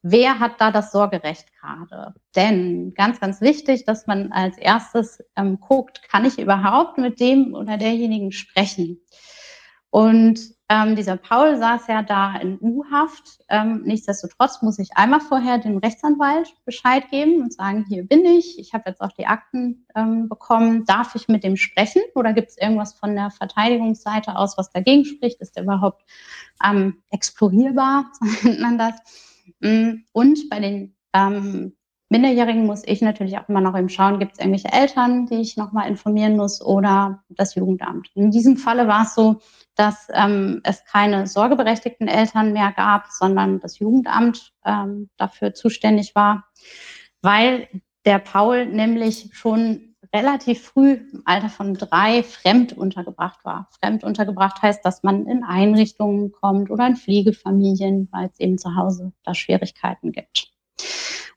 wer hat da das Sorgerecht gerade. Denn ganz, ganz wichtig, dass man als erstes ähm, guckt, kann ich überhaupt mit dem oder derjenigen sprechen? Und ähm, dieser Paul saß ja da in U-Haft. Ähm, nichtsdestotrotz muss ich einmal vorher dem Rechtsanwalt Bescheid geben und sagen, hier bin ich, ich habe jetzt auch die Akten ähm, bekommen, darf ich mit dem sprechen oder gibt es irgendwas von der Verteidigungsseite aus, was dagegen spricht? Ist der überhaupt ähm, explorierbar, so nennt man das? Mm, und bei den ähm, Minderjährigen muss ich natürlich auch immer noch eben schauen, gibt es irgendwelche Eltern, die ich nochmal informieren muss oder das Jugendamt. In diesem Falle war es so, dass ähm, es keine sorgeberechtigten Eltern mehr gab, sondern das Jugendamt ähm, dafür zuständig war, weil der Paul nämlich schon relativ früh im Alter von drei fremd untergebracht war. Fremd untergebracht heißt, dass man in Einrichtungen kommt oder in Pflegefamilien, weil es eben zu Hause da Schwierigkeiten gibt.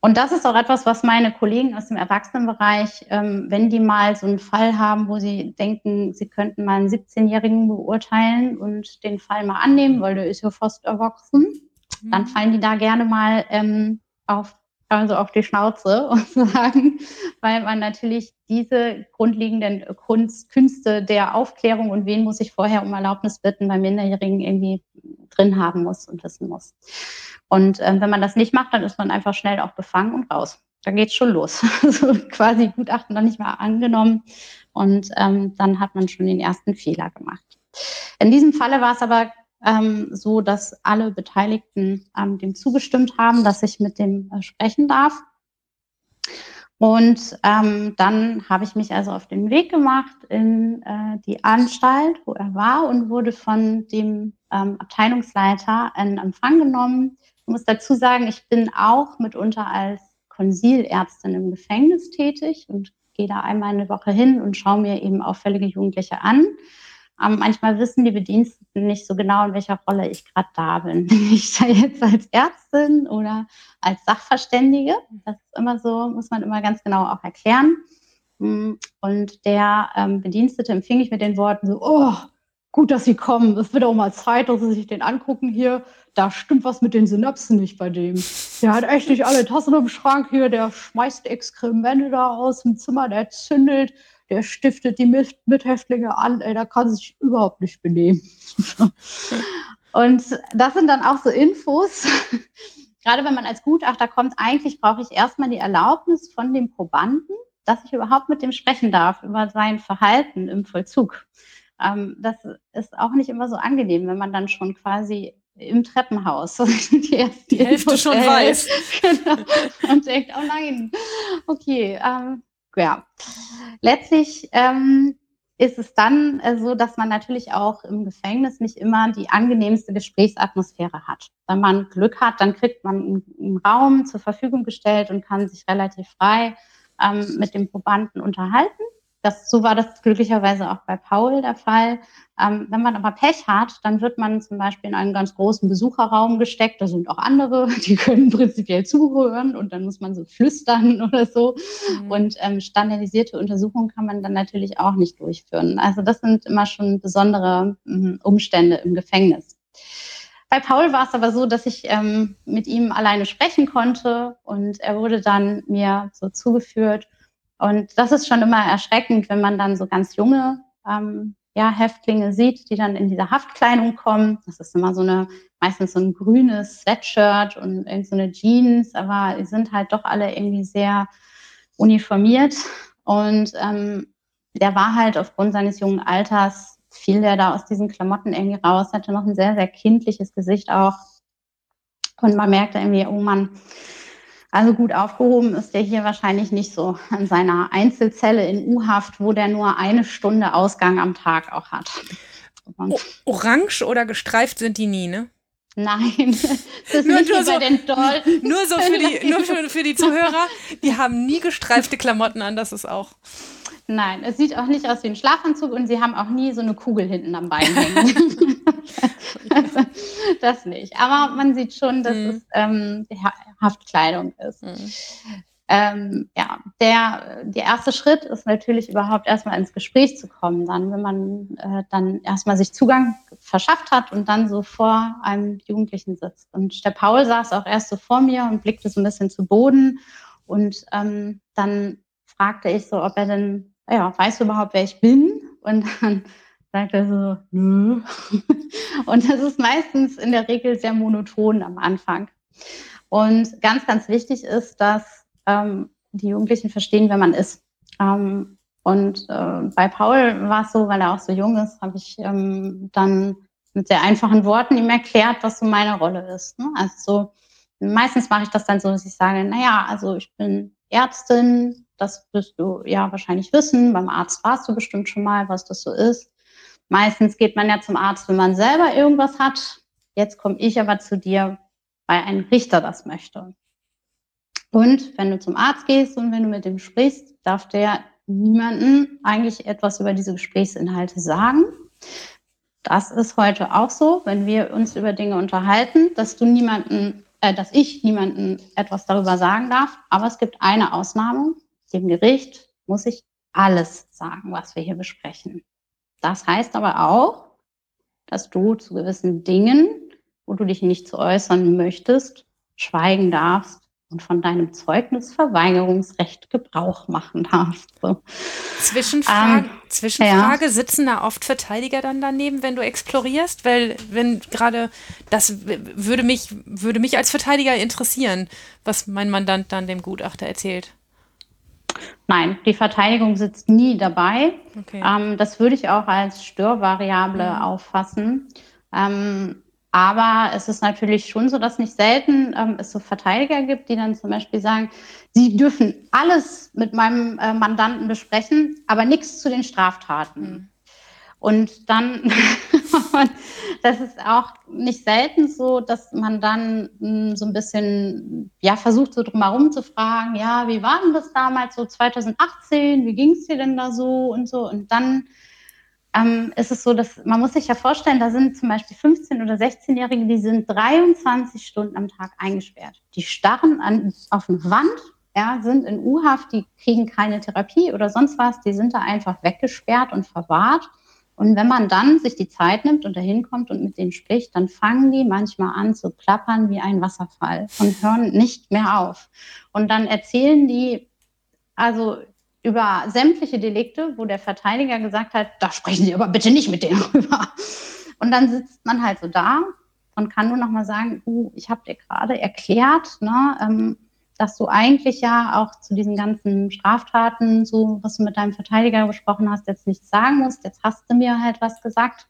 Und das ist auch etwas, was meine Kollegen aus dem Erwachsenenbereich, ähm, wenn die mal so einen Fall haben, wo sie denken, sie könnten mal einen 17-Jährigen beurteilen und den Fall mal annehmen, weil der ist ja fast erwachsen, mhm. dann fallen die da gerne mal ähm, auf also auf die Schnauze und sagen, weil man natürlich diese grundlegenden Kunst, Künste der Aufklärung und wen muss ich vorher um Erlaubnis bitten bei Minderjährigen irgendwie drin haben muss und wissen muss. Und ähm, wenn man das nicht macht, dann ist man einfach schnell auch befangen und raus. Da geht's schon los. also quasi Gutachten noch nicht mal angenommen und ähm, dann hat man schon den ersten Fehler gemacht. In diesem Falle war es aber ähm, so, dass alle Beteiligten ähm, dem zugestimmt haben, dass ich mit dem äh, sprechen darf. Und ähm, dann habe ich mich also auf den Weg gemacht in äh, die Anstalt, wo er war und wurde von dem ähm, Abteilungsleiter in Empfang genommen ich muss dazu sagen, ich bin auch mitunter als Konsilärztin im Gefängnis tätig und gehe da einmal eine Woche hin und schaue mir eben auffällige Jugendliche an. Ähm, manchmal wissen die Bediensteten nicht so genau, in welcher Rolle ich gerade da bin. Bin ich da jetzt als Ärztin oder als Sachverständige? Das ist immer so, muss man immer ganz genau auch erklären. Mm, und der ähm, Bedienstete empfing ich mit den Worten so, oh, gut, dass Sie kommen. Es wird auch mal Zeit, dass Sie sich den angucken hier. Da stimmt was mit den Synapsen nicht bei dem. Der hat echt nicht alle Tassen im Schrank hier. Der schmeißt Exkremente da aus dem Zimmer, der zündelt, der stiftet die Mit Mithäftlinge an. Ey, da kann sich überhaupt nicht benehmen. Und das sind dann auch so Infos. Gerade wenn man als Gutachter kommt, eigentlich brauche ich erstmal die Erlaubnis von dem Probanden, dass ich überhaupt mit dem sprechen darf über sein Verhalten im Vollzug. Ähm, das ist auch nicht immer so angenehm, wenn man dann schon quasi im Treppenhaus die, die Hälfte schon weiß. Genau. Und denkt, oh nein, okay, ähm, ja, letztlich ähm, ist es dann äh, so, dass man natürlich auch im Gefängnis nicht immer die angenehmste Gesprächsatmosphäre hat. Wenn man Glück hat, dann kriegt man einen Raum zur Verfügung gestellt und kann sich relativ frei ähm, mit dem Probanden unterhalten. Das, so war das glücklicherweise auch bei Paul der Fall. Ähm, wenn man aber Pech hat, dann wird man zum Beispiel in einen ganz großen Besucherraum gesteckt. Da sind auch andere, die können prinzipiell zuhören und dann muss man so flüstern oder so. Mhm. Und ähm, standardisierte Untersuchungen kann man dann natürlich auch nicht durchführen. Also das sind immer schon besondere ähm, Umstände im Gefängnis. Bei Paul war es aber so, dass ich ähm, mit ihm alleine sprechen konnte und er wurde dann mir so zugeführt und das ist schon immer erschreckend, wenn man dann so ganz junge ähm, ja, Häftlinge sieht, die dann in dieser Haftkleidung kommen. Das ist immer so eine, meistens so ein grünes Sweatshirt und irgend so eine Jeans, aber die sind halt doch alle irgendwie sehr uniformiert. Und ähm, der war halt aufgrund seines jungen Alters, fiel der da aus diesen Klamotten irgendwie raus, hatte noch ein sehr, sehr kindliches Gesicht auch. Und man merkte irgendwie, oh Mann, also gut aufgehoben ist der hier wahrscheinlich nicht so in seiner Einzelzelle in U-Haft, wo der nur eine Stunde Ausgang am Tag auch hat. O Orange oder gestreift sind die nie, ne? Nein, das ist nur, nicht nur, so, nur so für die, nur für, für die Zuhörer, die haben nie gestreifte Klamotten an, das ist auch. Nein, es sieht auch nicht aus wie ein Schlafanzug und sie haben auch nie so eine Kugel hinten am Bein hängen. das nicht. Aber man sieht schon, dass mhm. es ähm, Haftkleidung ist. Mhm. Ähm, ja, der, der erste Schritt ist natürlich überhaupt erstmal ins Gespräch zu kommen, dann, wenn man äh, dann erstmal sich Zugang verschafft hat und dann so vor einem Jugendlichen sitzt. Und der Paul saß auch erst so vor mir und blickte so ein bisschen zu Boden und ähm, dann fragte ich so, ob er denn ja, weißt du überhaupt, wer ich bin? Und dann sagt er so, nö. Und das ist meistens in der Regel sehr monoton am Anfang. Und ganz, ganz wichtig ist, dass ähm, die Jugendlichen verstehen, wer man ist. Ähm, und äh, bei Paul war es so, weil er auch so jung ist, habe ich ähm, dann mit sehr einfachen Worten ihm erklärt, was so meine Rolle ist. Ne? Also so, meistens mache ich das dann so, dass ich sage, naja, also ich bin Ärztin, das wirst du ja wahrscheinlich wissen. Beim Arzt warst du bestimmt schon mal, was das so ist. Meistens geht man ja zum Arzt, wenn man selber irgendwas hat. Jetzt komme ich aber zu dir, weil ein Richter das möchte. Und wenn du zum Arzt gehst und wenn du mit dem sprichst, darf der niemanden eigentlich etwas über diese Gesprächsinhalte sagen. Das ist heute auch so, wenn wir uns über Dinge unterhalten, dass du niemanden, äh, dass ich niemanden etwas darüber sagen darf. Aber es gibt eine Ausnahme, dem Gericht muss ich alles sagen, was wir hier besprechen. Das heißt aber auch, dass du zu gewissen Dingen, wo du dich nicht zu äußern möchtest, schweigen darfst und von deinem Zeugnisverweigerungsrecht Gebrauch machen darfst. So. Zwischenfrage, ähm, Zwischenfrage ja. sitzen da oft Verteidiger dann daneben, wenn du explorierst? Weil, wenn gerade, das würde mich, würde mich als Verteidiger interessieren, was mein Mandant dann dem Gutachter erzählt. Nein, die Verteidigung sitzt nie dabei. Okay. Ähm, das würde ich auch als Störvariable mhm. auffassen. Ähm, aber es ist natürlich schon so, dass nicht selten ähm, es so Verteidiger gibt, die dann zum Beispiel sagen, sie dürfen alles mit meinem äh, Mandanten besprechen, aber nichts zu den Straftaten. Mhm. Und dann, das ist auch nicht selten so, dass man dann hm, so ein bisschen, ja, versucht so drumherum zu fragen, ja, wie war denn das damals so 2018, wie ging es dir denn da so und so. Und dann ähm, ist es so, dass man muss sich ja vorstellen, da sind zum Beispiel 15- oder 16-Jährige, die sind 23 Stunden am Tag eingesperrt. Die starren an, auf eine Wand, ja, sind in U-Haft, die kriegen keine Therapie oder sonst was, die sind da einfach weggesperrt und verwahrt. Und wenn man dann sich die Zeit nimmt und dahin kommt und mit denen spricht, dann fangen die manchmal an zu plappern wie ein Wasserfall und hören nicht mehr auf. Und dann erzählen die also über sämtliche Delikte, wo der Verteidiger gesagt hat, da sprechen Sie aber bitte nicht mit denen rüber. Und dann sitzt man halt so da und kann nur noch mal sagen, uh, ich habe dir gerade erklärt, ne, ähm, dass du eigentlich ja auch zu diesen ganzen Straftaten, so was du mit deinem Verteidiger besprochen hast, jetzt nichts sagen musst. Jetzt hast du mir halt was gesagt.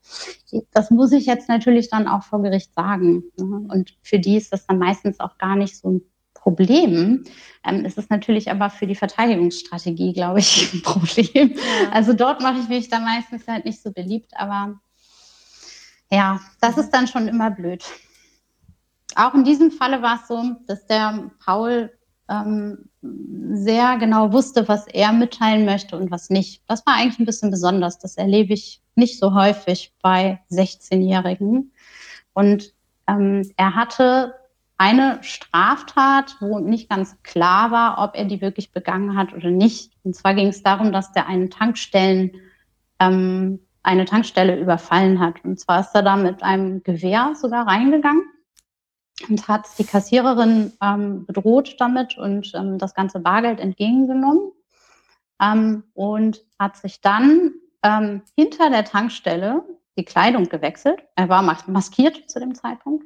Das muss ich jetzt natürlich dann auch vor Gericht sagen. Ne? Und für die ist das dann meistens auch gar nicht so ein Problem. Ähm, es ist natürlich aber für die Verteidigungsstrategie, glaube ich, ein Problem. Ja. Also dort mache ich mich da meistens halt nicht so beliebt, aber ja, das ist dann schon immer blöd. Auch in diesem Falle war es so, dass der Paul ähm, sehr genau wusste, was er mitteilen möchte und was nicht. Das war eigentlich ein bisschen besonders. Das erlebe ich nicht so häufig bei 16-Jährigen. Und ähm, er hatte eine Straftat, wo nicht ganz klar war, ob er die wirklich begangen hat oder nicht. Und zwar ging es darum, dass der einen Tankstellen, ähm, eine Tankstelle überfallen hat. Und zwar ist er da mit einem Gewehr sogar reingegangen und hat die Kassiererin ähm, bedroht damit und ähm, das ganze Bargeld entgegengenommen ähm, und hat sich dann ähm, hinter der Tankstelle die Kleidung gewechselt. Er war maskiert zu dem Zeitpunkt,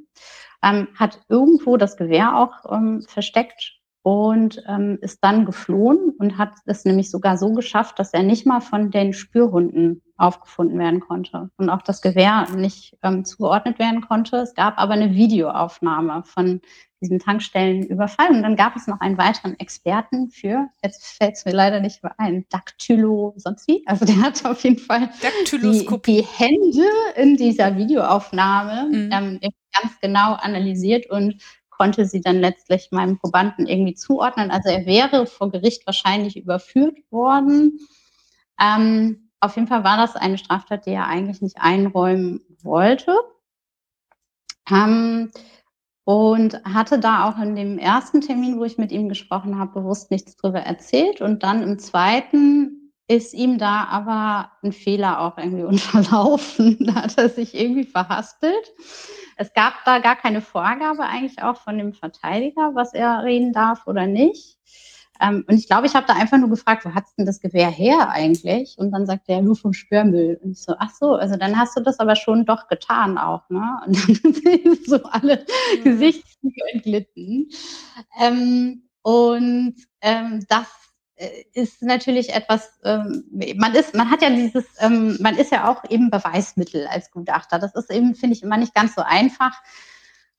ähm, hat irgendwo das Gewehr auch ähm, versteckt und ist dann geflohen und hat es nämlich sogar so geschafft, dass er nicht mal von den Spürhunden aufgefunden werden konnte und auch das Gewehr nicht ähm, zugeordnet werden konnte. Es gab aber eine Videoaufnahme von diesem Tankstellenüberfall und dann gab es noch einen weiteren Experten für, jetzt fällt es mir leider nicht mehr ein, Dactylo sonst wie. Also der hat auf jeden Fall die, die, Hände in dieser Videoaufnahme mhm. ähm, ganz genau analysiert und konnte sie dann letztlich meinem Probanden irgendwie zuordnen. Also er wäre vor Gericht wahrscheinlich überführt worden. Ähm, auf jeden Fall war das eine Straftat, die er eigentlich nicht einräumen wollte. Ähm, und hatte da auch in dem ersten Termin, wo ich mit ihm gesprochen habe, bewusst nichts drüber erzählt. Und dann im zweiten ist ihm da aber ein Fehler auch irgendwie unterlaufen. da hat er sich irgendwie verhaspelt. Es gab da gar keine Vorgabe eigentlich auch von dem Verteidiger, was er reden darf oder nicht. Ähm, und ich glaube, ich habe da einfach nur gefragt, wo hat denn das Gewehr her eigentlich? Und dann sagt er, nur vom Sperrmüll. Und ich so, ach so, also dann hast du das aber schon doch getan auch, ne? Und dann sind so alle ja. Gesichtszüge entglitten. Ähm, und ähm, das äh, ist natürlich etwas, ähm, man ist, man hat ja dieses, ähm, man ist ja auch eben Beweismittel als Gutachter. Das ist eben, finde ich, immer nicht ganz so einfach,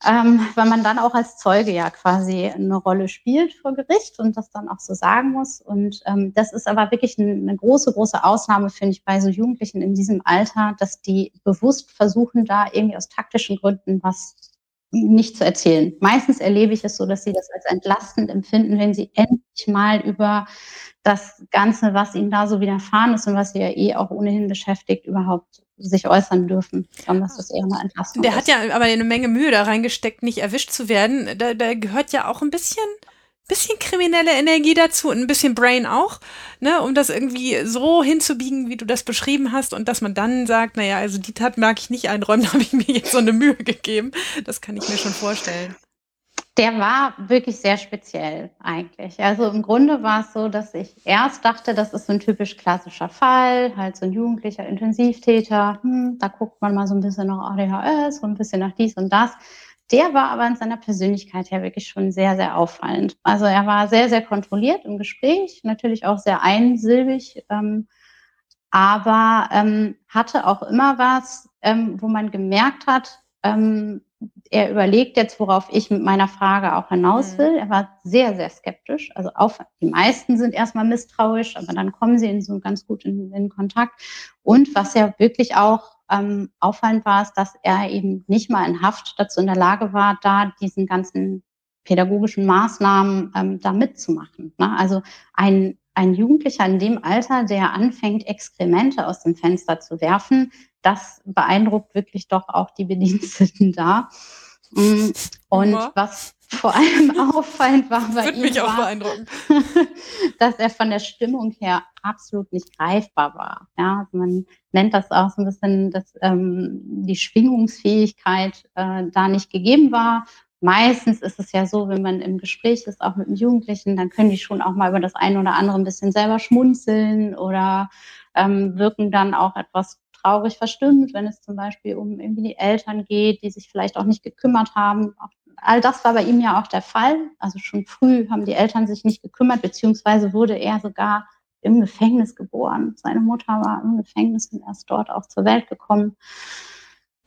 ähm, weil man dann auch als Zeuge ja quasi eine Rolle spielt vor Gericht und das dann auch so sagen muss. Und ähm, das ist aber wirklich eine, eine große, große Ausnahme, finde ich, bei so Jugendlichen in diesem Alter, dass die bewusst versuchen, da irgendwie aus taktischen Gründen was nicht zu erzählen. Meistens erlebe ich es so, dass sie das als entlastend empfinden, wenn sie endlich mal über das Ganze, was ihnen da so widerfahren ist und was sie ja eh auch ohnehin beschäftigt, überhaupt sich äußern dürfen. Dann das ist eher eine Entlastung. Der ist. hat ja aber eine Menge Mühe da reingesteckt, nicht erwischt zu werden. Da, da gehört ja auch ein bisschen bisschen kriminelle Energie dazu und ein bisschen Brain auch, ne, um das irgendwie so hinzubiegen, wie du das beschrieben hast und dass man dann sagt, naja, also die Tat mag ich nicht einräumen, da habe ich mir jetzt so eine Mühe gegeben. Das kann ich mir schon vorstellen. Der war wirklich sehr speziell eigentlich. Also im Grunde war es so, dass ich erst dachte, das ist so ein typisch klassischer Fall, halt so ein jugendlicher Intensivtäter. Hm, da guckt man mal so ein bisschen nach ADHS und ein bisschen nach dies und das. Der war aber in seiner Persönlichkeit her wirklich schon sehr, sehr auffallend. Also er war sehr, sehr kontrolliert im Gespräch, natürlich auch sehr einsilbig, ähm, aber ähm, hatte auch immer was, ähm, wo man gemerkt hat, ähm, er überlegt jetzt, worauf ich mit meiner Frage auch hinaus mhm. will. Er war sehr, sehr skeptisch. Also auf, die meisten sind erstmal misstrauisch, aber dann kommen sie in so ganz gut in, in Kontakt. Und was ja wirklich auch ähm, auffallend war es, dass er eben nicht mal in Haft dazu in der Lage war, da diesen ganzen pädagogischen Maßnahmen ähm, da mitzumachen. Ne? Also ein, ein Jugendlicher in dem Alter, der anfängt, Exkremente aus dem Fenster zu werfen, das beeindruckt wirklich doch auch die Bediensteten da. Mm, und ja. was vor allem auffallend war bei Würde ihm, mich auch beeindrucken. dass er von der Stimmung her absolut nicht greifbar war. Ja, also man nennt das auch so ein bisschen, dass ähm, die Schwingungsfähigkeit äh, da nicht gegeben war. Meistens ist es ja so, wenn man im Gespräch ist, auch mit einem Jugendlichen, dann können die schon auch mal über das eine oder andere ein bisschen selber schmunzeln oder ähm, wirken dann auch etwas traurig verstimmt, wenn es zum Beispiel um irgendwie die Eltern geht, die sich vielleicht auch nicht gekümmert haben. All das war bei ihm ja auch der Fall. Also schon früh haben die Eltern sich nicht gekümmert, beziehungsweise wurde er sogar im Gefängnis geboren. Seine Mutter war im Gefängnis und erst dort auch zur Welt gekommen.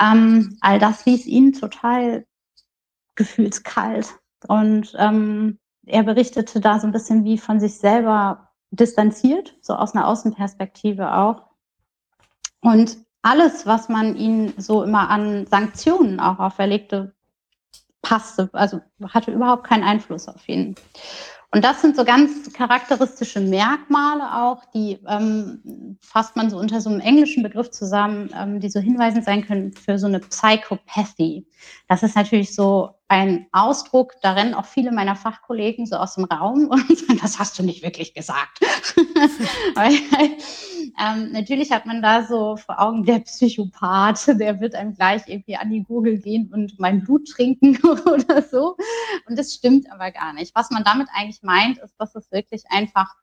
Ähm, all das ließ ihn total gefühlskalt. Und ähm, er berichtete da so ein bisschen wie von sich selber distanziert, so aus einer Außenperspektive auch. Und alles, was man ihnen so immer an Sanktionen auch auferlegte, passte, also hatte überhaupt keinen Einfluss auf ihn. Und das sind so ganz charakteristische Merkmale auch, die ähm, fasst man so unter so einem englischen Begriff zusammen, ähm, die so hinweisend sein können für so eine Psychopathy. Das ist natürlich so ein Ausdruck, da rennen auch viele meiner Fachkollegen so aus dem Raum und sagen, das hast du nicht wirklich gesagt. ähm, natürlich hat man da so vor Augen, der Psychopath, der wird einem gleich irgendwie an die Gurgel gehen und mein Blut trinken oder so. Und das stimmt aber gar nicht. Was man damit eigentlich meint, ist, dass es wirklich einfach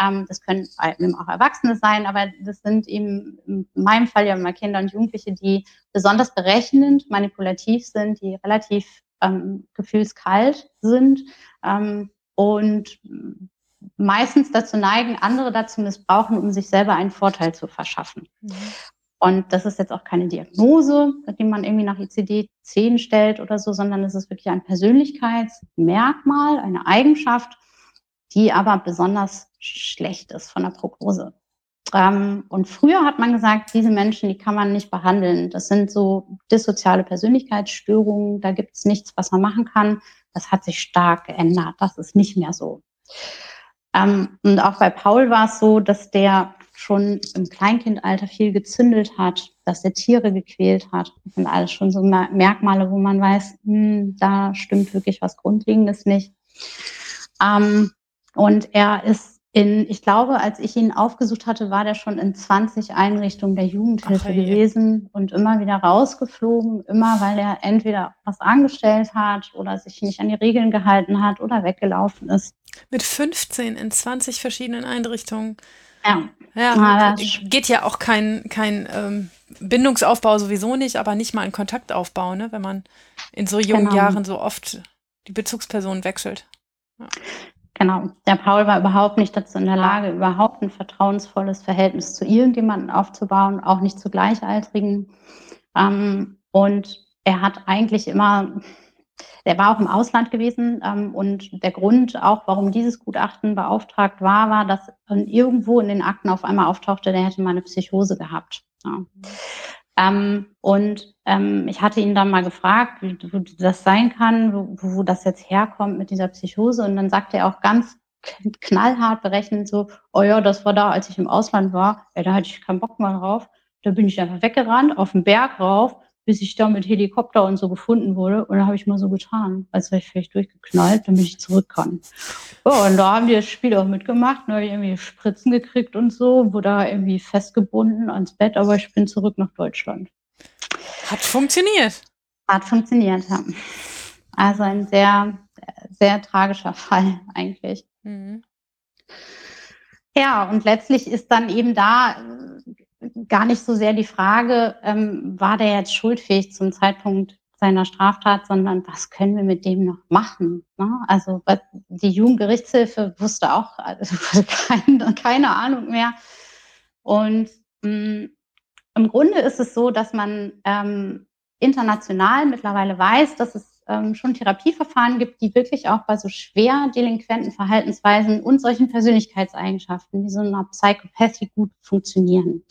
ähm, das können eben auch Erwachsene sein, aber das sind eben in meinem Fall ja immer Kinder und Jugendliche, die besonders berechnend, manipulativ sind, die relativ ähm, gefühlskalt sind ähm, und meistens dazu neigen, andere dazu missbrauchen, um sich selber einen Vorteil zu verschaffen. Mhm. Und das ist jetzt auch keine Diagnose, die man irgendwie nach ICD-10 stellt oder so, sondern es ist wirklich ein Persönlichkeitsmerkmal, eine Eigenschaft, die aber besonders schlecht ist von der Prognose. Ähm, und früher hat man gesagt, diese Menschen, die kann man nicht behandeln. Das sind so dissoziale Persönlichkeitsstörungen, da gibt es nichts, was man machen kann. Das hat sich stark geändert. Das ist nicht mehr so. Ähm, und auch bei Paul war es so, dass der schon im Kleinkindalter viel gezündelt hat, dass er Tiere gequält hat. Das sind alles schon so Merkmale, wo man weiß, hm, da stimmt wirklich was Grundlegendes nicht. Ähm, und er ist in, ich glaube, als ich ihn aufgesucht hatte, war der schon in 20 Einrichtungen der Jugendhilfe Ach, gewesen und immer wieder rausgeflogen, immer weil er entweder was angestellt hat oder sich nicht an die Regeln gehalten hat oder weggelaufen ist. Mit 15 in 20 verschiedenen Einrichtungen. Ja. Ja, ah, geht ja auch kein, kein ähm, Bindungsaufbau sowieso nicht, aber nicht mal ein Kontaktaufbau, ne, wenn man in so jungen genau. Jahren so oft die Bezugsperson wechselt. Ja. Genau. Der Paul war überhaupt nicht dazu in der Lage, überhaupt ein vertrauensvolles Verhältnis zu irgendjemandem aufzubauen, auch nicht zu Gleichaltrigen. Ähm, und er hat eigentlich immer, er war auch im Ausland gewesen ähm, und der Grund auch, warum dieses Gutachten beauftragt war, war, dass irgendwo in den Akten auf einmal auftauchte, der hätte mal eine Psychose gehabt. Ja. Ähm, und ähm, ich hatte ihn dann mal gefragt, wie, wie das sein kann, wo, wo, das jetzt herkommt mit dieser Psychose. Und dann sagte er auch ganz knallhart berechnet so, oh ja, das war da, als ich im Ausland war. Ja, da hatte ich keinen Bock mehr drauf. Da bin ich einfach weggerannt, auf den Berg rauf, bis ich da mit Helikopter und so gefunden wurde. Und da habe ich mal so getan, als wäre ich vielleicht durchgeknallt, damit ich zurück kann. Ja, und da haben die das Spiel auch mitgemacht. Da habe ich irgendwie Spritzen gekriegt und so, wurde da irgendwie festgebunden ans Bett, aber ich bin zurück nach Deutschland. Hat funktioniert. Hat funktioniert, ja. Also ein sehr, sehr tragischer Fall eigentlich. Mhm. Ja, und letztlich ist dann eben da gar nicht so sehr die Frage, ähm, war der jetzt schuldfähig zum Zeitpunkt seiner Straftat, sondern was können wir mit dem noch machen? Ne? Also die Jugendgerichtshilfe wusste auch also, keine, keine Ahnung mehr. Und mh, mm, im Grunde ist es so, dass man ähm, international mittlerweile weiß, dass es ähm, schon Therapieverfahren gibt, die wirklich auch bei so schwer delinquenten Verhaltensweisen und solchen Persönlichkeitseigenschaften wie so einer Psychopathie gut funktionieren.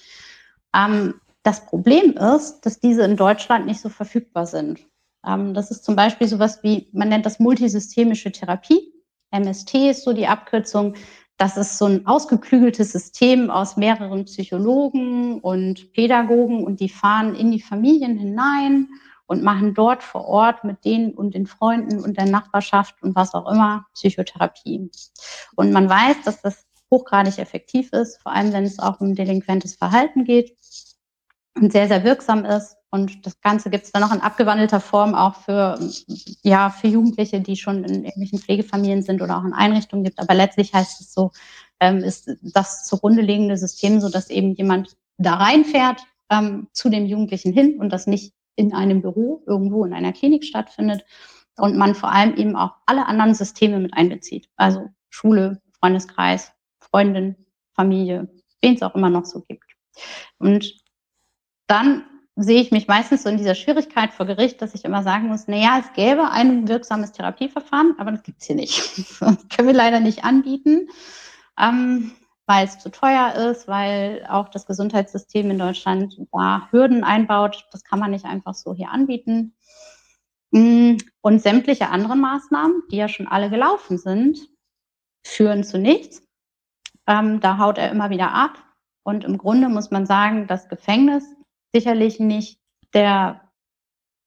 Ähm, das Problem ist, dass diese in Deutschland nicht so verfügbar sind. Ähm, das ist zum Beispiel sowas wie, man nennt das multisystemische Therapie. MST ist so die Abkürzung. Das ist so ein ausgeklügeltes System aus mehreren Psychologen und Pädagogen und die fahren in die Familien hinein und machen dort vor Ort mit denen und den Freunden und der Nachbarschaft und was auch immer Psychotherapie. Und man weiß, dass das hochgradig effektiv ist, vor allem wenn es auch um delinquentes Verhalten geht und sehr, sehr wirksam ist. Und das Ganze gibt es dann noch in abgewandelter Form auch für, ja, für Jugendliche, die schon in irgendwelchen Pflegefamilien sind oder auch in Einrichtungen gibt. Aber letztlich heißt es so, ähm, ist das zugrunde liegende System so, dass eben jemand da reinfährt ähm, zu dem Jugendlichen hin und das nicht in einem Büro irgendwo in einer Klinik stattfindet und man vor allem eben auch alle anderen Systeme mit einbezieht. Also Schule, Freundeskreis, Freundin, Familie, wen es auch immer noch so gibt. Und dann sehe ich mich meistens so in dieser Schwierigkeit vor Gericht, dass ich immer sagen muss, naja, es gäbe ein wirksames Therapieverfahren, aber das gibt es hier nicht. Das können wir leider nicht anbieten, ähm, weil es zu teuer ist, weil auch das Gesundheitssystem in Deutschland da Hürden einbaut. Das kann man nicht einfach so hier anbieten. Mm, und sämtliche andere Maßnahmen, die ja schon alle gelaufen sind, führen zu nichts. Ähm, da haut er immer wieder ab. Und im Grunde muss man sagen, das Gefängnis sicherlich nicht der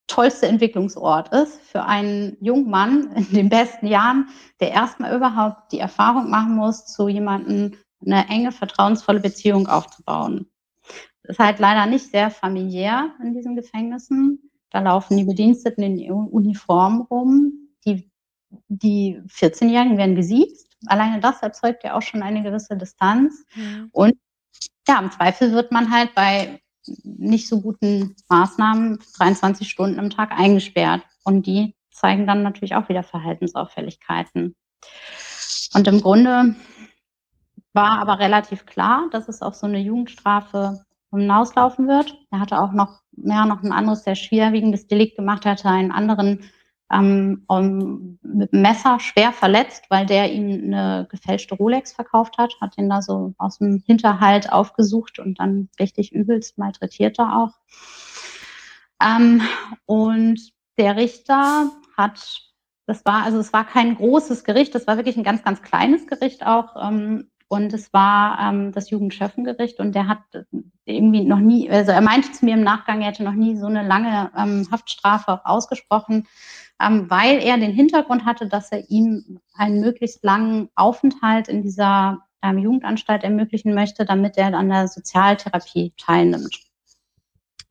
tollste Entwicklungsort ist für einen jungen Mann in den besten Jahren, der erstmal überhaupt die Erfahrung machen muss, zu jemandem eine enge, vertrauensvolle Beziehung aufzubauen. Das ist halt leider nicht sehr familiär in diesen Gefängnissen. Da laufen die Bediensteten in Uniform rum. Die, die 14-Jährigen werden gesiezt. Alleine das erzeugt ja auch schon eine gewisse Distanz. Mhm. Und ja, im Zweifel wird man halt bei nicht so guten Maßnahmen 23 Stunden am Tag eingesperrt. Und die zeigen dann natürlich auch wieder Verhaltensauffälligkeiten. Und im Grunde war aber relativ klar, dass es auf so eine Jugendstrafe hinauslaufen wird. Er hatte auch noch mehr noch ein anderes sehr schwerwiegendes Delikt gemacht, hatte einen anderen ähm, um, mit dem Messer schwer verletzt, weil der ihm eine gefälschte Rolex verkauft hat, hat ihn da so aus dem Hinterhalt aufgesucht und dann richtig übelst malträtiert da auch. Ähm, und der Richter hat, das war, also es war kein großes Gericht, das war wirklich ein ganz, ganz kleines Gericht auch. Ähm, und es war ähm, das Jugendschöffengericht und der hat irgendwie noch nie, also er meinte zu mir im Nachgang, er hätte noch nie so eine lange ähm, Haftstrafe auch ausgesprochen, ähm, weil er den Hintergrund hatte, dass er ihm einen möglichst langen Aufenthalt in dieser ähm, Jugendanstalt ermöglichen möchte, damit er an der Sozialtherapie teilnimmt.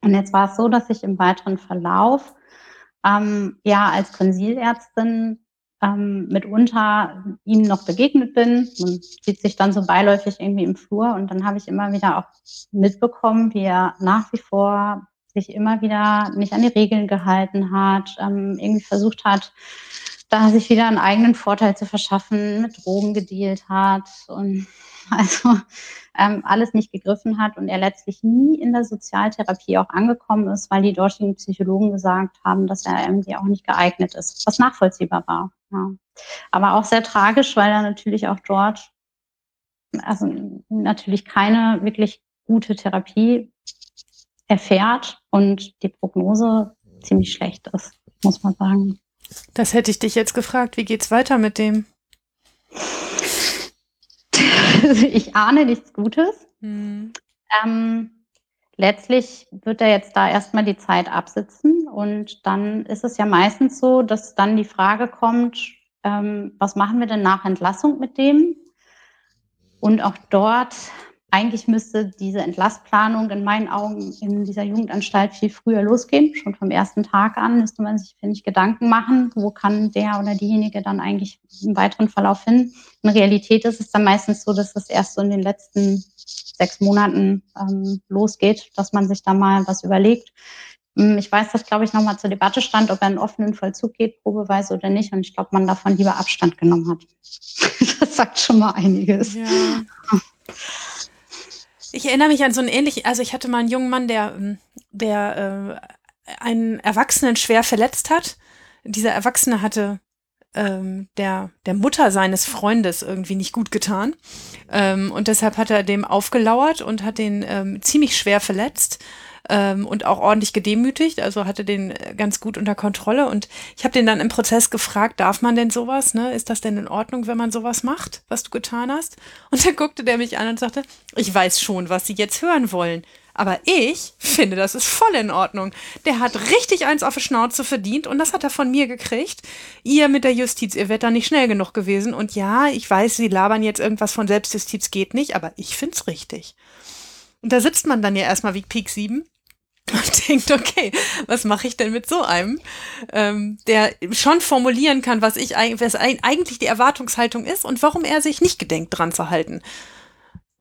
Und jetzt war es so, dass ich im weiteren Verlauf ähm, ja als Konsilärztin ähm, mitunter ihm noch begegnet bin. Man sieht sich dann so beiläufig irgendwie im Flur und dann habe ich immer wieder auch mitbekommen, wie er nach wie vor sich immer wieder nicht an die Regeln gehalten hat, ähm, irgendwie versucht hat, da sich wieder einen eigenen Vorteil zu verschaffen, mit Drogen gedealt hat und also ähm, alles nicht gegriffen hat und er letztlich nie in der Sozialtherapie auch angekommen ist, weil die dortigen Psychologen gesagt haben, dass er irgendwie auch nicht geeignet ist, was nachvollziehbar war. Ja. Aber auch sehr tragisch, weil er natürlich auch dort, also natürlich keine wirklich gute Therapie erfährt und die Prognose ziemlich schlecht ist, muss man sagen. Das hätte ich dich jetzt gefragt. Wie geht's weiter mit dem? Ich ahne nichts Gutes. Hm. Ähm, letztlich wird er jetzt da erstmal die Zeit absitzen und dann ist es ja meistens so, dass dann die Frage kommt, ähm, was machen wir denn nach Entlassung mit dem? Und auch dort eigentlich müsste diese Entlassplanung in meinen Augen in dieser Jugendanstalt viel früher losgehen. Schon vom ersten Tag an müsste man sich, finde ich, Gedanken machen, wo kann der oder diejenige dann eigentlich im weiteren Verlauf hin. In Realität ist es dann meistens so, dass es erst so in den letzten sechs Monaten ähm, losgeht, dass man sich da mal was überlegt. Hm, ich weiß, dass, glaube ich, nochmal zur Debatte stand, ob er einen offenen Vollzug geht, probeweise oder nicht. Und ich glaube, man davon lieber Abstand genommen hat. das sagt schon mal einiges. Ja. Ich erinnere mich an so einen ähnlichen, also ich hatte mal einen jungen Mann, der, ähm, der äh, einen Erwachsenen schwer verletzt hat. Dieser Erwachsene hatte ähm, der, der Mutter seines Freundes irgendwie nicht gut getan. Ähm, und deshalb hat er dem aufgelauert und hat den ähm, ziemlich schwer verletzt ähm, und auch ordentlich gedemütigt, also hatte den äh, ganz gut unter Kontrolle. Und ich habe den dann im Prozess gefragt, darf man denn sowas? Ne? Ist das denn in Ordnung, wenn man sowas macht, was du getan hast? Und dann guckte der mich an und sagte, ich weiß schon, was Sie jetzt hören wollen. Aber ich finde, das ist voll in Ordnung. Der hat richtig eins auf die Schnauze verdient und das hat er von mir gekriegt. Ihr mit der Justiz, ihr werdet da nicht schnell genug gewesen. Und ja, ich weiß, sie labern jetzt irgendwas von Selbstjustiz geht nicht, aber ich find's richtig. Und da sitzt man dann ja erstmal wie Peak 7 und denkt, okay, was mache ich denn mit so einem, ähm, der schon formulieren kann, was ich was eigentlich die Erwartungshaltung ist und warum er sich nicht gedenkt, dran zu halten.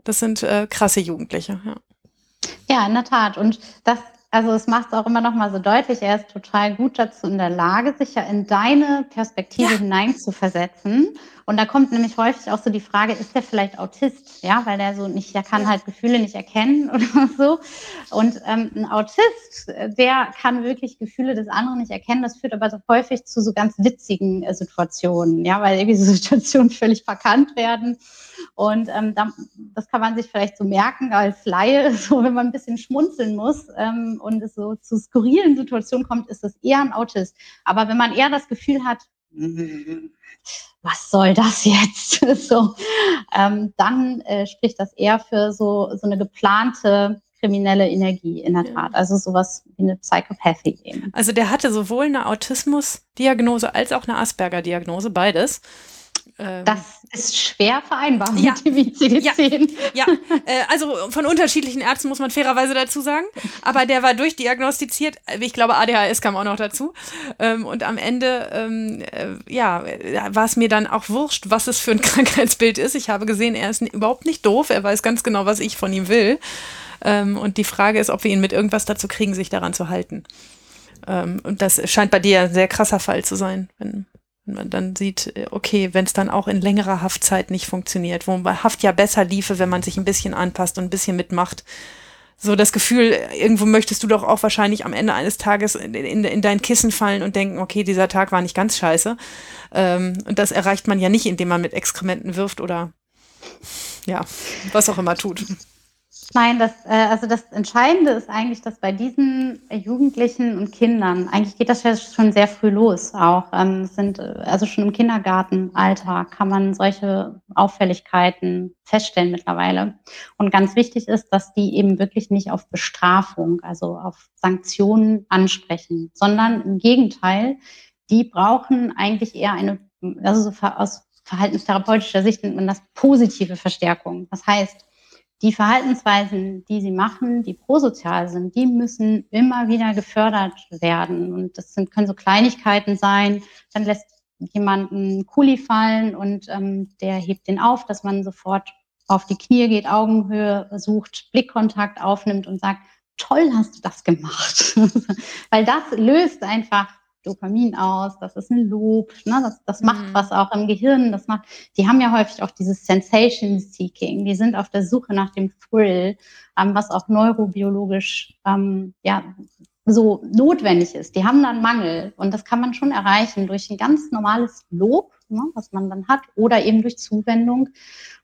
Das sind äh, krasse Jugendliche, ja. Ja, in der Tat. Und das also es macht es auch immer noch mal so deutlich, er ist total gut dazu in der Lage, sich ja in deine Perspektive ja. hineinzuversetzen. Und da kommt nämlich häufig auch so die Frage, ist der vielleicht Autist? Ja, weil der so nicht, der kann ja. halt Gefühle nicht erkennen oder so. Und ähm, ein Autist, der kann wirklich Gefühle des anderen nicht erkennen. Das führt aber so häufig zu so ganz witzigen äh, Situationen, ja, weil irgendwie so Situationen völlig verkannt werden. Und ähm, das kann man sich vielleicht so merken als Laie, so wenn man ein bisschen schmunzeln muss ähm, und es so zu skurrilen Situationen kommt, ist es eher ein Autist. Aber wenn man eher das Gefühl hat, was soll das jetzt? so, ähm, dann äh, spricht das eher für so, so eine geplante kriminelle Energie in der Tat. Also sowas wie eine Psychopathy eben. Also der hatte sowohl eine Autismus-Diagnose als auch eine Asperger-Diagnose, beides. Ähm, das ist schwer vereinbar ja, mit dem ICD-10. Ja, ja. Äh, also von unterschiedlichen Ärzten muss man fairerweise dazu sagen. Aber der war durchdiagnostiziert. Ich glaube, ADHS kam auch noch dazu. Ähm, und am Ende, ähm, äh, ja, war es mir dann auch wurscht, was es für ein Krankheitsbild ist. Ich habe gesehen, er ist überhaupt nicht doof. Er weiß ganz genau, was ich von ihm will. Ähm, und die Frage ist, ob wir ihn mit irgendwas dazu kriegen, sich daran zu halten. Ähm, und das scheint bei dir ein sehr krasser Fall zu sein, wenn man dann sieht, äh, okay, wenn es dann auch in längerer Haftzeit nicht funktioniert, wo Haft ja besser liefe, wenn man sich ein bisschen anpasst und ein bisschen mitmacht. So das Gefühl, irgendwo möchtest du doch auch wahrscheinlich am Ende eines Tages in, in, in dein Kissen fallen und denken, okay, dieser Tag war nicht ganz scheiße. Ähm, und das erreicht man ja nicht, indem man mit Exkrementen wirft oder ja, was auch immer tut. Nein, das, äh, also das Entscheidende ist eigentlich, dass bei diesen Jugendlichen und Kindern, eigentlich geht das ja schon sehr früh los auch, ähm, sind, äh, also schon im Kindergartenalter kann man solche Auffälligkeiten feststellen mittlerweile. Und ganz wichtig ist, dass die eben wirklich nicht auf Bestrafung, also auf Sanktionen ansprechen, sondern im Gegenteil, die brauchen eigentlich eher eine, also so aus verhaltenstherapeutischer Sicht nennt man das positive Verstärkung. Das heißt, die Verhaltensweisen, die sie machen, die prosozial sind, die müssen immer wieder gefördert werden. Und das sind, können so Kleinigkeiten sein. Dann lässt jemand einen Kuli fallen und ähm, der hebt den auf, dass man sofort auf die Knie geht, Augenhöhe sucht, Blickkontakt aufnimmt und sagt, toll hast du das gemacht. Weil das löst einfach Dopamin aus, das ist ein Lob, ne? das, das macht mhm. was auch im Gehirn, das macht, die haben ja häufig auch dieses Sensation Seeking, die sind auf der Suche nach dem Thrill, ähm, was auch neurobiologisch ähm, ja, so notwendig ist. Die haben dann Mangel und das kann man schon erreichen durch ein ganz normales Lob, ne, was man dann hat, oder eben durch Zuwendung.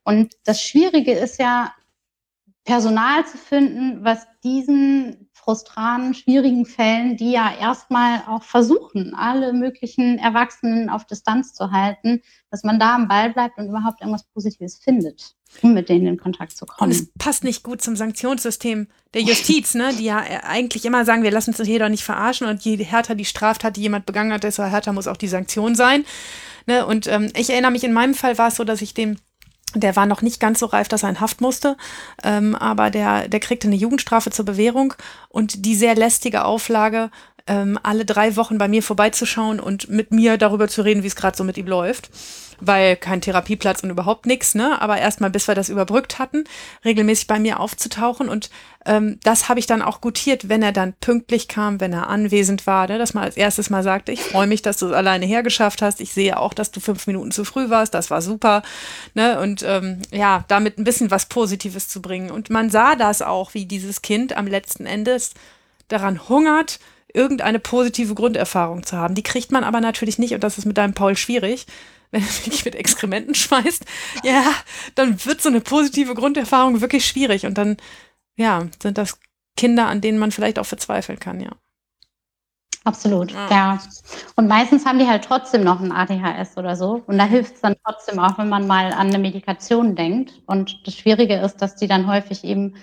Und das Schwierige ist ja, Personal zu finden, was diesen frustranen, schwierigen Fällen, die ja erstmal auch versuchen, alle möglichen Erwachsenen auf Distanz zu halten, dass man da am Ball bleibt und überhaupt irgendwas Positives findet, um mit denen in Kontakt zu kommen. Und es passt nicht gut zum Sanktionssystem der Justiz, ne? die ja eigentlich immer sagen, wir lassen uns hier doch nicht verarschen und je härter die Straftat, die jemand begangen hat, desto härter muss auch die Sanktion sein. Ne? Und ähm, ich erinnere mich, in meinem Fall war es so, dass ich dem der war noch nicht ganz so reif, dass er in Haft musste, ähm, aber der, der kriegte eine Jugendstrafe zur Bewährung und die sehr lästige Auflage, ähm, alle drei Wochen bei mir vorbeizuschauen und mit mir darüber zu reden, wie es gerade so mit ihm läuft weil kein Therapieplatz und überhaupt nichts, ne? Aber erstmal, bis wir das überbrückt hatten, regelmäßig bei mir aufzutauchen. Und ähm, das habe ich dann auch gutiert, wenn er dann pünktlich kam, wenn er anwesend war, ne? dass man als erstes mal sagte, ich freue mich, dass du es alleine hergeschafft hast. Ich sehe auch, dass du fünf Minuten zu früh warst. Das war super. Ne? Und ähm, ja, damit ein bisschen was Positives zu bringen. Und man sah das auch, wie dieses Kind am letzten Endes daran hungert, irgendeine positive Grunderfahrung zu haben. Die kriegt man aber natürlich nicht, und das ist mit deinem Paul schwierig, wenn er wirklich mit Exkrementen schmeißt, ja, dann wird so eine positive Grunderfahrung wirklich schwierig. Und dann, ja, sind das Kinder, an denen man vielleicht auch verzweifeln kann, ja. Absolut, ja. ja. Und meistens haben die halt trotzdem noch ein ADHS oder so. Und da hilft es dann trotzdem auch, wenn man mal an eine Medikation denkt. Und das Schwierige ist, dass die dann häufig eben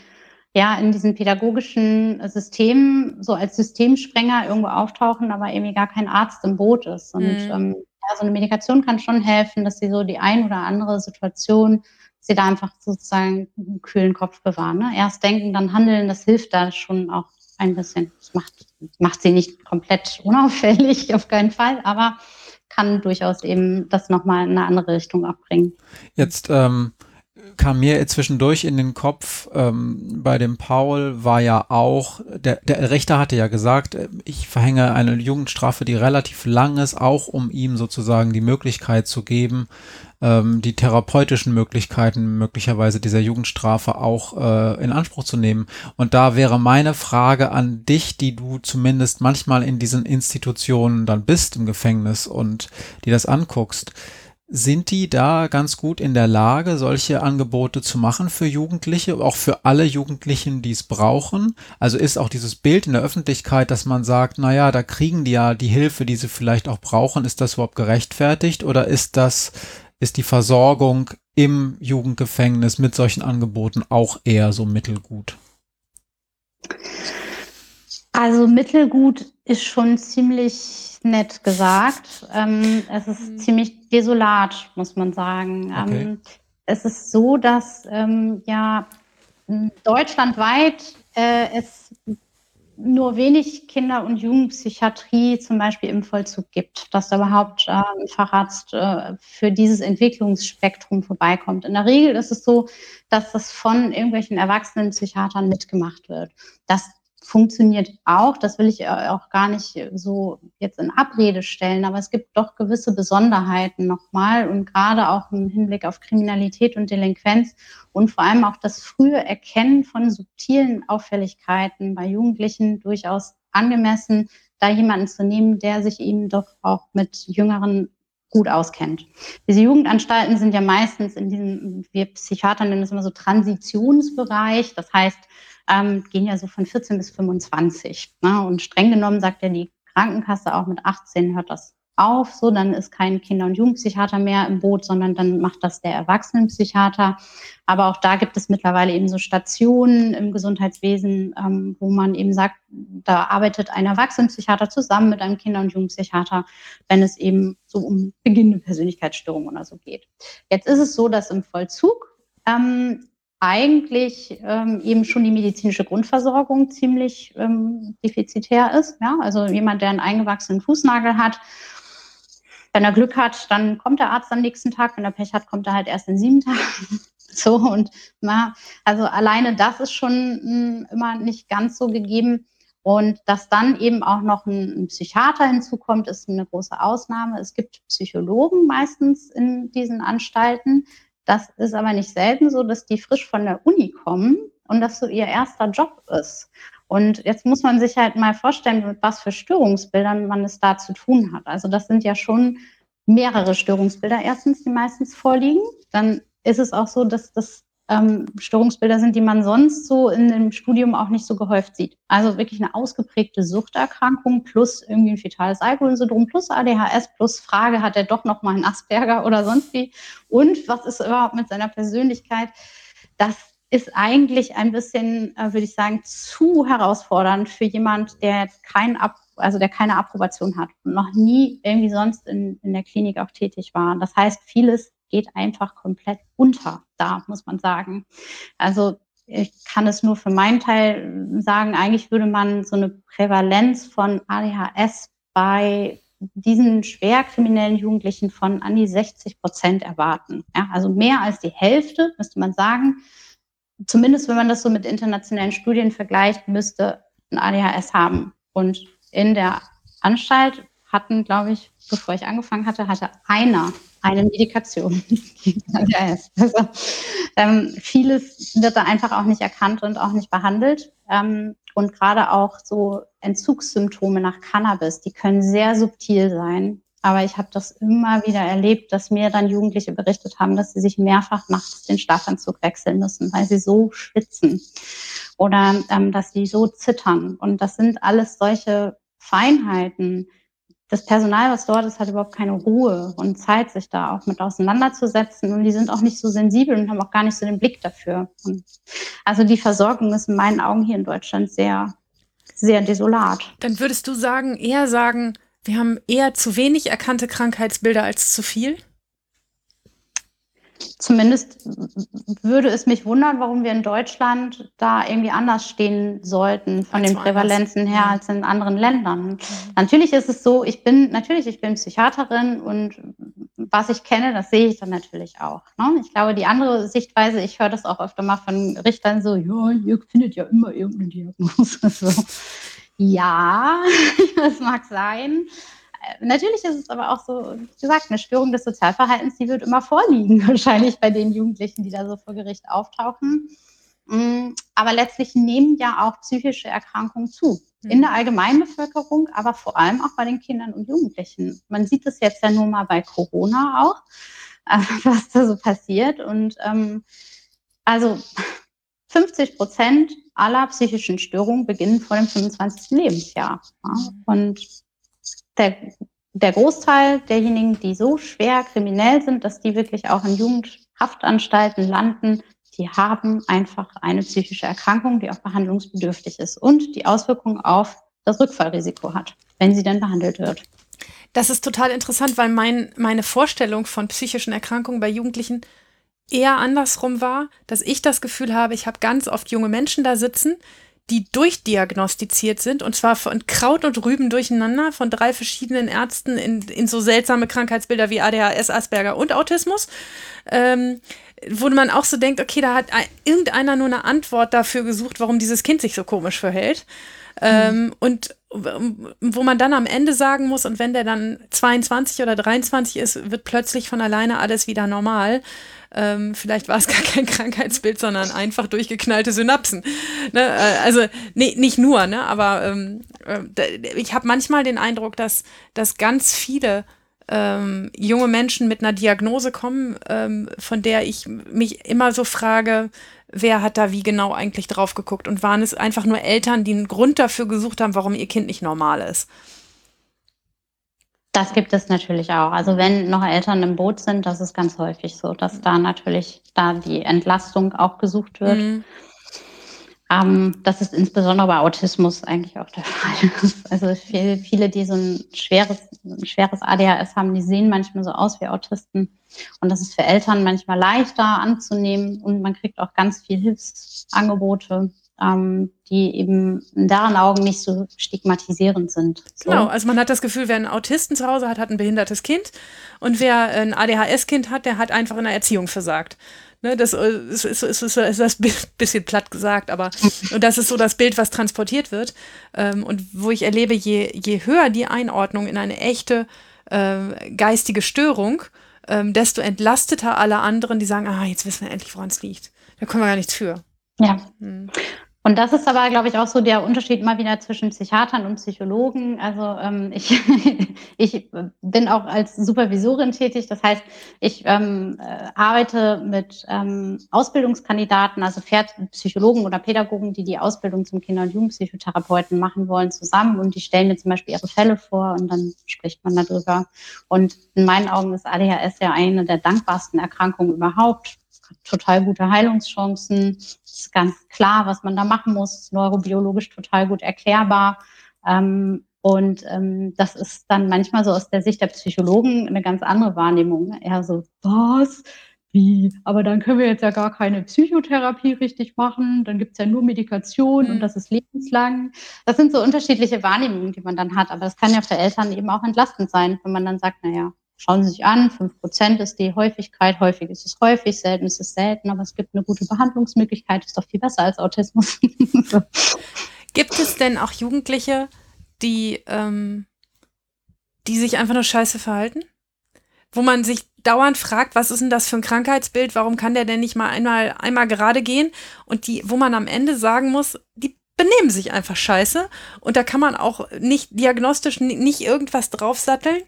ja in diesen pädagogischen Systemen so als Systemsprenger irgendwo auftauchen, aber irgendwie gar kein Arzt im Boot ist. Und mhm. ähm, ja, so eine Medikation kann schon helfen, dass sie so die ein oder andere Situation, sie da einfach sozusagen einen kühlen Kopf bewahren. Ne? Erst denken, dann handeln, das hilft da schon auch ein bisschen. Das macht, macht sie nicht komplett unauffällig, auf keinen Fall, aber kann durchaus eben das nochmal in eine andere Richtung abbringen. Jetzt ähm, kam mir zwischendurch in den Kopf, ähm, bei dem Paul war ja auch, der, der Richter hatte ja gesagt, äh, ich verhänge eine Jugendstrafe, die relativ lang ist, auch um ihm sozusagen die Möglichkeit zu geben, ähm, die therapeutischen Möglichkeiten möglicherweise dieser Jugendstrafe auch äh, in Anspruch zu nehmen. Und da wäre meine Frage an dich, die du zumindest manchmal in diesen Institutionen dann bist im Gefängnis und die das anguckst sind die da ganz gut in der Lage, solche Angebote zu machen für Jugendliche, auch für alle Jugendlichen, die es brauchen? Also ist auch dieses Bild in der Öffentlichkeit, dass man sagt, na ja, da kriegen die ja die Hilfe, die sie vielleicht auch brauchen, ist das überhaupt gerechtfertigt oder ist das, ist die Versorgung im Jugendgefängnis mit solchen Angeboten auch eher so mittelgut? Also mittelgut ist schon ziemlich nett gesagt. Ähm, es ist mhm. ziemlich desolat, muss man sagen. Okay. Ähm, es ist so, dass ähm, ja deutschlandweit äh, es nur wenig Kinder- und Jugendpsychiatrie zum Beispiel im Vollzug gibt, dass da überhaupt äh, ein Facharzt äh, für dieses Entwicklungsspektrum vorbeikommt. In der Regel ist es so, dass das von irgendwelchen erwachsenen Psychiatern mitgemacht wird. Das funktioniert auch. Das will ich äh, auch gar nicht so jetzt in Abrede stellen, aber es gibt doch gewisse Besonderheiten nochmal und gerade auch im Hinblick auf Kriminalität und Delinquenz und vor allem auch das frühe Erkennen von subtilen Auffälligkeiten bei Jugendlichen durchaus angemessen, da jemanden zu nehmen, der sich eben doch auch mit Jüngeren gut auskennt. Diese Jugendanstalten sind ja meistens in diesem, wir Psychiater nennen das immer so Transitionsbereich. Das heißt, ähm, gehen ja so von 14 bis 25. Ne? Und streng genommen sagt ja die Krankenkasse auch mit 18 hört das auf, so dann ist kein Kinder- und Jugendpsychiater mehr im Boot, sondern dann macht das der Erwachsenenpsychiater. Aber auch da gibt es mittlerweile eben so Stationen im Gesundheitswesen, ähm, wo man eben sagt, da arbeitet ein Erwachsenenpsychiater zusammen mit einem Kinder- und Jugendpsychiater, wenn es eben so um beginnende Persönlichkeitsstörungen oder so geht. Jetzt ist es so, dass im Vollzug ähm, eigentlich ähm, eben schon die medizinische Grundversorgung ziemlich ähm, defizitär ist. Ja? Also jemand, der einen eingewachsenen Fußnagel hat, wenn er Glück hat, dann kommt der Arzt am nächsten Tag. Wenn er Pech hat, kommt er halt erst in sieben Tagen. so und na, also alleine das ist schon mh, hm, immer nicht ganz so gegeben. Und dass dann eben auch noch ein, ein, Psychiater hinzukommt, ist eine große Ausnahme. Es gibt Psychologen meistens in diesen Anstalten, das ist aber nicht selten so, dass die frisch von der Uni kommen und das so ihr erster Job ist. Und jetzt muss man sich halt mal vorstellen, mit was für Störungsbildern man es da zu tun hat. Also das sind ja schon mehrere Störungsbilder erstens, die meistens vorliegen. Dann ist es auch so, dass das ähm, Störungsbilder sind, die man sonst so in dem Studium auch nicht so gehäuft sieht. Also wirklich eine ausgeprägte Suchterkrankung plus irgendwie ein fetales Alkoholsyndrom plus ADHS plus Frage, hat er doch noch mal einen Asperger oder sonst wie? Und was ist überhaupt mit seiner Persönlichkeit? Das ist eigentlich ein bisschen, äh, würde ich sagen, zu herausfordernd für jemand, der kein Ab also der keine Approbation hat und noch nie irgendwie sonst in, in der Klinik auch tätig war. Das heißt, vieles geht einfach komplett unter da, muss man sagen. Also ich kann es nur für meinen Teil sagen, eigentlich würde man so eine Prävalenz von ADHS bei diesen schwerkriminellen Jugendlichen von an die 60 Prozent erwarten. Ja, also mehr als die Hälfte, müsste man sagen. Zumindest wenn man das so mit internationalen Studien vergleicht, müsste ein ADHS haben. Und in der Anstalt hatten, glaube ich, bevor ich angefangen hatte, hatte einer eine Medikation. Also, ähm, vieles wird da einfach auch nicht erkannt und auch nicht behandelt. Ähm, und gerade auch so Entzugssymptome nach Cannabis, die können sehr subtil sein. Aber ich habe das immer wieder erlebt, dass mir dann Jugendliche berichtet haben, dass sie sich mehrfach nachts den Schlafanzug wechseln müssen, weil sie so schwitzen oder ähm, dass sie so zittern. Und das sind alles solche Feinheiten, das Personal, was dort ist, hat überhaupt keine Ruhe und Zeit, sich da auch mit auseinanderzusetzen. Und die sind auch nicht so sensibel und haben auch gar nicht so den Blick dafür. Und also die Versorgung ist in meinen Augen hier in Deutschland sehr, sehr desolat. Dann würdest du sagen, eher sagen, wir haben eher zu wenig erkannte Krankheitsbilder als zu viel? Zumindest würde es mich wundern, warum wir in Deutschland da irgendwie anders stehen sollten von als den Prävalenzen her als in anderen Ländern. Mhm. Natürlich ist es so, ich bin, natürlich, ich bin Psychiaterin und was ich kenne, das sehe ich dann natürlich auch. Ne? Ich glaube, die andere Sichtweise, ich höre das auch öfter mal von Richtern so, ja, ihr findet ja immer irgendeine Diagnose. so. Ja, das mag sein. Natürlich ist es aber auch so, wie gesagt, eine Störung des Sozialverhaltens, die wird immer vorliegen, wahrscheinlich bei den Jugendlichen, die da so vor Gericht auftauchen. Mm, aber letztlich nehmen ja auch psychische Erkrankungen zu. In der Allgemeinbevölkerung, aber vor allem auch bei den Kindern und Jugendlichen. Man sieht es jetzt ja nur mal bei Corona auch, was da so passiert. Und ähm, also 50 Prozent aller psychischen Störungen beginnen vor dem 25. Lebensjahr. Ja? Und der, der Großteil derjenigen, die so schwer kriminell sind, dass die wirklich auch in Jugendhaftanstalten landen, die haben einfach eine psychische Erkrankung, die auch behandlungsbedürftig ist und die Auswirkungen auf das Rückfallrisiko hat, wenn sie dann behandelt wird. Das ist total interessant, weil mein, meine Vorstellung von psychischen Erkrankungen bei Jugendlichen eher andersrum war, dass ich das Gefühl habe, ich habe ganz oft junge Menschen da sitzen, die durchdiagnostiziert sind und zwar von Kraut und Rüben durcheinander von drei verschiedenen Ärzten in, in so seltsame Krankheitsbilder wie ADHS, Asperger und Autismus. Ähm, wo man auch so denkt, okay, da hat irgendeiner nur eine Antwort dafür gesucht, warum dieses Kind sich so komisch verhält. Ähm, mhm. und wo man dann am Ende sagen muss, und wenn der dann 22 oder 23 ist, wird plötzlich von alleine alles wieder normal. Ähm, vielleicht war es gar kein Krankheitsbild, sondern einfach durchgeknallte Synapsen. Ne? Äh, also nee, nicht nur, ne? aber ähm, äh, ich habe manchmal den Eindruck, dass, dass ganz viele ähm, junge Menschen mit einer Diagnose kommen, ähm, von der ich mich immer so frage, wer hat da wie genau eigentlich drauf geguckt und waren es einfach nur Eltern, die einen Grund dafür gesucht haben, warum ihr Kind nicht normal ist? Das gibt es natürlich auch. Also wenn noch Eltern im Boot sind, das ist ganz häufig so, dass da natürlich da die Entlastung auch gesucht wird. Mhm. Ähm, das ist insbesondere bei Autismus eigentlich auch der Fall. Also viele, viele, die so ein schweres, ein schweres ADHS haben, die sehen manchmal so aus wie Autisten. Und das ist für Eltern manchmal leichter anzunehmen und man kriegt auch ganz viel Hilfsangebote, ähm, die eben in deren Augen nicht so stigmatisierend sind. So. Genau, also man hat das Gefühl, wer einen Autisten zu Hause hat, hat ein behindertes Kind und wer ein ADHS-Kind hat, der hat einfach in der Erziehung versagt. Ne, das äh, ist, ist, ist, ist, ist das bisschen platt gesagt, aber und das ist so das Bild, was transportiert wird. Ähm, und wo ich erlebe, je, je höher die Einordnung in eine echte äh, geistige Störung, ähm, desto entlasteter alle anderen, die sagen, ah, jetzt wissen wir endlich, woran es liegt. Da können wir gar nichts für. Ja. Hm. Und das ist aber, glaube ich, auch so der Unterschied mal wieder zwischen Psychiatern und Psychologen. Also ähm, ich, ich bin auch als Supervisorin tätig. Das heißt, ich ähm, äh, arbeite mit ähm, Ausbildungskandidaten, also Psychologen oder Pädagogen, die die Ausbildung zum Kinder- und Jugendpsychotherapeuten machen wollen, zusammen. Und die stellen mir zum Beispiel ihre Fälle vor und dann spricht man darüber. Und in meinen Augen ist ADHS ja eine der dankbarsten Erkrankungen überhaupt total gute Heilungschancen. Es ist ganz klar, was man da machen muss, neurobiologisch total gut erklärbar. Ähm, und ähm, das ist dann manchmal so aus der Sicht der Psychologen eine ganz andere Wahrnehmung. Eher so, was? Wie? Aber dann können wir jetzt ja gar keine Psychotherapie richtig machen. Dann gibt es ja nur Medikation mhm. und das ist lebenslang. Das sind so unterschiedliche Wahrnehmungen, die man dann hat. Aber das kann ja für Eltern eben auch entlastend sein, wenn man dann sagt, naja, Schauen Sie sich an, 5% ist die Häufigkeit, häufig ist es häufig, selten ist es selten, aber es gibt eine gute Behandlungsmöglichkeit, ist doch viel besser als Autismus. Gibt es denn auch Jugendliche, die, ähm, die sich einfach nur scheiße verhalten? Wo man sich dauernd fragt, was ist denn das für ein Krankheitsbild, warum kann der denn nicht mal einmal, einmal gerade gehen? Und die, wo man am Ende sagen muss, die benehmen sich einfach scheiße und da kann man auch nicht diagnostisch nicht irgendwas draufsatteln?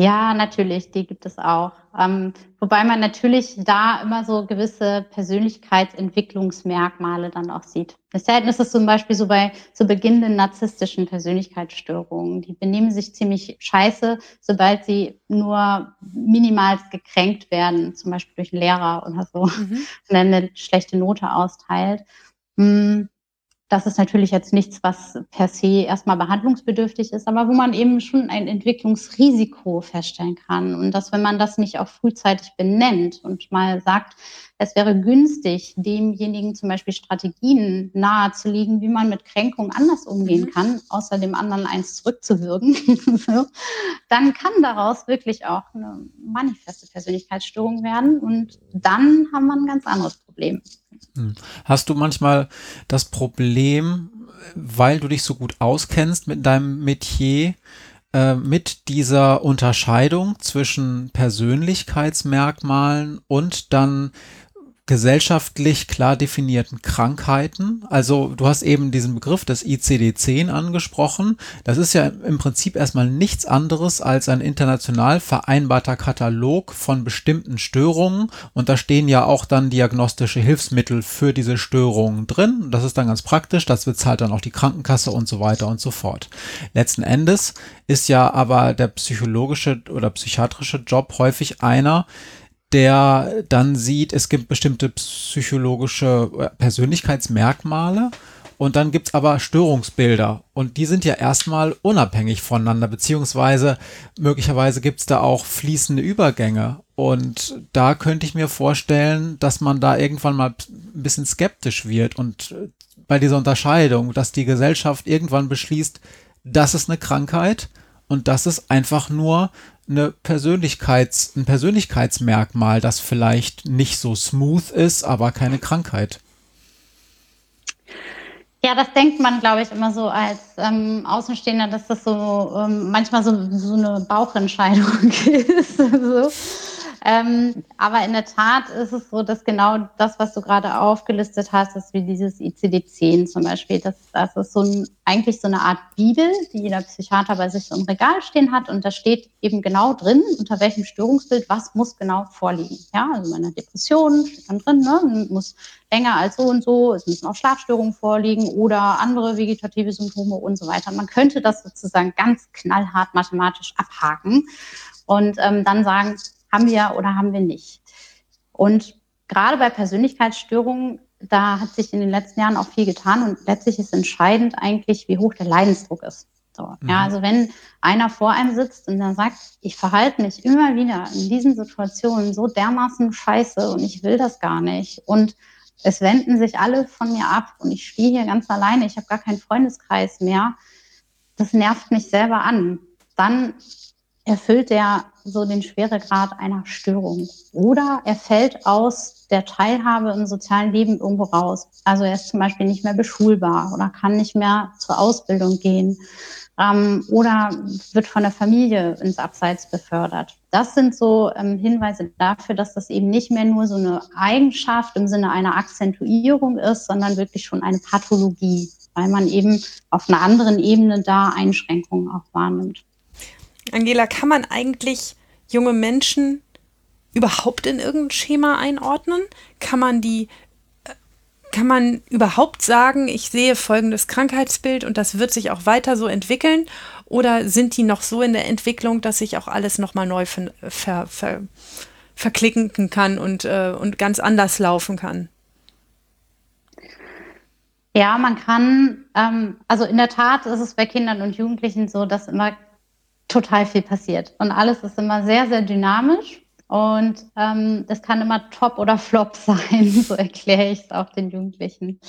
Ja, natürlich, die gibt es auch. Ähm, wobei man natürlich da immer so gewisse Persönlichkeitsentwicklungsmerkmale dann auch sieht. Selten ist es zum Beispiel so bei zu beginnenden narzisstischen Persönlichkeitsstörungen. Die benehmen sich ziemlich scheiße, sobald sie nur minimal gekränkt werden, zum Beispiel durch einen Lehrer oder so, mhm. und dann eine schlechte Note austeilt. Hm das ist natürlich jetzt nichts, was per se erstmal behandlungsbedürftig ist, aber wo man eben schon ein Entwicklungsrisiko feststellen kann. Und dass, wenn man das nicht auch frühzeitig benennt und mal sagt, es wäre günstig, demjenigen zum Beispiel Strategien nahezulegen, wie man mit Kränkungen anders umgehen mhm. kann, außer dem anderen eins zurückzuwirken, dann kann daraus wirklich auch eine manifeste Persönlichkeitsstörung werden. Und dann haben wir ein ganz anderes Problem. Hm. Hast du manchmal das Problem, weil du dich so gut auskennst mit deinem Metier, äh, mit dieser Unterscheidung zwischen Persönlichkeitsmerkmalen und dann gesellschaftlich klar definierten Krankheiten. Also du hast eben diesen Begriff des ICD-10 angesprochen. Das ist ja im Prinzip erstmal nichts anderes als ein international vereinbarter Katalog von bestimmten Störungen. Und da stehen ja auch dann diagnostische Hilfsmittel für diese Störungen drin. Das ist dann ganz praktisch. Das bezahlt dann auch die Krankenkasse und so weiter und so fort. Letzten Endes ist ja aber der psychologische oder psychiatrische Job häufig einer, der dann sieht, es gibt bestimmte psychologische äh, Persönlichkeitsmerkmale und dann gibt's aber Störungsbilder. Und die sind ja erstmal unabhängig voneinander, beziehungsweise möglicherweise gibt's da auch fließende Übergänge. Und da könnte ich mir vorstellen, dass man da irgendwann mal ein bisschen skeptisch wird und äh, bei dieser Unterscheidung, dass die Gesellschaft irgendwann beschließt, das ist eine Krankheit und das ist einfach nur eine Persönlichkeits, ein Persönlichkeitsmerkmal, das vielleicht nicht so smooth ist, aber keine Krankheit. Ja, das denkt man, glaube ich, immer so als ähm, Außenstehender, dass das so ähm, manchmal so, so eine Bauchentscheidung ist. so. Ähm, aber in der Tat ist es so, dass genau das, was du gerade aufgelistet hast, ist wie dieses ICD-10 zum Beispiel. Das, das ist so ein, eigentlich so eine Art Bibel, die jeder Psychiater bei sich so im Regal stehen hat. Und da steht eben genau drin, unter welchem Störungsbild was muss genau vorliegen. Ja, also bei einer Depression steht dann drin, ne, muss länger als so und so, es müssen auch Schlafstörungen vorliegen oder andere vegetative Symptome und so weiter. Man könnte das sozusagen ganz knallhart mathematisch abhaken und ähm, dann sagen, haben wir oder haben wir nicht. Und gerade bei Persönlichkeitsstörungen, da hat sich in den letzten Jahren auch viel getan und letztlich ist entscheidend eigentlich, wie hoch der Leidensdruck ist. So, mhm. Ja, also wenn einer vor einem sitzt und dann sagt, ich verhalte mich immer wieder in diesen Situationen so dermaßen scheiße und ich will das gar nicht und es wenden sich alle von mir ab und ich stehe hier ganz alleine, ich habe gar keinen Freundeskreis mehr, das nervt mich selber an. Dann erfüllt er so den Schweregrad einer Störung. Oder er fällt aus der Teilhabe im sozialen Leben irgendwo raus. Also er ist zum Beispiel nicht mehr beschulbar oder kann nicht mehr zur Ausbildung gehen ähm, oder wird von der Familie ins Abseits befördert. Das sind so ähm, Hinweise dafür, dass das eben nicht mehr nur so eine Eigenschaft im Sinne einer Akzentuierung ist, sondern wirklich schon eine Pathologie, weil man eben auf einer anderen Ebene da Einschränkungen auch wahrnimmt. Angela, kann man eigentlich junge Menschen überhaupt in irgendein Schema einordnen? Kann man die äh, kann man überhaupt sagen, ich sehe folgendes Krankheitsbild und das wird sich auch weiter so entwickeln? Oder sind die noch so in der Entwicklung, dass sich auch alles nochmal neu ver, ver, ver, verklicken kann und, äh, und ganz anders laufen kann? Ja, man kann, ähm, also in der Tat ist es bei Kindern und Jugendlichen so, dass immer total viel passiert. Und alles ist immer sehr, sehr dynamisch. Und ähm, das kann immer top oder flop sein, so erkläre ich es auch den Jugendlichen.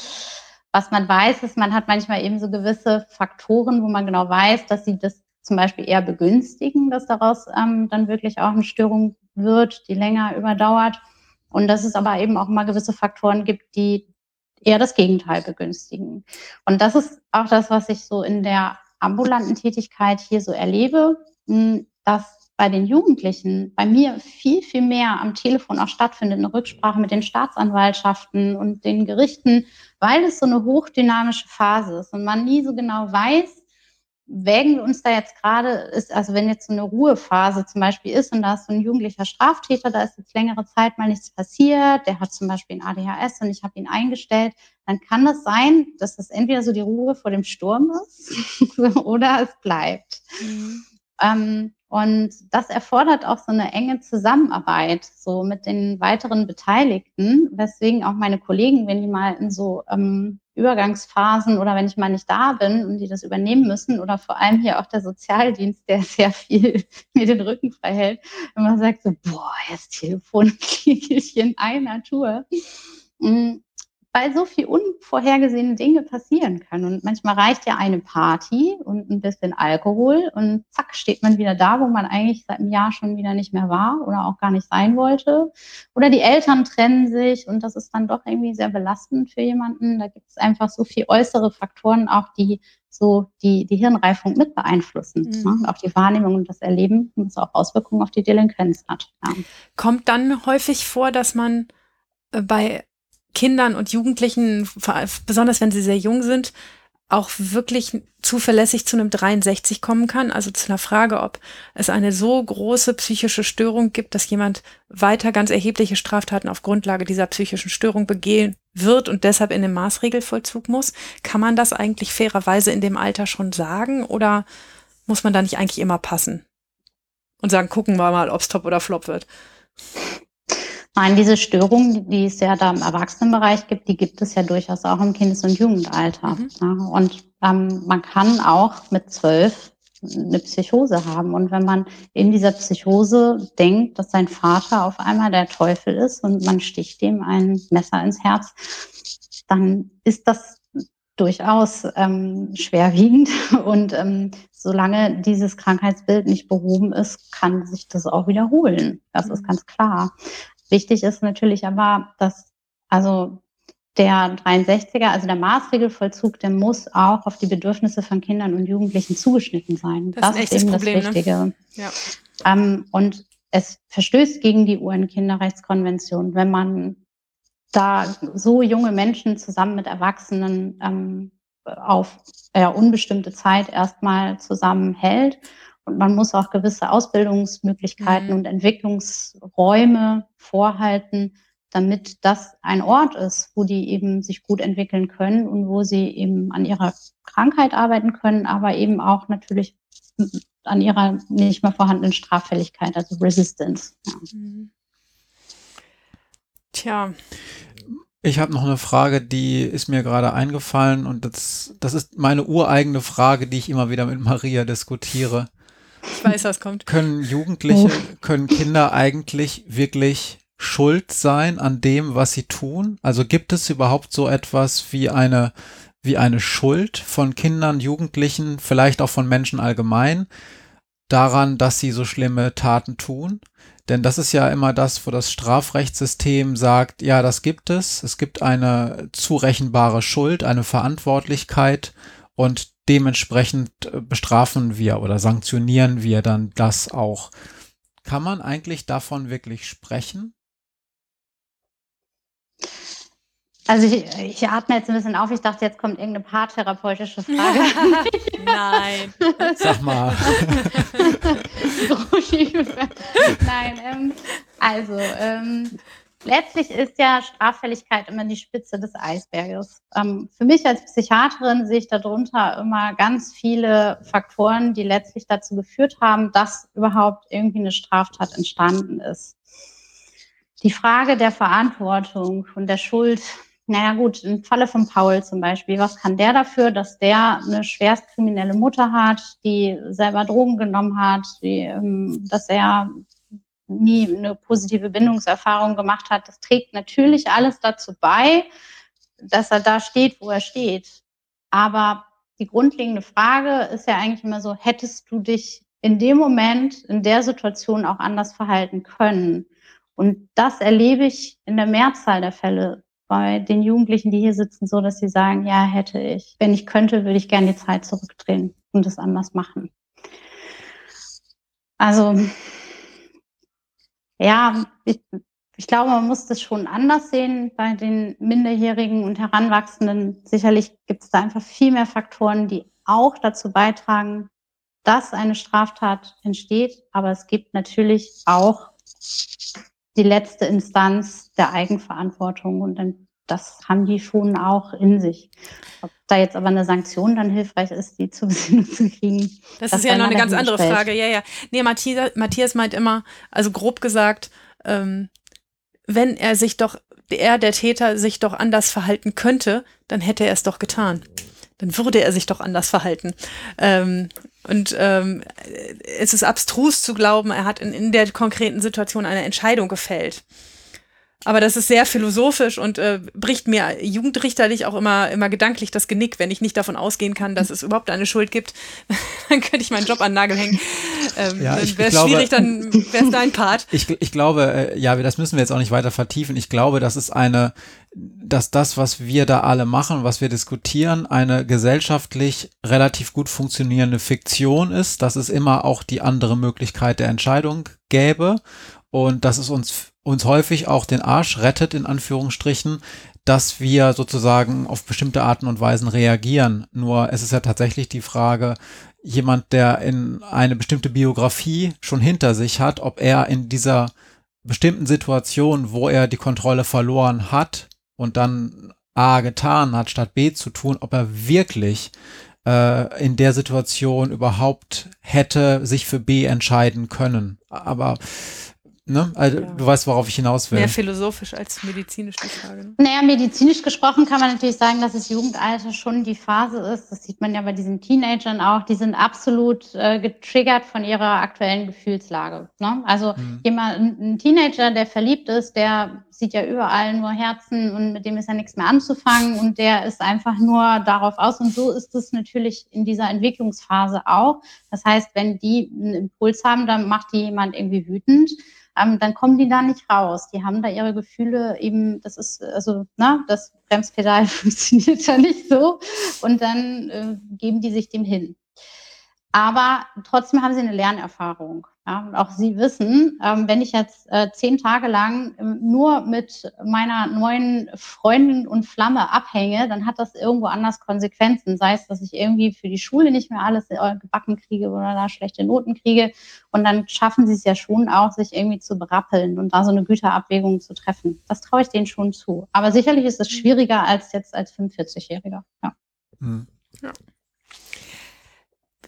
Was man weiß, ist, man hat manchmal eben so gewisse Faktoren, wo man genau weiß, dass sie das zum Beispiel eher begünstigen, dass daraus ähm, dann wirklich auch eine Störung wird, die länger überdauert. Und dass es aber eben auch mal gewisse Faktoren gibt, die eher das Gegenteil begünstigen. Und das ist auch das, was ich so in der ambulanten Tätigkeit hier so erlebe, hm, dass bei den Jugendlichen bei mir viel, viel mehr am Telefon auch stattfindet, eine Rücksprache mit den Staatsanwaltschaften und den Gerichten, weil es so eine hochdynamische Phase ist und man nie so genau weiß, wägen wir uns da jetzt gerade, ist, also wenn jetzt so eine Ruhephase zum Beispiel ist und da ist so ein jugendlicher Straftäter, da ist jetzt längere Zeit mal nichts passiert, der hat zum Beispiel ein ADHS und ich habe ihn eingestellt, dann kann das sein, dass das entweder so die Ruhe vor dem Sturm ist oder es bleibt. Mhm. Ähm, Und das erfordert auch so eine enge Zusammenarbeit so mit den weiteren Beteiligten, weswegen auch meine Kollegen, wenn die mal in so ähm, Übergangsphasen oder wenn ich mal nicht da bin und die das übernehmen müssen oder vor allem hier auch der Sozialdienst, der sehr viel mir den Rücken frei hält, immer sagt so, boah, jetzt Telefon ich in einer Tour. Weil so viel unvorhergesehene Dinge passieren können. Und manchmal reicht ja eine Party und ein bisschen Alkohol und zack, steht man wieder da, wo man eigentlich seit einem Jahr schon wieder nicht mehr war oder auch gar nicht sein wollte. Oder die Eltern trennen sich und das ist dann doch irgendwie sehr belastend für jemanden. Da gibt es einfach so viel äußere Faktoren, auch die so die, die Hirnreifung mit beeinflussen. Mhm. Ne? Auch die Wahrnehmung und das Erleben, was auch Auswirkungen auf die Delinquenz hat. Ja. Kommt dann häufig vor, dass man äh, bei Kindern und Jugendlichen, besonders wenn sie sehr jung sind, auch wirklich zuverlässig zu einem 63 kommen kann. Also zu einer Frage, ob es eine so große psychische Störung gibt, dass jemand weiter ganz erhebliche Straftaten auf Grundlage dieser psychischen Störung begehen wird und deshalb in den Maßregelvollzug muss. Kann man das eigentlich fairerweise in dem Alter schon sagen oder muss man da nicht eigentlich immer passen und sagen, gucken wir mal, ob es top oder flop wird? Nein, diese Störungen, die es ja da im Erwachsenenbereich gibt, die gibt es ja durchaus auch im Kindes- und Jugendalter. Mhm. Ja, und ähm, man kann auch mit zwölf eine Psychose haben. Und wenn man in dieser Psychose denkt, dass sein Vater auf einmal der Teufel ist und man sticht dem ein Messer ins Herz, dann ist das durchaus ähm, schwerwiegend. Und ähm, solange dieses Krankheitsbild nicht behoben ist, kann sich das auch wiederholen. Das ist mhm. ganz klar. Wichtig ist natürlich aber, dass also der 63er, also der Maßregelvollzug, der muss auch auf die Bedürfnisse von Kindern und Jugendlichen zugeschnitten sein. Das, das ist, eben Problem, das ne? Wichtige. Ne? Ja. Ähm, und es verstößt gegen die UN-Kinderrechtskonvention, wenn man da so junge Menschen zusammen mit Erwachsenen ähm, auf äh, unbestimmte Zeit erstmal zusammenhält und man muss auch gewisse Ausbildungsmöglichkeiten mhm. und Entwicklungsräume vorhalten, damit das ein Ort ist, wo die eben sich gut entwickeln können und wo sie eben an ihrer Krankheit arbeiten können, aber eben auch natürlich an ihrer nicht mehr vorhandenen Straffälligkeit, also Resistance. Ja. Mhm. Tja. Ich habe noch eine Frage, die ist mir gerade eingefallen und das, das ist meine ureigene Frage, die ich immer wieder mit Maria diskutiere. Ich weiß, was kommt. Können Jugendliche, oh. können Kinder eigentlich wirklich schuld sein an dem, was sie tun? Also gibt es überhaupt so etwas wie eine, wie eine Schuld von Kindern, Jugendlichen, vielleicht auch von Menschen allgemein daran, dass sie so schlimme Taten tun? Denn das ist ja immer das, wo das Strafrechtssystem sagt, ja, das gibt es. Es gibt eine zurechenbare Schuld, eine Verantwortlichkeit und dementsprechend äh, bestrafen wir oder sanktionieren wir dann das auch. Kann man eigentlich davon wirklich sprechen? Also ich, ich, atme jetzt ein bisschen auf. Ich dachte, jetzt kommt irgendeine paartherapeutische Frage. Nein. Sag mal. Nein, ähm, also ähm, letztlich ist ja Straffälligkeit immer die Spitze des Eisberges. Ähm, für mich als Psychiaterin sehe ich darunter immer ganz viele Faktoren, die letztlich dazu geführt haben, dass überhaupt irgendwie eine Straftat entstanden ist. Die Frage der Verantwortung und der Schuld, naja gut, im Falle von Paul zum Beispiel, was kann der dafür, dass der eine schwerst kriminelle Mutter hat, die selber Drogen genommen hat, die, ähm, dass er nie eine positive Bindungserfahrung gemacht hat. Das trägt natürlich alles dazu bei, dass er da steht, wo er steht. Aber die grundlegende Frage ist ja eigentlich immer so, hättest du dich in dem Moment, in der Situation auch anders verhalten können? Und das erlebe ich in der Mehrzahl der Fälle bei den Jugendlichen, die hier sitzen, so, dass sie sagen, ja, hätte ich. Wenn ich könnte, würde ich gerne die Zeit zurückdrehen und es anders machen. Also ja, ich, ich glaube, man muss das schon anders sehen bei den Minderjährigen und Heranwachsenden. Sicherlich gibt es da einfach viel mehr Faktoren, die auch dazu beitragen, dass eine Straftat entsteht. Aber es gibt natürlich auch die letzte Instanz der Eigenverantwortung und das haben die schon auch in sich. Ob da jetzt aber eine Sanktion dann hilfreich ist, die zu zu kriegen. Das, das ist ja noch eine ganz andere stellt. Frage. Ja, ja. Nee, Matthias, Matthias meint immer, also grob gesagt, ähm, wenn er sich doch, er, der Täter, sich doch anders verhalten könnte, dann hätte er es doch getan. Dann würde er sich doch anders verhalten. Ähm, und ähm, es ist abstrus zu glauben, er hat in, in der konkreten Situation eine Entscheidung gefällt. Aber das ist sehr philosophisch und äh, bricht mir jugendrichterlich auch immer, immer gedanklich das Genick, wenn ich nicht davon ausgehen kann, dass es überhaupt eine Schuld gibt. dann könnte ich meinen Job an den Nagel hängen. Ähm, ja, wäre es schwierig, dann wäre es dein Part. Ich, ich glaube, äh, ja, das müssen wir jetzt auch nicht weiter vertiefen. Ich glaube, das ist eine, dass das, was wir da alle machen, was wir diskutieren, eine gesellschaftlich relativ gut funktionierende Fiktion ist, dass es immer auch die andere Möglichkeit der Entscheidung gäbe und dass es uns uns häufig auch den Arsch rettet, in Anführungsstrichen, dass wir sozusagen auf bestimmte Arten und Weisen reagieren. Nur es ist ja tatsächlich die Frage, jemand, der in eine bestimmte Biografie schon hinter sich hat, ob er in dieser bestimmten Situation, wo er die Kontrolle verloren hat und dann A getan hat, statt B zu tun, ob er wirklich äh, in der Situation überhaupt hätte sich für B entscheiden können. Aber Ne? Also, ja. Du weißt, worauf ich hinaus will. Mehr philosophisch als medizinisch die Frage. Ne? Naja, medizinisch gesprochen kann man natürlich sagen, dass das Jugendalter schon die Phase ist. Das sieht man ja bei diesen Teenagern auch. Die sind absolut äh, getriggert von ihrer aktuellen Gefühlslage. Ne? Also mhm. jemand, ein Teenager, der verliebt ist, der sieht ja überall nur Herzen und mit dem ist ja nichts mehr anzufangen und der ist einfach nur darauf aus. Und so ist es natürlich in dieser Entwicklungsphase auch. Das heißt, wenn die einen Impuls haben, dann macht die jemand irgendwie wütend ähm, dann kommen die da nicht raus. Die haben da ihre Gefühle eben, das ist, also, na, das Bremspedal funktioniert ja nicht so. Und dann äh, geben die sich dem hin. Aber trotzdem haben sie eine Lernerfahrung. Ja, und auch Sie wissen, ähm, wenn ich jetzt äh, zehn Tage lang ähm, nur mit meiner neuen Freundin und Flamme abhänge, dann hat das irgendwo anders Konsequenzen. Sei es, dass ich irgendwie für die Schule nicht mehr alles äh, gebacken kriege oder da schlechte Noten kriege. Und dann schaffen Sie es ja schon auch, sich irgendwie zu berappeln und da so eine Güterabwägung zu treffen. Das traue ich denen schon zu. Aber sicherlich ist es schwieriger als jetzt als 45-Jähriger. Ja. Mhm. ja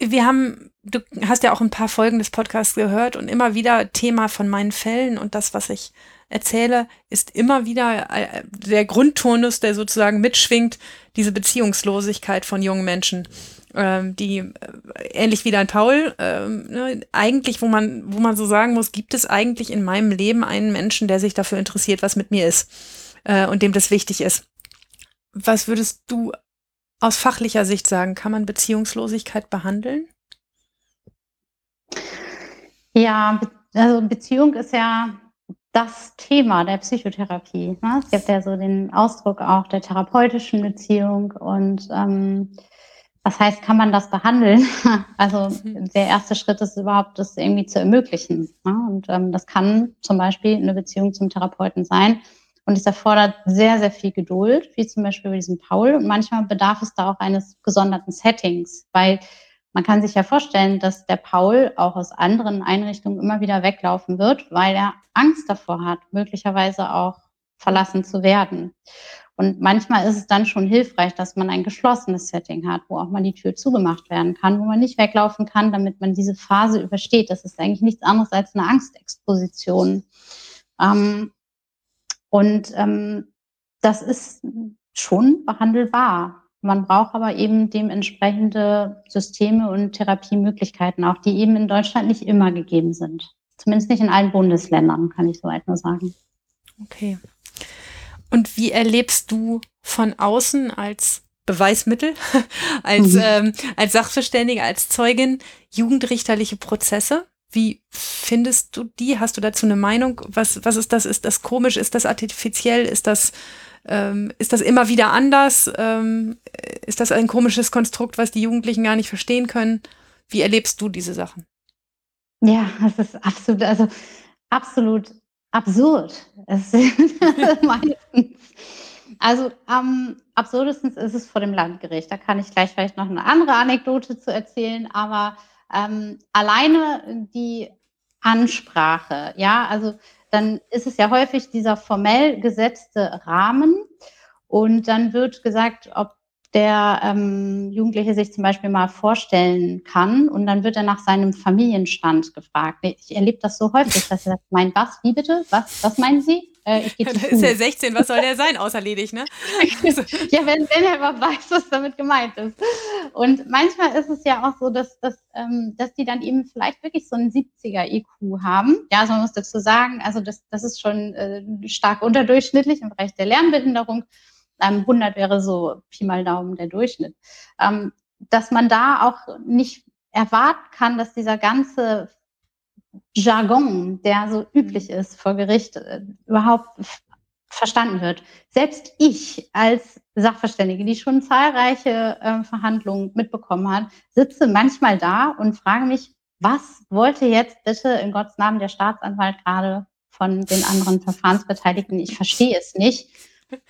wir haben, du hast ja auch ein paar Folgen des Podcasts gehört und immer wieder Thema von meinen Fällen und das, was ich erzähle, ist immer wieder äh, der Grundtonus, der sozusagen mitschwingt, diese Beziehungslosigkeit von jungen Menschen, ähm, die äh, ähnlich wie dein Paul, ähm, ne, eigentlich, wo man, wo man so sagen muss, gibt es eigentlich in meinem Leben einen Menschen, der sich dafür interessiert, was mit mir ist äh, und dem das wichtig ist. Was würdest du aus fachlicher Sicht sagen? Kann man Beziehungslosigkeit behandeln? Ja, also Beziehung ist ja das Thema der Psychotherapie. Ne? Es gibt ja so den Ausdruck auch der therapeutischen Beziehung und ähm, was heißt, kann man das behandeln? Also mhm. der erste Schritt ist überhaupt, das irgendwie zu ermöglichen. Ne? Und ähm, das kann zum Beispiel eine Beziehung zum Therapeuten sein. Und es erfordert sehr, sehr viel Geduld, wie zum Beispiel bei diesem Paul. Und manchmal bedarf es da auch eines gesonderten Settings, weil man kann sich ja vorstellen, dass der Paul auch aus anderen Einrichtungen immer wieder weglaufen wird, weil er Angst davor hat, möglicherweise auch verlassen zu werden. Und manchmal ist es dann schon hilfreich, dass man ein geschlossenes Setting hat, wo auch mal die Tür zugemacht werden kann, wo man nicht weglaufen kann, damit man diese Phase übersteht. Das ist eigentlich nichts anderes als eine Angstexposition. Ähm, und ähm, das ist schon behandelbar. Man braucht aber eben dementsprechende Systeme und Therapiemöglichkeiten, auch die eben in Deutschland nicht immer gegeben sind. Zumindest nicht in allen Bundesländern, kann ich soweit nur sagen. Okay. Und wie erlebst du von außen als Beweismittel, als, mhm. ähm, als Sachverständige, als Zeugin jugendrichterliche Prozesse? Wie findest du die? Hast du dazu eine Meinung? Was, was ist das? Ist das komisch? Ist das artifiziell? Ist das, ähm, ist das immer wieder anders? Ähm, ist das ein komisches Konstrukt, was die Jugendlichen gar nicht verstehen können? Wie erlebst du diese Sachen? Ja, das ist absolut, also absolut absurd. Es. Also am absurdestens ist es vor dem Landgericht. Da kann ich gleich vielleicht noch eine andere Anekdote zu erzählen, aber ähm, alleine die Ansprache, ja, also dann ist es ja häufig dieser formell gesetzte Rahmen. Und dann wird gesagt, ob der ähm, Jugendliche sich zum Beispiel mal vorstellen kann und dann wird er nach seinem Familienstand gefragt. Ich erlebe das so häufig, dass er sagt, mein was, wie bitte? Was, was meinen Sie? Äh, ich zu ist er 16, was soll der sein, außer ledig, ne? ja, wenn, wenn er aber weiß, was damit gemeint ist. Und manchmal ist es ja auch so, dass, dass, ähm, dass die dann eben vielleicht wirklich so einen 70er IQ haben. Ja, also man muss dazu sagen, also das, das ist schon äh, stark unterdurchschnittlich im Bereich der Lernbehinderung. 100 wäre so Pi mal Daumen der Durchschnitt. Ähm, dass man da auch nicht erwarten kann, dass dieser ganze Jargon, der so üblich mhm. ist vor Gericht, äh, überhaupt verstanden wird. Selbst ich als Sachverständige, die schon zahlreiche äh, Verhandlungen mitbekommen hat, sitze manchmal da und frage mich, was wollte jetzt bitte in Gottes Namen der Staatsanwalt gerade von den anderen Verfahrensbeteiligten? Ich verstehe es nicht.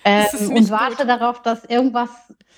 Ähm, und warte gut. darauf, dass irgendwas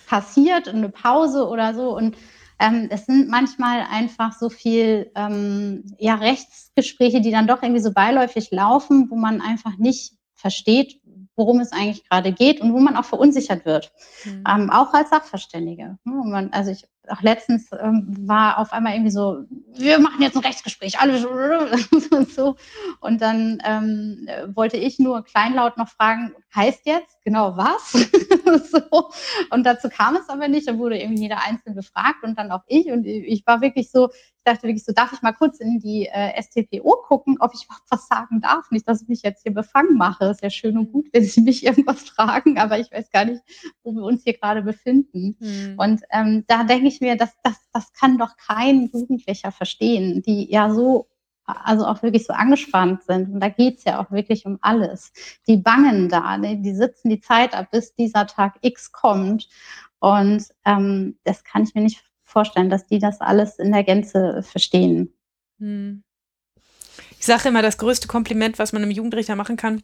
passiert, eine Pause oder so. Und ähm, es sind manchmal einfach so viel ähm, ja, Rechtsgespräche, die dann doch irgendwie so beiläufig laufen, wo man einfach nicht versteht, worum es eigentlich gerade geht und wo man auch verunsichert wird, mhm. ähm, auch als Sachverständige. Man, also ich auch letztens ähm, war auf einmal irgendwie so, wir machen jetzt ein Rechtsgespräch, alle und so. Und dann ähm, wollte ich nur kleinlaut noch fragen, heißt jetzt genau was? so. Und dazu kam es aber nicht. Da wurde irgendwie jeder einzeln befragt und dann auch ich. Und ich war wirklich so, ich dachte wirklich so, darf ich mal kurz in die äh, STPO gucken, ob ich was sagen darf? Nicht, dass ich mich jetzt hier befangen mache. Ist ja schön und gut, wenn Sie mich irgendwas fragen, aber ich weiß gar nicht, wo wir uns hier gerade befinden. Mhm. Und ähm, da denke ich mir, das, das, das kann doch kein Jugendlicher verstehen, die ja so also auch wirklich so angespannt sind. Und da geht's ja auch wirklich um alles. Die bangen da, ne? die sitzen die Zeit ab, bis dieser Tag X kommt. Und ähm, das kann ich mir nicht vorstellen, dass die das alles in der Gänze verstehen. Hm. Ich sage immer, das größte Kompliment, was man einem Jugendrichter machen kann,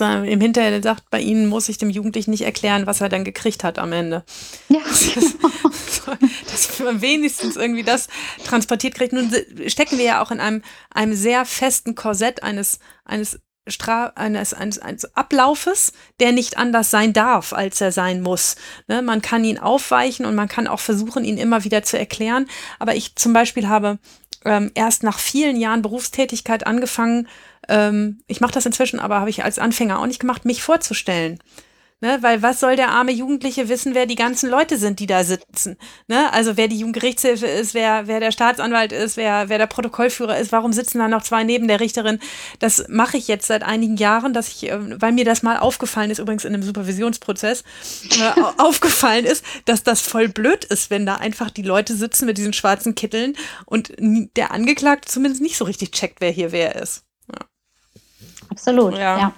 äh, im Hinterher sagt, bei Ihnen muss ich dem Jugendlichen nicht erklären, was er dann gekriegt hat am Ende. Ja. dass man wenigstens irgendwie das transportiert kriegt. Nun stecken wir ja auch in einem, einem sehr festen Korsett eines, eines Stra eines, eines, eines Ablaufes, der nicht anders sein darf, als er sein muss. Ne? Man kann ihn aufweichen und man kann auch versuchen, ihn immer wieder zu erklären. Aber ich zum Beispiel habe ähm, erst nach vielen Jahren Berufstätigkeit angefangen, ähm, ich mache das inzwischen, aber habe ich als Anfänger auch nicht gemacht, mich vorzustellen. Ne, weil was soll der arme Jugendliche wissen, wer die ganzen Leute sind, die da sitzen? Ne? Also wer die Jugendgerichtshilfe ist, wer, wer der Staatsanwalt ist, wer, wer der Protokollführer ist, warum sitzen da noch zwei neben der Richterin? Das mache ich jetzt seit einigen Jahren, dass ich, ähm, weil mir das mal aufgefallen ist, übrigens in einem Supervisionsprozess, äh, aufgefallen ist, dass das voll blöd ist, wenn da einfach die Leute sitzen mit diesen schwarzen Kitteln und der Angeklagte zumindest nicht so richtig checkt, wer hier wer ist. Absolut, ja. ja.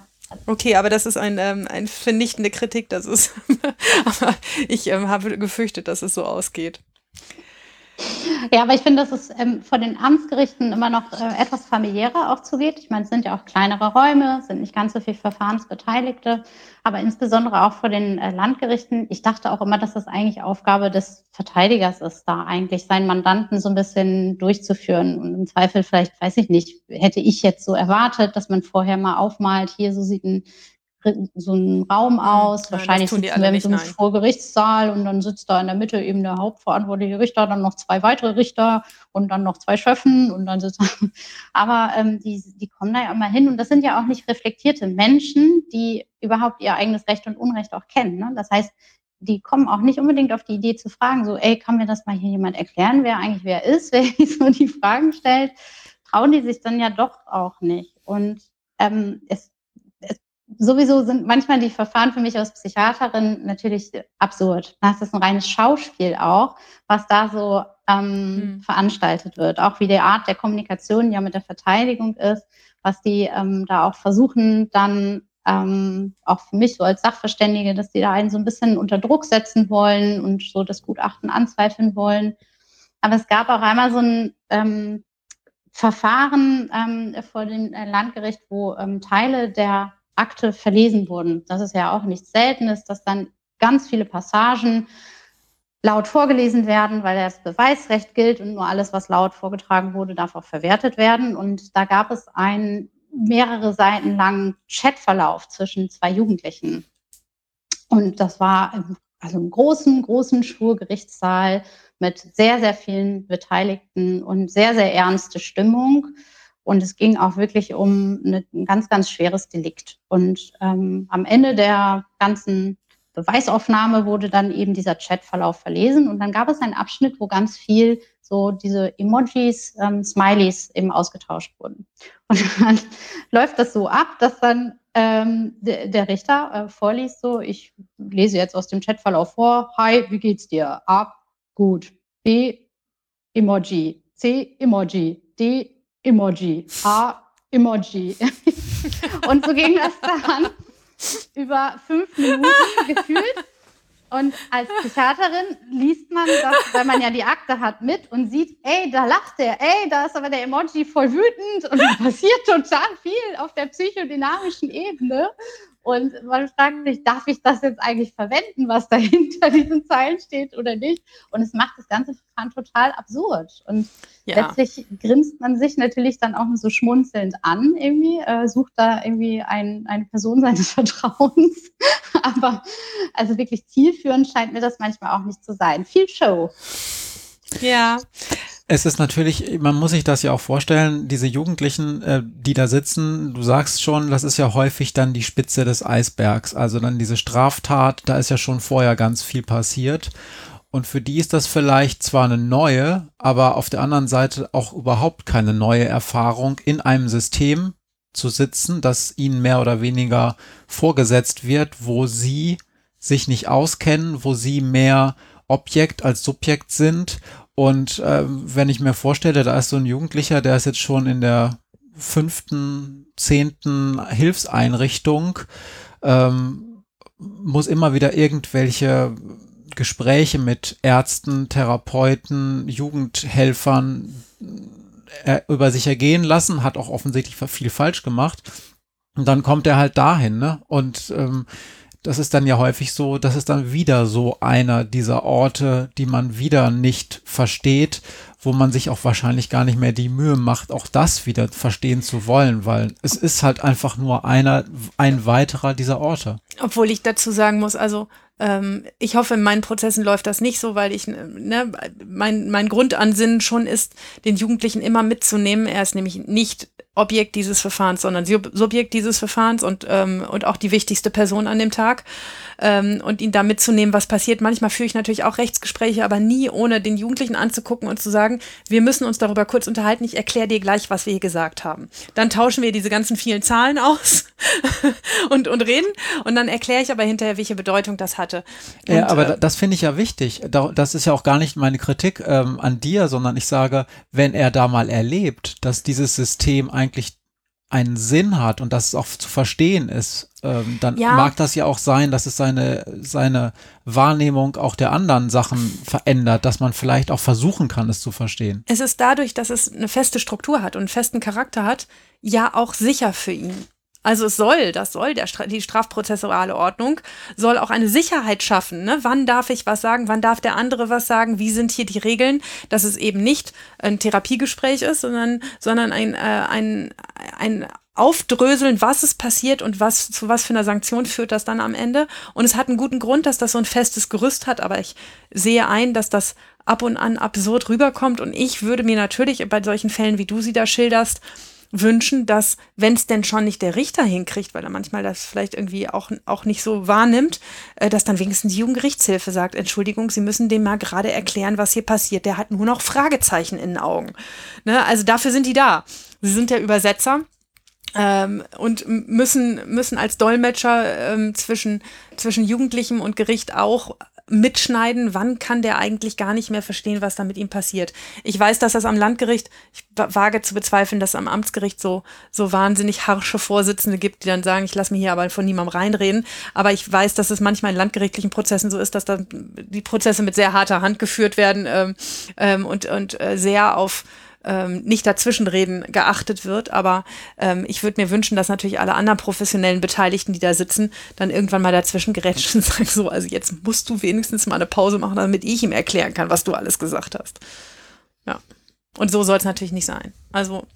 Okay, aber das ist ein, ähm, eine vernichtende Kritik, das ist. aber ich ähm, habe gefürchtet, dass es so ausgeht. Ja, aber ich finde, dass es ähm, von den Amtsgerichten immer noch äh, etwas familiärer auch zugeht. Ich meine, es sind ja auch kleinere Räume, sind nicht ganz so viele Verfahrensbeteiligte, aber insbesondere auch vor den äh, Landgerichten. Ich dachte auch immer, dass das eigentlich Aufgabe des Verteidigers ist, da eigentlich seinen Mandanten so ein bisschen durchzuführen. Und im Zweifel vielleicht, weiß ich nicht, hätte ich jetzt so erwartet, dass man vorher mal aufmalt, hier so sieht ein so einen Raum aus. Ja, Wahrscheinlich sitzen wir in so einem Vorgerichtssaal und dann sitzt da in der Mitte eben der hauptverantwortliche Richter, dann noch zwei weitere Richter und dann noch zwei Schöffen und dann sitzt Aber ähm, die, die kommen da ja immer hin und das sind ja auch nicht reflektierte Menschen, die überhaupt ihr eigenes Recht und Unrecht auch kennen. Ne? Das heißt, die kommen auch nicht unbedingt auf die Idee zu fragen, so, ey, kann mir das mal hier jemand erklären, wer eigentlich wer ist, wer so die Fragen stellt, trauen die sich dann ja doch auch nicht. Und ähm, es sowieso sind manchmal die Verfahren für mich als Psychiaterin natürlich absurd. Das ist ein reines Schauspiel auch, was da so ähm, mhm. veranstaltet wird. Auch wie die Art der Kommunikation ja mit der Verteidigung ist, was die ähm, da auch versuchen, dann ähm, auch für mich so als Sachverständige, dass die da einen so ein bisschen unter Druck setzen wollen und so das Gutachten anzweifeln wollen. Aber es gab auch einmal so ein ähm, Verfahren ähm, vor dem Landgericht, wo ähm, Teile der Akte verlesen wurden. Das ist ja auch nichts Seltenes, dass dann ganz viele Passagen laut vorgelesen werden, weil das Beweisrecht gilt und nur alles, was laut vorgetragen wurde, darf auch verwertet werden. Und da gab es einen mehrere Seiten langen Chatverlauf zwischen zwei Jugendlichen. Und das war also im großen, großen Schwurgerichtssaal mit sehr, sehr vielen Beteiligten und sehr, sehr ernste Stimmung. Und es ging auch wirklich um eine, ein ganz, ganz schweres Delikt. Und ähm, am Ende der ganzen Beweisaufnahme wurde dann eben dieser Chatverlauf verlesen. Und dann gab es einen Abschnitt, wo ganz viel so diese Emojis, ähm, Smileys eben ausgetauscht wurden. Und dann läuft das so ab, dass dann ähm, der, der, Richter äh, vorliest so, ich lese jetzt aus dem Chatverlauf vor, hi, wie geht's dir? A, gut. B, Emoji. C, Emoji. D, Emoji. A, Emoji. Und so ging das dann über fünf Minuten gefühlt. Und als Psychiaterin liest man das, weil man ja die Akte hat, mit und sieht, ey, da lacht der, ey, da ist aber der Emoji voll wütend und da passiert total viel auf der psychodynamischen Ebene. Und man fragt sich, darf ich das jetzt eigentlich verwenden, was da hinter diesen Zeilen steht oder nicht? Und es macht das ganze Verfahren total absurd. Und ja. letztlich grinst man sich natürlich dann auch so schmunzelnd an, irgendwie, äh, sucht da irgendwie ein, eine Person seines Vertrauens. Aber also wirklich zielführend scheint mir das manchmal auch nicht zu sein. Viel Show. Ja, es ist natürlich, man muss sich das ja auch vorstellen, diese Jugendlichen, äh, die da sitzen, du sagst schon, das ist ja häufig dann die Spitze des Eisbergs. Also dann diese Straftat, da ist ja schon vorher ganz viel passiert. Und für die ist das vielleicht zwar eine neue, aber auf der anderen Seite auch überhaupt keine neue Erfahrung, in einem System zu sitzen, das ihnen mehr oder weniger vorgesetzt wird, wo sie sich nicht auskennen, wo sie mehr Objekt als Subjekt sind und äh, wenn ich mir vorstelle, da ist so ein Jugendlicher, der ist jetzt schon in der fünften, zehnten Hilfseinrichtung, ähm, muss immer wieder irgendwelche Gespräche mit Ärzten, Therapeuten, Jugendhelfern äh, über sich ergehen lassen, hat auch offensichtlich viel falsch gemacht. Und dann kommt er halt dahin, ne? Und ähm, das ist dann ja häufig so, das ist dann wieder so einer dieser Orte, die man wieder nicht versteht, wo man sich auch wahrscheinlich gar nicht mehr die Mühe macht, auch das wieder verstehen zu wollen, weil es ist halt einfach nur einer, ein weiterer dieser Orte. Obwohl ich dazu sagen muss, also ähm, ich hoffe, in meinen Prozessen läuft das nicht so, weil ich, ne, mein, mein Grundansinnen schon ist, den Jugendlichen immer mitzunehmen. Er ist nämlich nicht Objekt dieses Verfahrens, sondern Subjekt dieses Verfahrens und, ähm, und auch die wichtigste Person an dem Tag ähm, und ihn da mitzunehmen, was passiert. Manchmal führe ich natürlich auch Rechtsgespräche, aber nie ohne den Jugendlichen anzugucken und zu sagen, wir müssen uns darüber kurz unterhalten, ich erkläre dir gleich, was wir hier gesagt haben. Dann tauschen wir diese ganzen vielen Zahlen aus und, und reden und dann erkläre ich aber hinterher, welche Bedeutung das hatte. Und, ja, aber äh, das finde ich ja wichtig. Das ist ja auch gar nicht meine Kritik ähm, an dir, sondern ich sage, wenn er da mal erlebt, dass dieses System ein eigentlich einen Sinn hat und dass es auch zu verstehen ist, ähm, dann ja. mag das ja auch sein, dass es seine, seine Wahrnehmung auch der anderen Sachen verändert, dass man vielleicht auch versuchen kann, es zu verstehen. Es ist dadurch, dass es eine feste Struktur hat und einen festen Charakter hat, ja auch sicher für ihn. Also es soll, das soll der, die strafprozessuale Ordnung, soll auch eine Sicherheit schaffen. Ne? Wann darf ich was sagen, wann darf der andere was sagen, wie sind hier die Regeln, dass es eben nicht ein Therapiegespräch ist, sondern, sondern ein, äh, ein, ein Aufdröseln, was ist passiert und was zu was für einer Sanktion führt das dann am Ende. Und es hat einen guten Grund, dass das so ein festes Gerüst hat, aber ich sehe ein, dass das ab und an absurd rüberkommt. Und ich würde mir natürlich bei solchen Fällen, wie du sie da schilderst, wünschen, dass, wenn es denn schon nicht der Richter hinkriegt, weil er manchmal das vielleicht irgendwie auch, auch nicht so wahrnimmt, äh, dass dann wenigstens die Jugendgerichtshilfe sagt, Entschuldigung, Sie müssen dem mal gerade erklären, was hier passiert. Der hat nur noch Fragezeichen in den Augen. Ne? Also dafür sind die da. Sie sind der Übersetzer. Ähm, und müssen, müssen als Dolmetscher ähm, zwischen, zwischen Jugendlichem und Gericht auch mitschneiden, wann kann der eigentlich gar nicht mehr verstehen, was da mit ihm passiert. Ich weiß, dass das am Landgericht, ich wage zu bezweifeln, dass es am Amtsgericht so, so wahnsinnig harsche Vorsitzende gibt, die dann sagen, ich lasse mich hier aber von niemandem reinreden. Aber ich weiß, dass es manchmal in landgerichtlichen Prozessen so ist, dass da die Prozesse mit sehr harter Hand geführt werden ähm, ähm, und, und äh, sehr auf ähm, nicht dazwischenreden geachtet wird. Aber ähm, ich würde mir wünschen, dass natürlich alle anderen professionellen Beteiligten, die da sitzen, dann irgendwann mal dazwischen gerätscht und sagen so, also jetzt musst du wenigstens mal eine Pause machen, damit ich ihm erklären kann, was du alles gesagt hast. Ja. Und so soll es natürlich nicht sein. Also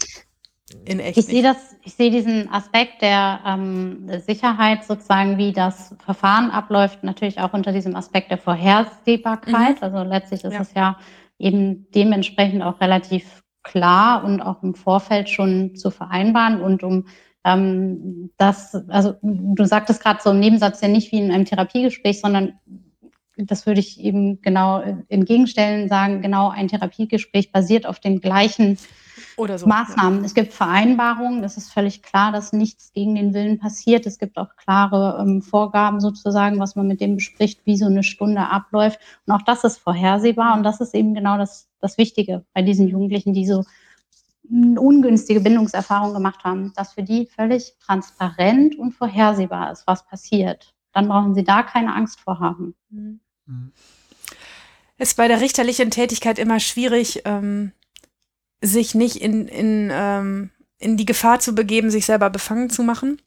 in echt. Ich sehe das, ich sehe diesen Aspekt der ähm, Sicherheit sozusagen, wie das Verfahren abläuft, natürlich auch unter diesem Aspekt der Vorhersehbarkeit. Mhm. Also letztlich ist ja. es ja eben dementsprechend auch relativ klar und auch im Vorfeld schon zu vereinbaren und um ähm, das, also du sagtest gerade so im Nebensatz ja nicht wie in einem Therapiegespräch, sondern das würde ich eben genau entgegenstellen, sagen, genau ein Therapiegespräch basiert auf den gleichen oder so, Maßnahmen. Es gibt Vereinbarungen, das ist völlig klar, dass nichts gegen den Willen passiert. Es gibt auch klare ähm, Vorgaben sozusagen, was man mit dem bespricht, wie so eine Stunde abläuft. Und auch das ist vorhersehbar und das ist eben genau das, das Wichtige bei diesen Jugendlichen, die so ungünstige Bindungserfahrungen gemacht haben, dass für die völlig transparent und vorhersehbar ist, was passiert. Dann brauchen sie da keine Angst vor haben. Mhm. Ist bei der richterlichen Tätigkeit immer schwierig, ähm, sich nicht in, in, ähm, in die Gefahr zu begeben, sich selber befangen zu machen.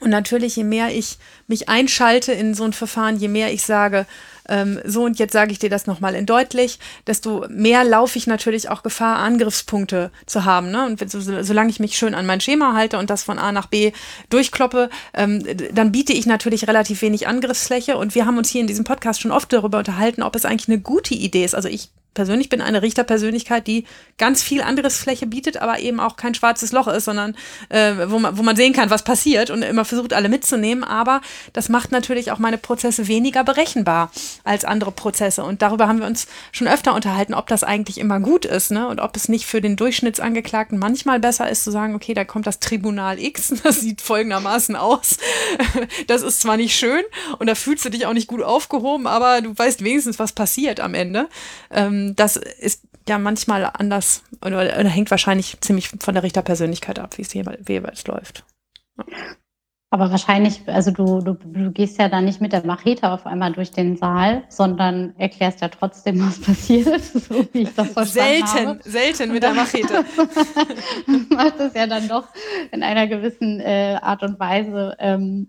Und natürlich, je mehr ich mich einschalte in so ein Verfahren, je mehr ich sage, ähm, so und jetzt sage ich dir das nochmal in deutlich, desto mehr laufe ich natürlich auch Gefahr, Angriffspunkte zu haben. Ne? Und so, solange ich mich schön an mein Schema halte und das von A nach B durchkloppe, ähm, dann biete ich natürlich relativ wenig Angriffsfläche. Und wir haben uns hier in diesem Podcast schon oft darüber unterhalten, ob es eigentlich eine gute Idee ist. Also ich persönlich bin eine Richterpersönlichkeit, die ganz viel anderes Fläche bietet, aber eben auch kein schwarzes Loch ist, sondern äh, wo, man, wo man sehen kann, was passiert und immer versucht, alle mitzunehmen. Aber das macht natürlich auch meine Prozesse weniger berechenbar als andere Prozesse. Und darüber haben wir uns schon öfter unterhalten, ob das eigentlich immer gut ist ne? und ob es nicht für den Durchschnittsangeklagten manchmal besser ist zu sagen, okay, da kommt das Tribunal X, das sieht folgendermaßen aus. Das ist zwar nicht schön und da fühlst du dich auch nicht gut aufgehoben, aber du weißt wenigstens, was passiert am Ende. Ähm, ähm, das ist ja manchmal anders oder, oder, hängt wahrscheinlich ziemlich von der Richterpersönlichkeit ab, wie es jeweils läuft. Ja. Aber wahrscheinlich, also du, du, du gehst ja da nicht mit der Machete auf einmal durch den Saal, sondern erklärst ja trotzdem, was passiert, so wie ich das verstanden selten, habe. Selten mit der Machete. macht es ja dann doch in einer gewissen äh, Art und Weise ähm,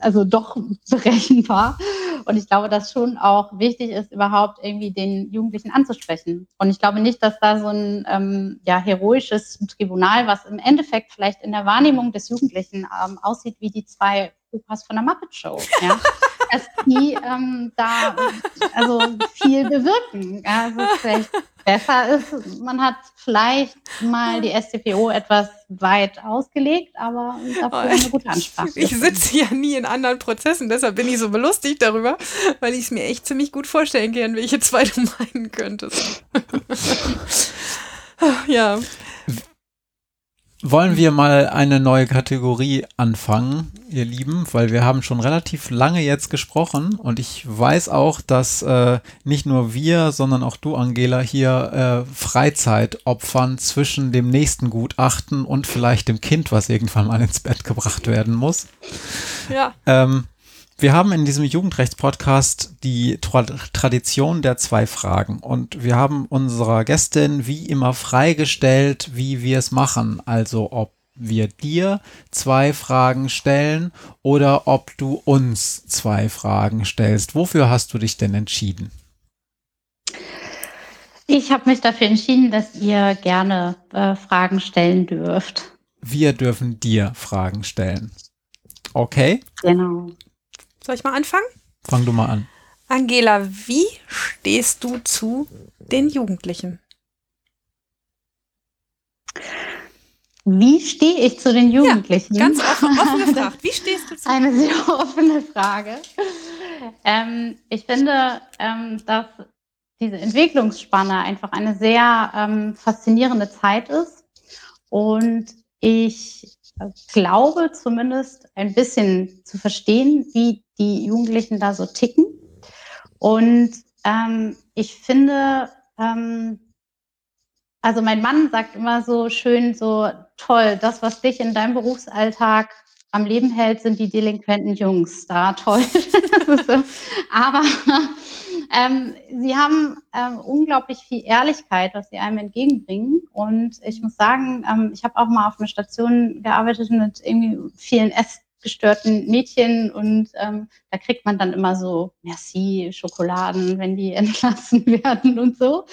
also doch berechenbar. Und ich glaube, dass schon auch wichtig ist, überhaupt irgendwie den Jugendlichen anzusprechen. Und ich glaube nicht, dass da so ein ähm, ja, heroisches Tribunal, was im Endeffekt vielleicht in der Wahrnehmung des Jugendlichen ähm, aussieht wie die zwei Opas von der Muppet Show, ja, dass die ähm, da also viel bewirken. Also vielleicht besser ist, man hat vielleicht mal die StPO etwas weit ausgelegt, aber dafür oh, eine gute Ansprache. Ich sitze ja nie in anderen Prozessen, deshalb bin ich so belustigt darüber, weil ich es mir echt ziemlich gut vorstellen kann, welche zwei du meinen könntest. ja. Wollen wir mal eine neue Kategorie anfangen, ihr Lieben, weil wir haben schon relativ lange jetzt gesprochen und ich weiß auch, dass äh, nicht nur wir, sondern auch du, Angela, hier äh, Freizeit opfern zwischen dem nächsten Gutachten und vielleicht dem Kind, was irgendwann mal ins Bett gebracht werden muss. Ja. Ähm, wir haben in diesem Jugendrechtspodcast die Tra Tradition der zwei Fragen und wir haben unserer Gästin wie immer freigestellt, wie wir es machen. Also ob wir dir zwei Fragen stellen oder ob du uns zwei Fragen stellst. Wofür hast du dich denn entschieden? Ich habe mich dafür entschieden, dass ihr gerne äh, Fragen stellen dürft. Wir dürfen dir Fragen stellen. Okay? Genau. Soll ich mal anfangen? Fang du mal an. Angela, wie stehst du zu den Jugendlichen? Wie stehe ich zu den Jugendlichen? Ja, ganz offen, offen gefragt. Wie stehst du zu Eine sehr offene Frage. Ähm, ich finde, ähm, dass diese Entwicklungsspanne einfach eine sehr ähm, faszinierende Zeit ist. Und ich glaube zumindest ein bisschen zu verstehen, wie die Jugendlichen da so ticken. Und ähm, ich finde, ähm, also mein Mann sagt immer so schön, so toll, das, was dich in deinem Berufsalltag am Leben hält, sind die delinquenten Jungs. Da toll. Aber ähm, sie haben ähm, unglaublich viel Ehrlichkeit, was sie einem entgegenbringen. Und ich muss sagen, ähm, ich habe auch mal auf einer Station gearbeitet mit irgendwie vielen entwicklungsgestörten Mädchen und ähm, da kriegt man dann immer so Merci, Schokoladen, wenn die entlassen werden und so.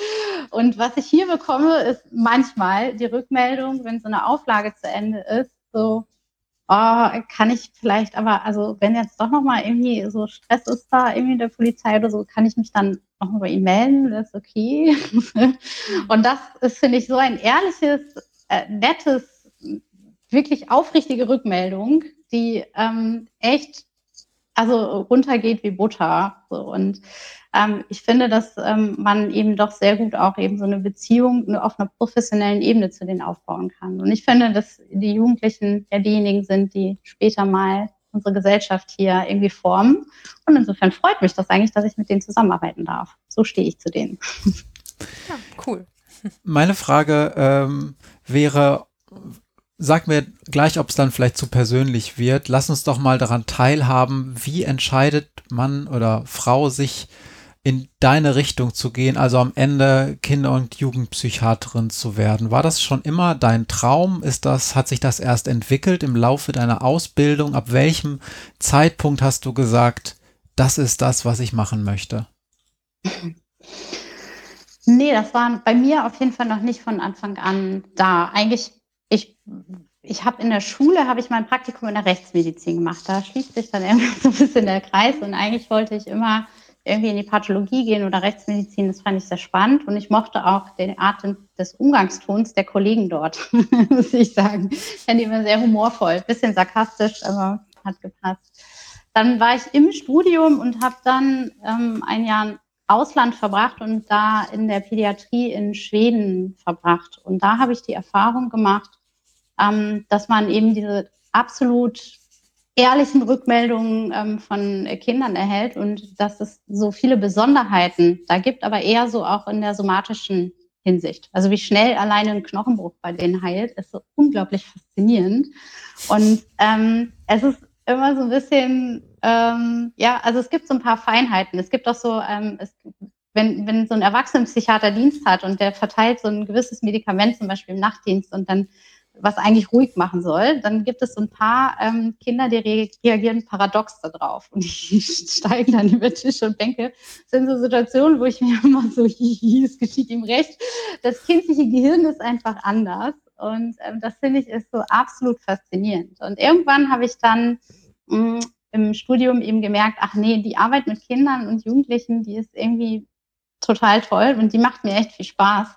Und was ich hier bekomme, ist manchmal die Rückmeldung, wenn so eine Auflage zu Ende ist, so, oh, kann ich vielleicht, aber also wenn jetzt doch nochmal irgendwie so Stress ist da irgendwie in der Polizei oder so, kann ich mich dann nochmal bei ihm melden, das ist okay. und das ist, finde ich, so ein ehrliches, äh, nettes, wirklich aufrichtige Rückmeldung, die ähm, echt also runtergeht wie Butter. So. Und ähm, ich finde, dass ähm, man eben doch sehr gut auch eben so eine Beziehung auf einer professionellen Ebene zu denen aufbauen kann. Und ich finde, dass die Jugendlichen ja diejenigen sind, die später mal unsere Gesellschaft hier irgendwie formen. Und insofern freut mich das eigentlich, dass ich mit denen zusammenarbeiten darf. So stehe ich zu denen. Ja, cool. Meine Frage ähm, wäre, sag mir gleich, ob es dann vielleicht zu persönlich wird. Lass uns doch mal daran teilhaben, wie entscheidet Mann oder Frau sich in deine Richtung zu gehen, also am Ende Kinder- und Jugendpsychiaterin zu werden. War das schon immer dein Traum? Ist das, hat sich das erst entwickelt im Laufe deiner Ausbildung? Ab welchem Zeitpunkt hast du gesagt, das ist das, was ich machen möchte? Nee, das war bei mir auf jeden Fall noch nicht von Anfang an da. Eigentlich, ich, ich habe in der Schule, habe ich mein Praktikum in der Rechtsmedizin gemacht. Da schließt sich dann irgendwie so ein bisschen der Kreis und eigentlich wollte ich immer irgendwie in die Pathologie gehen oder Rechtsmedizin, das fand ich sehr spannend. Und ich mochte auch den Art des Umgangstons der Kollegen dort, muss ich sagen. Ich fand die immer sehr humorvoll, bisschen sarkastisch, aber hat gepasst. Dann war ich im Studium und habe dann ähm, ein Jahr im Ausland verbracht und da in der Pädiatrie in Schweden verbracht. Und da habe ich die Erfahrung gemacht, ähm, dass man eben diese absolut ehrlichen Rückmeldungen ähm, von Kindern erhält und dass es so viele Besonderheiten da gibt, aber eher so auch in der somatischen Hinsicht. Also wie schnell alleine ein Knochenbruch bei denen heilt, ist so unglaublich faszinierend. Und ähm, es ist immer so ein bisschen, ähm, ja, also es gibt so ein paar Feinheiten. Es gibt auch so, ähm, es, wenn, wenn so ein Erwachsenenpsychiater Dienst hat und der verteilt so ein gewisses Medikament zum Beispiel im Nachtdienst und dann was eigentlich ruhig machen soll, dann gibt es so ein paar ähm, Kinder, die re reagieren paradox darauf und die steigen dann über Tisch und Bänke. Das sind so Situationen, wo ich mir immer so, hihi, es geschieht ihm recht. Das kindliche Gehirn ist einfach anders und ähm, das finde ich ist so absolut faszinierend. Und irgendwann habe ich dann mh, mm, im Studium eben gemerkt, ach nee, die Arbeit mit Kindern und Jugendlichen, die ist irgendwie total toll und die macht mir echt viel Spaß.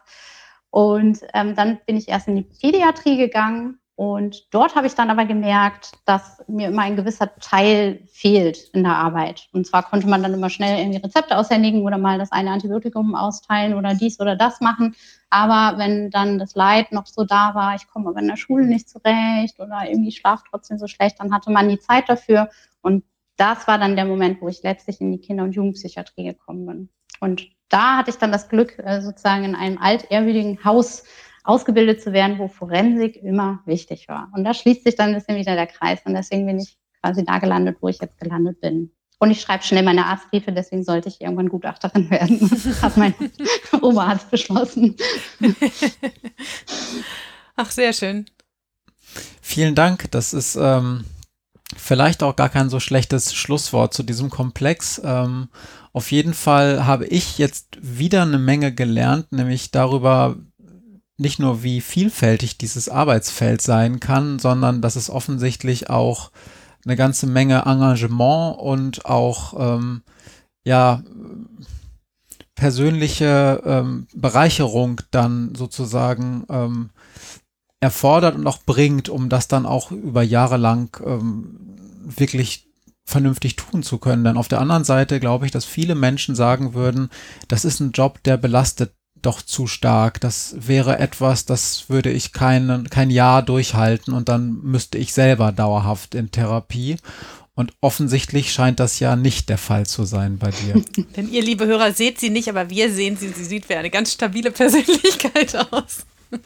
Und ähm, dann bin ich erst in die Pädiatrie gegangen und dort habe ich dann aber gemerkt, dass mir immer ein gewisser Teil fehlt in der Arbeit. Und zwar konnte man dann immer schnell irgendwie Rezepte aushändigen oder mal das eine Antibiotikum austeilen oder dies oder das machen. Aber wenn dann das Leid noch so da war, ich komme aber in der Schule nicht zurecht oder irgendwie schlaf trotzdem so schlecht, dann hatte man die Zeit dafür. Und das war dann der Moment, wo ich letztlich in die Kinder- und Jugendpsychiatrie gekommen bin. Und da hatte ich dann das Glück, äh, sozusagen in einem altehrwürdigen Haus ausgebildet zu werden, wo Forensik immer wichtig war. Und da schließt sich dann ein bisschen wieder der Kreis. Und deswegen bin ich quasi da gelandet, wo ich jetzt gelandet bin. Und ich schreibe schnell meine Arztbriefe, deswegen sollte ich irgendwann Gutachterin werden. Hat mein Oberarzt beschlossen. Ach, sehr schön. Vielen Dank. Das ist ähm, vielleicht auch gar kein so schlechtes Schlusswort zu diesem Komplex. Ähm, auf jeden Fall habe ich jetzt wieder eine Menge gelernt, nämlich darüber, nicht nur wie vielfältig dieses Arbeitsfeld sein kann, sondern dass es offensichtlich auch eine ganze Menge Engagement und auch ähm, ja persönliche ähm, Bereicherung dann sozusagen ähm, erfordert und auch bringt, um das dann auch über Jahre lang ähm, wirklich vernünftig tun zu können. Denn auf der anderen Seite glaube ich, dass viele Menschen sagen würden, das ist ein Job, der belastet doch zu stark. Das wäre etwas, das würde ich kein, kein Jahr durchhalten und dann müsste ich selber dauerhaft in Therapie. Und offensichtlich scheint das ja nicht der Fall zu sein bei dir. Denn ihr, liebe Hörer, seht sie nicht, aber wir sehen sie. Sie sieht wie eine ganz stabile Persönlichkeit aus.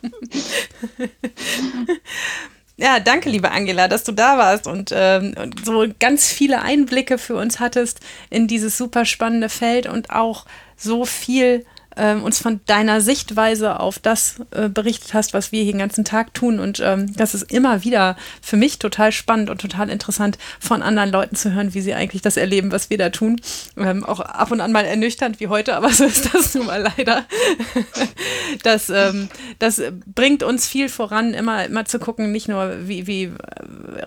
Ja, danke, liebe Angela, dass du da warst und, ähm, und so ganz viele Einblicke für uns hattest in dieses super spannende Feld und auch so viel ähm, uns von deiner Sichtweise auf das äh, berichtet hast, was wir hier den ganzen Tag tun. Und ähm, das ist immer wieder für mich total spannend und total interessant, von anderen Leuten zu hören, wie sie eigentlich das erleben, was wir da tun. Ähm, auch ab und an mal ernüchternd wie heute, aber so ist das nun mal leider. das, ähm, das bringt uns viel voran, immer, immer zu gucken, nicht nur, wie, wie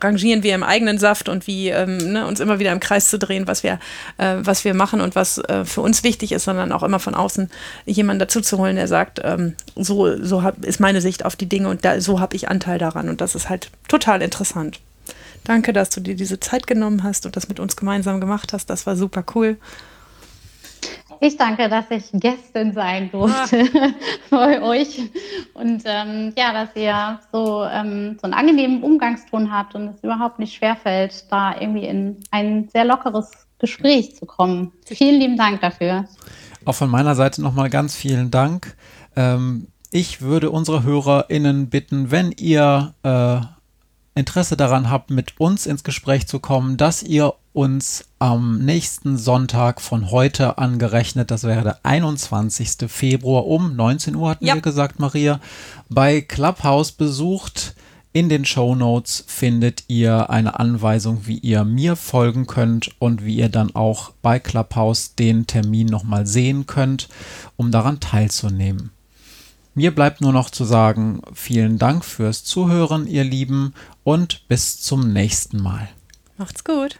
rangieren wir im eigenen Saft und wie ähm, ne, uns immer wieder im Kreis zu drehen, was wir, äh, was wir machen und was äh, für uns wichtig ist, sondern auch immer von außen jemanden dazu zu holen, der sagt, ähm, so, so hab, ist meine Sicht auf die Dinge und da, so habe ich Anteil daran. Und das ist halt total interessant. Danke, dass du dir diese Zeit genommen hast und das mit uns gemeinsam gemacht hast. Das war super cool. Ich danke, dass ich Gästin sein durfte bei euch und ähm, ja, dass ihr so, ähm, so einen angenehmen Umgangston habt und es überhaupt nicht schwerfällt, da irgendwie in ein sehr lockeres Gespräch zu kommen. Vielen lieben Dank dafür. Auch von meiner Seite nochmal ganz vielen Dank. Ähm, ich würde unsere HörerInnen bitten, wenn ihr äh, Interesse daran habt, mit uns ins Gespräch zu kommen, dass ihr uns am nächsten Sonntag von heute angerechnet, das wäre der 21. Februar um 19 Uhr, hatten ja. wir gesagt, Maria, bei Clubhouse besucht. In den Show Notes findet ihr eine Anweisung, wie ihr mir folgen könnt und wie ihr dann auch bei Clubhouse den Termin nochmal sehen könnt, um daran teilzunehmen. Mir bleibt nur noch zu sagen, vielen Dank fürs Zuhören, ihr Lieben, und bis zum nächsten Mal. Macht's gut.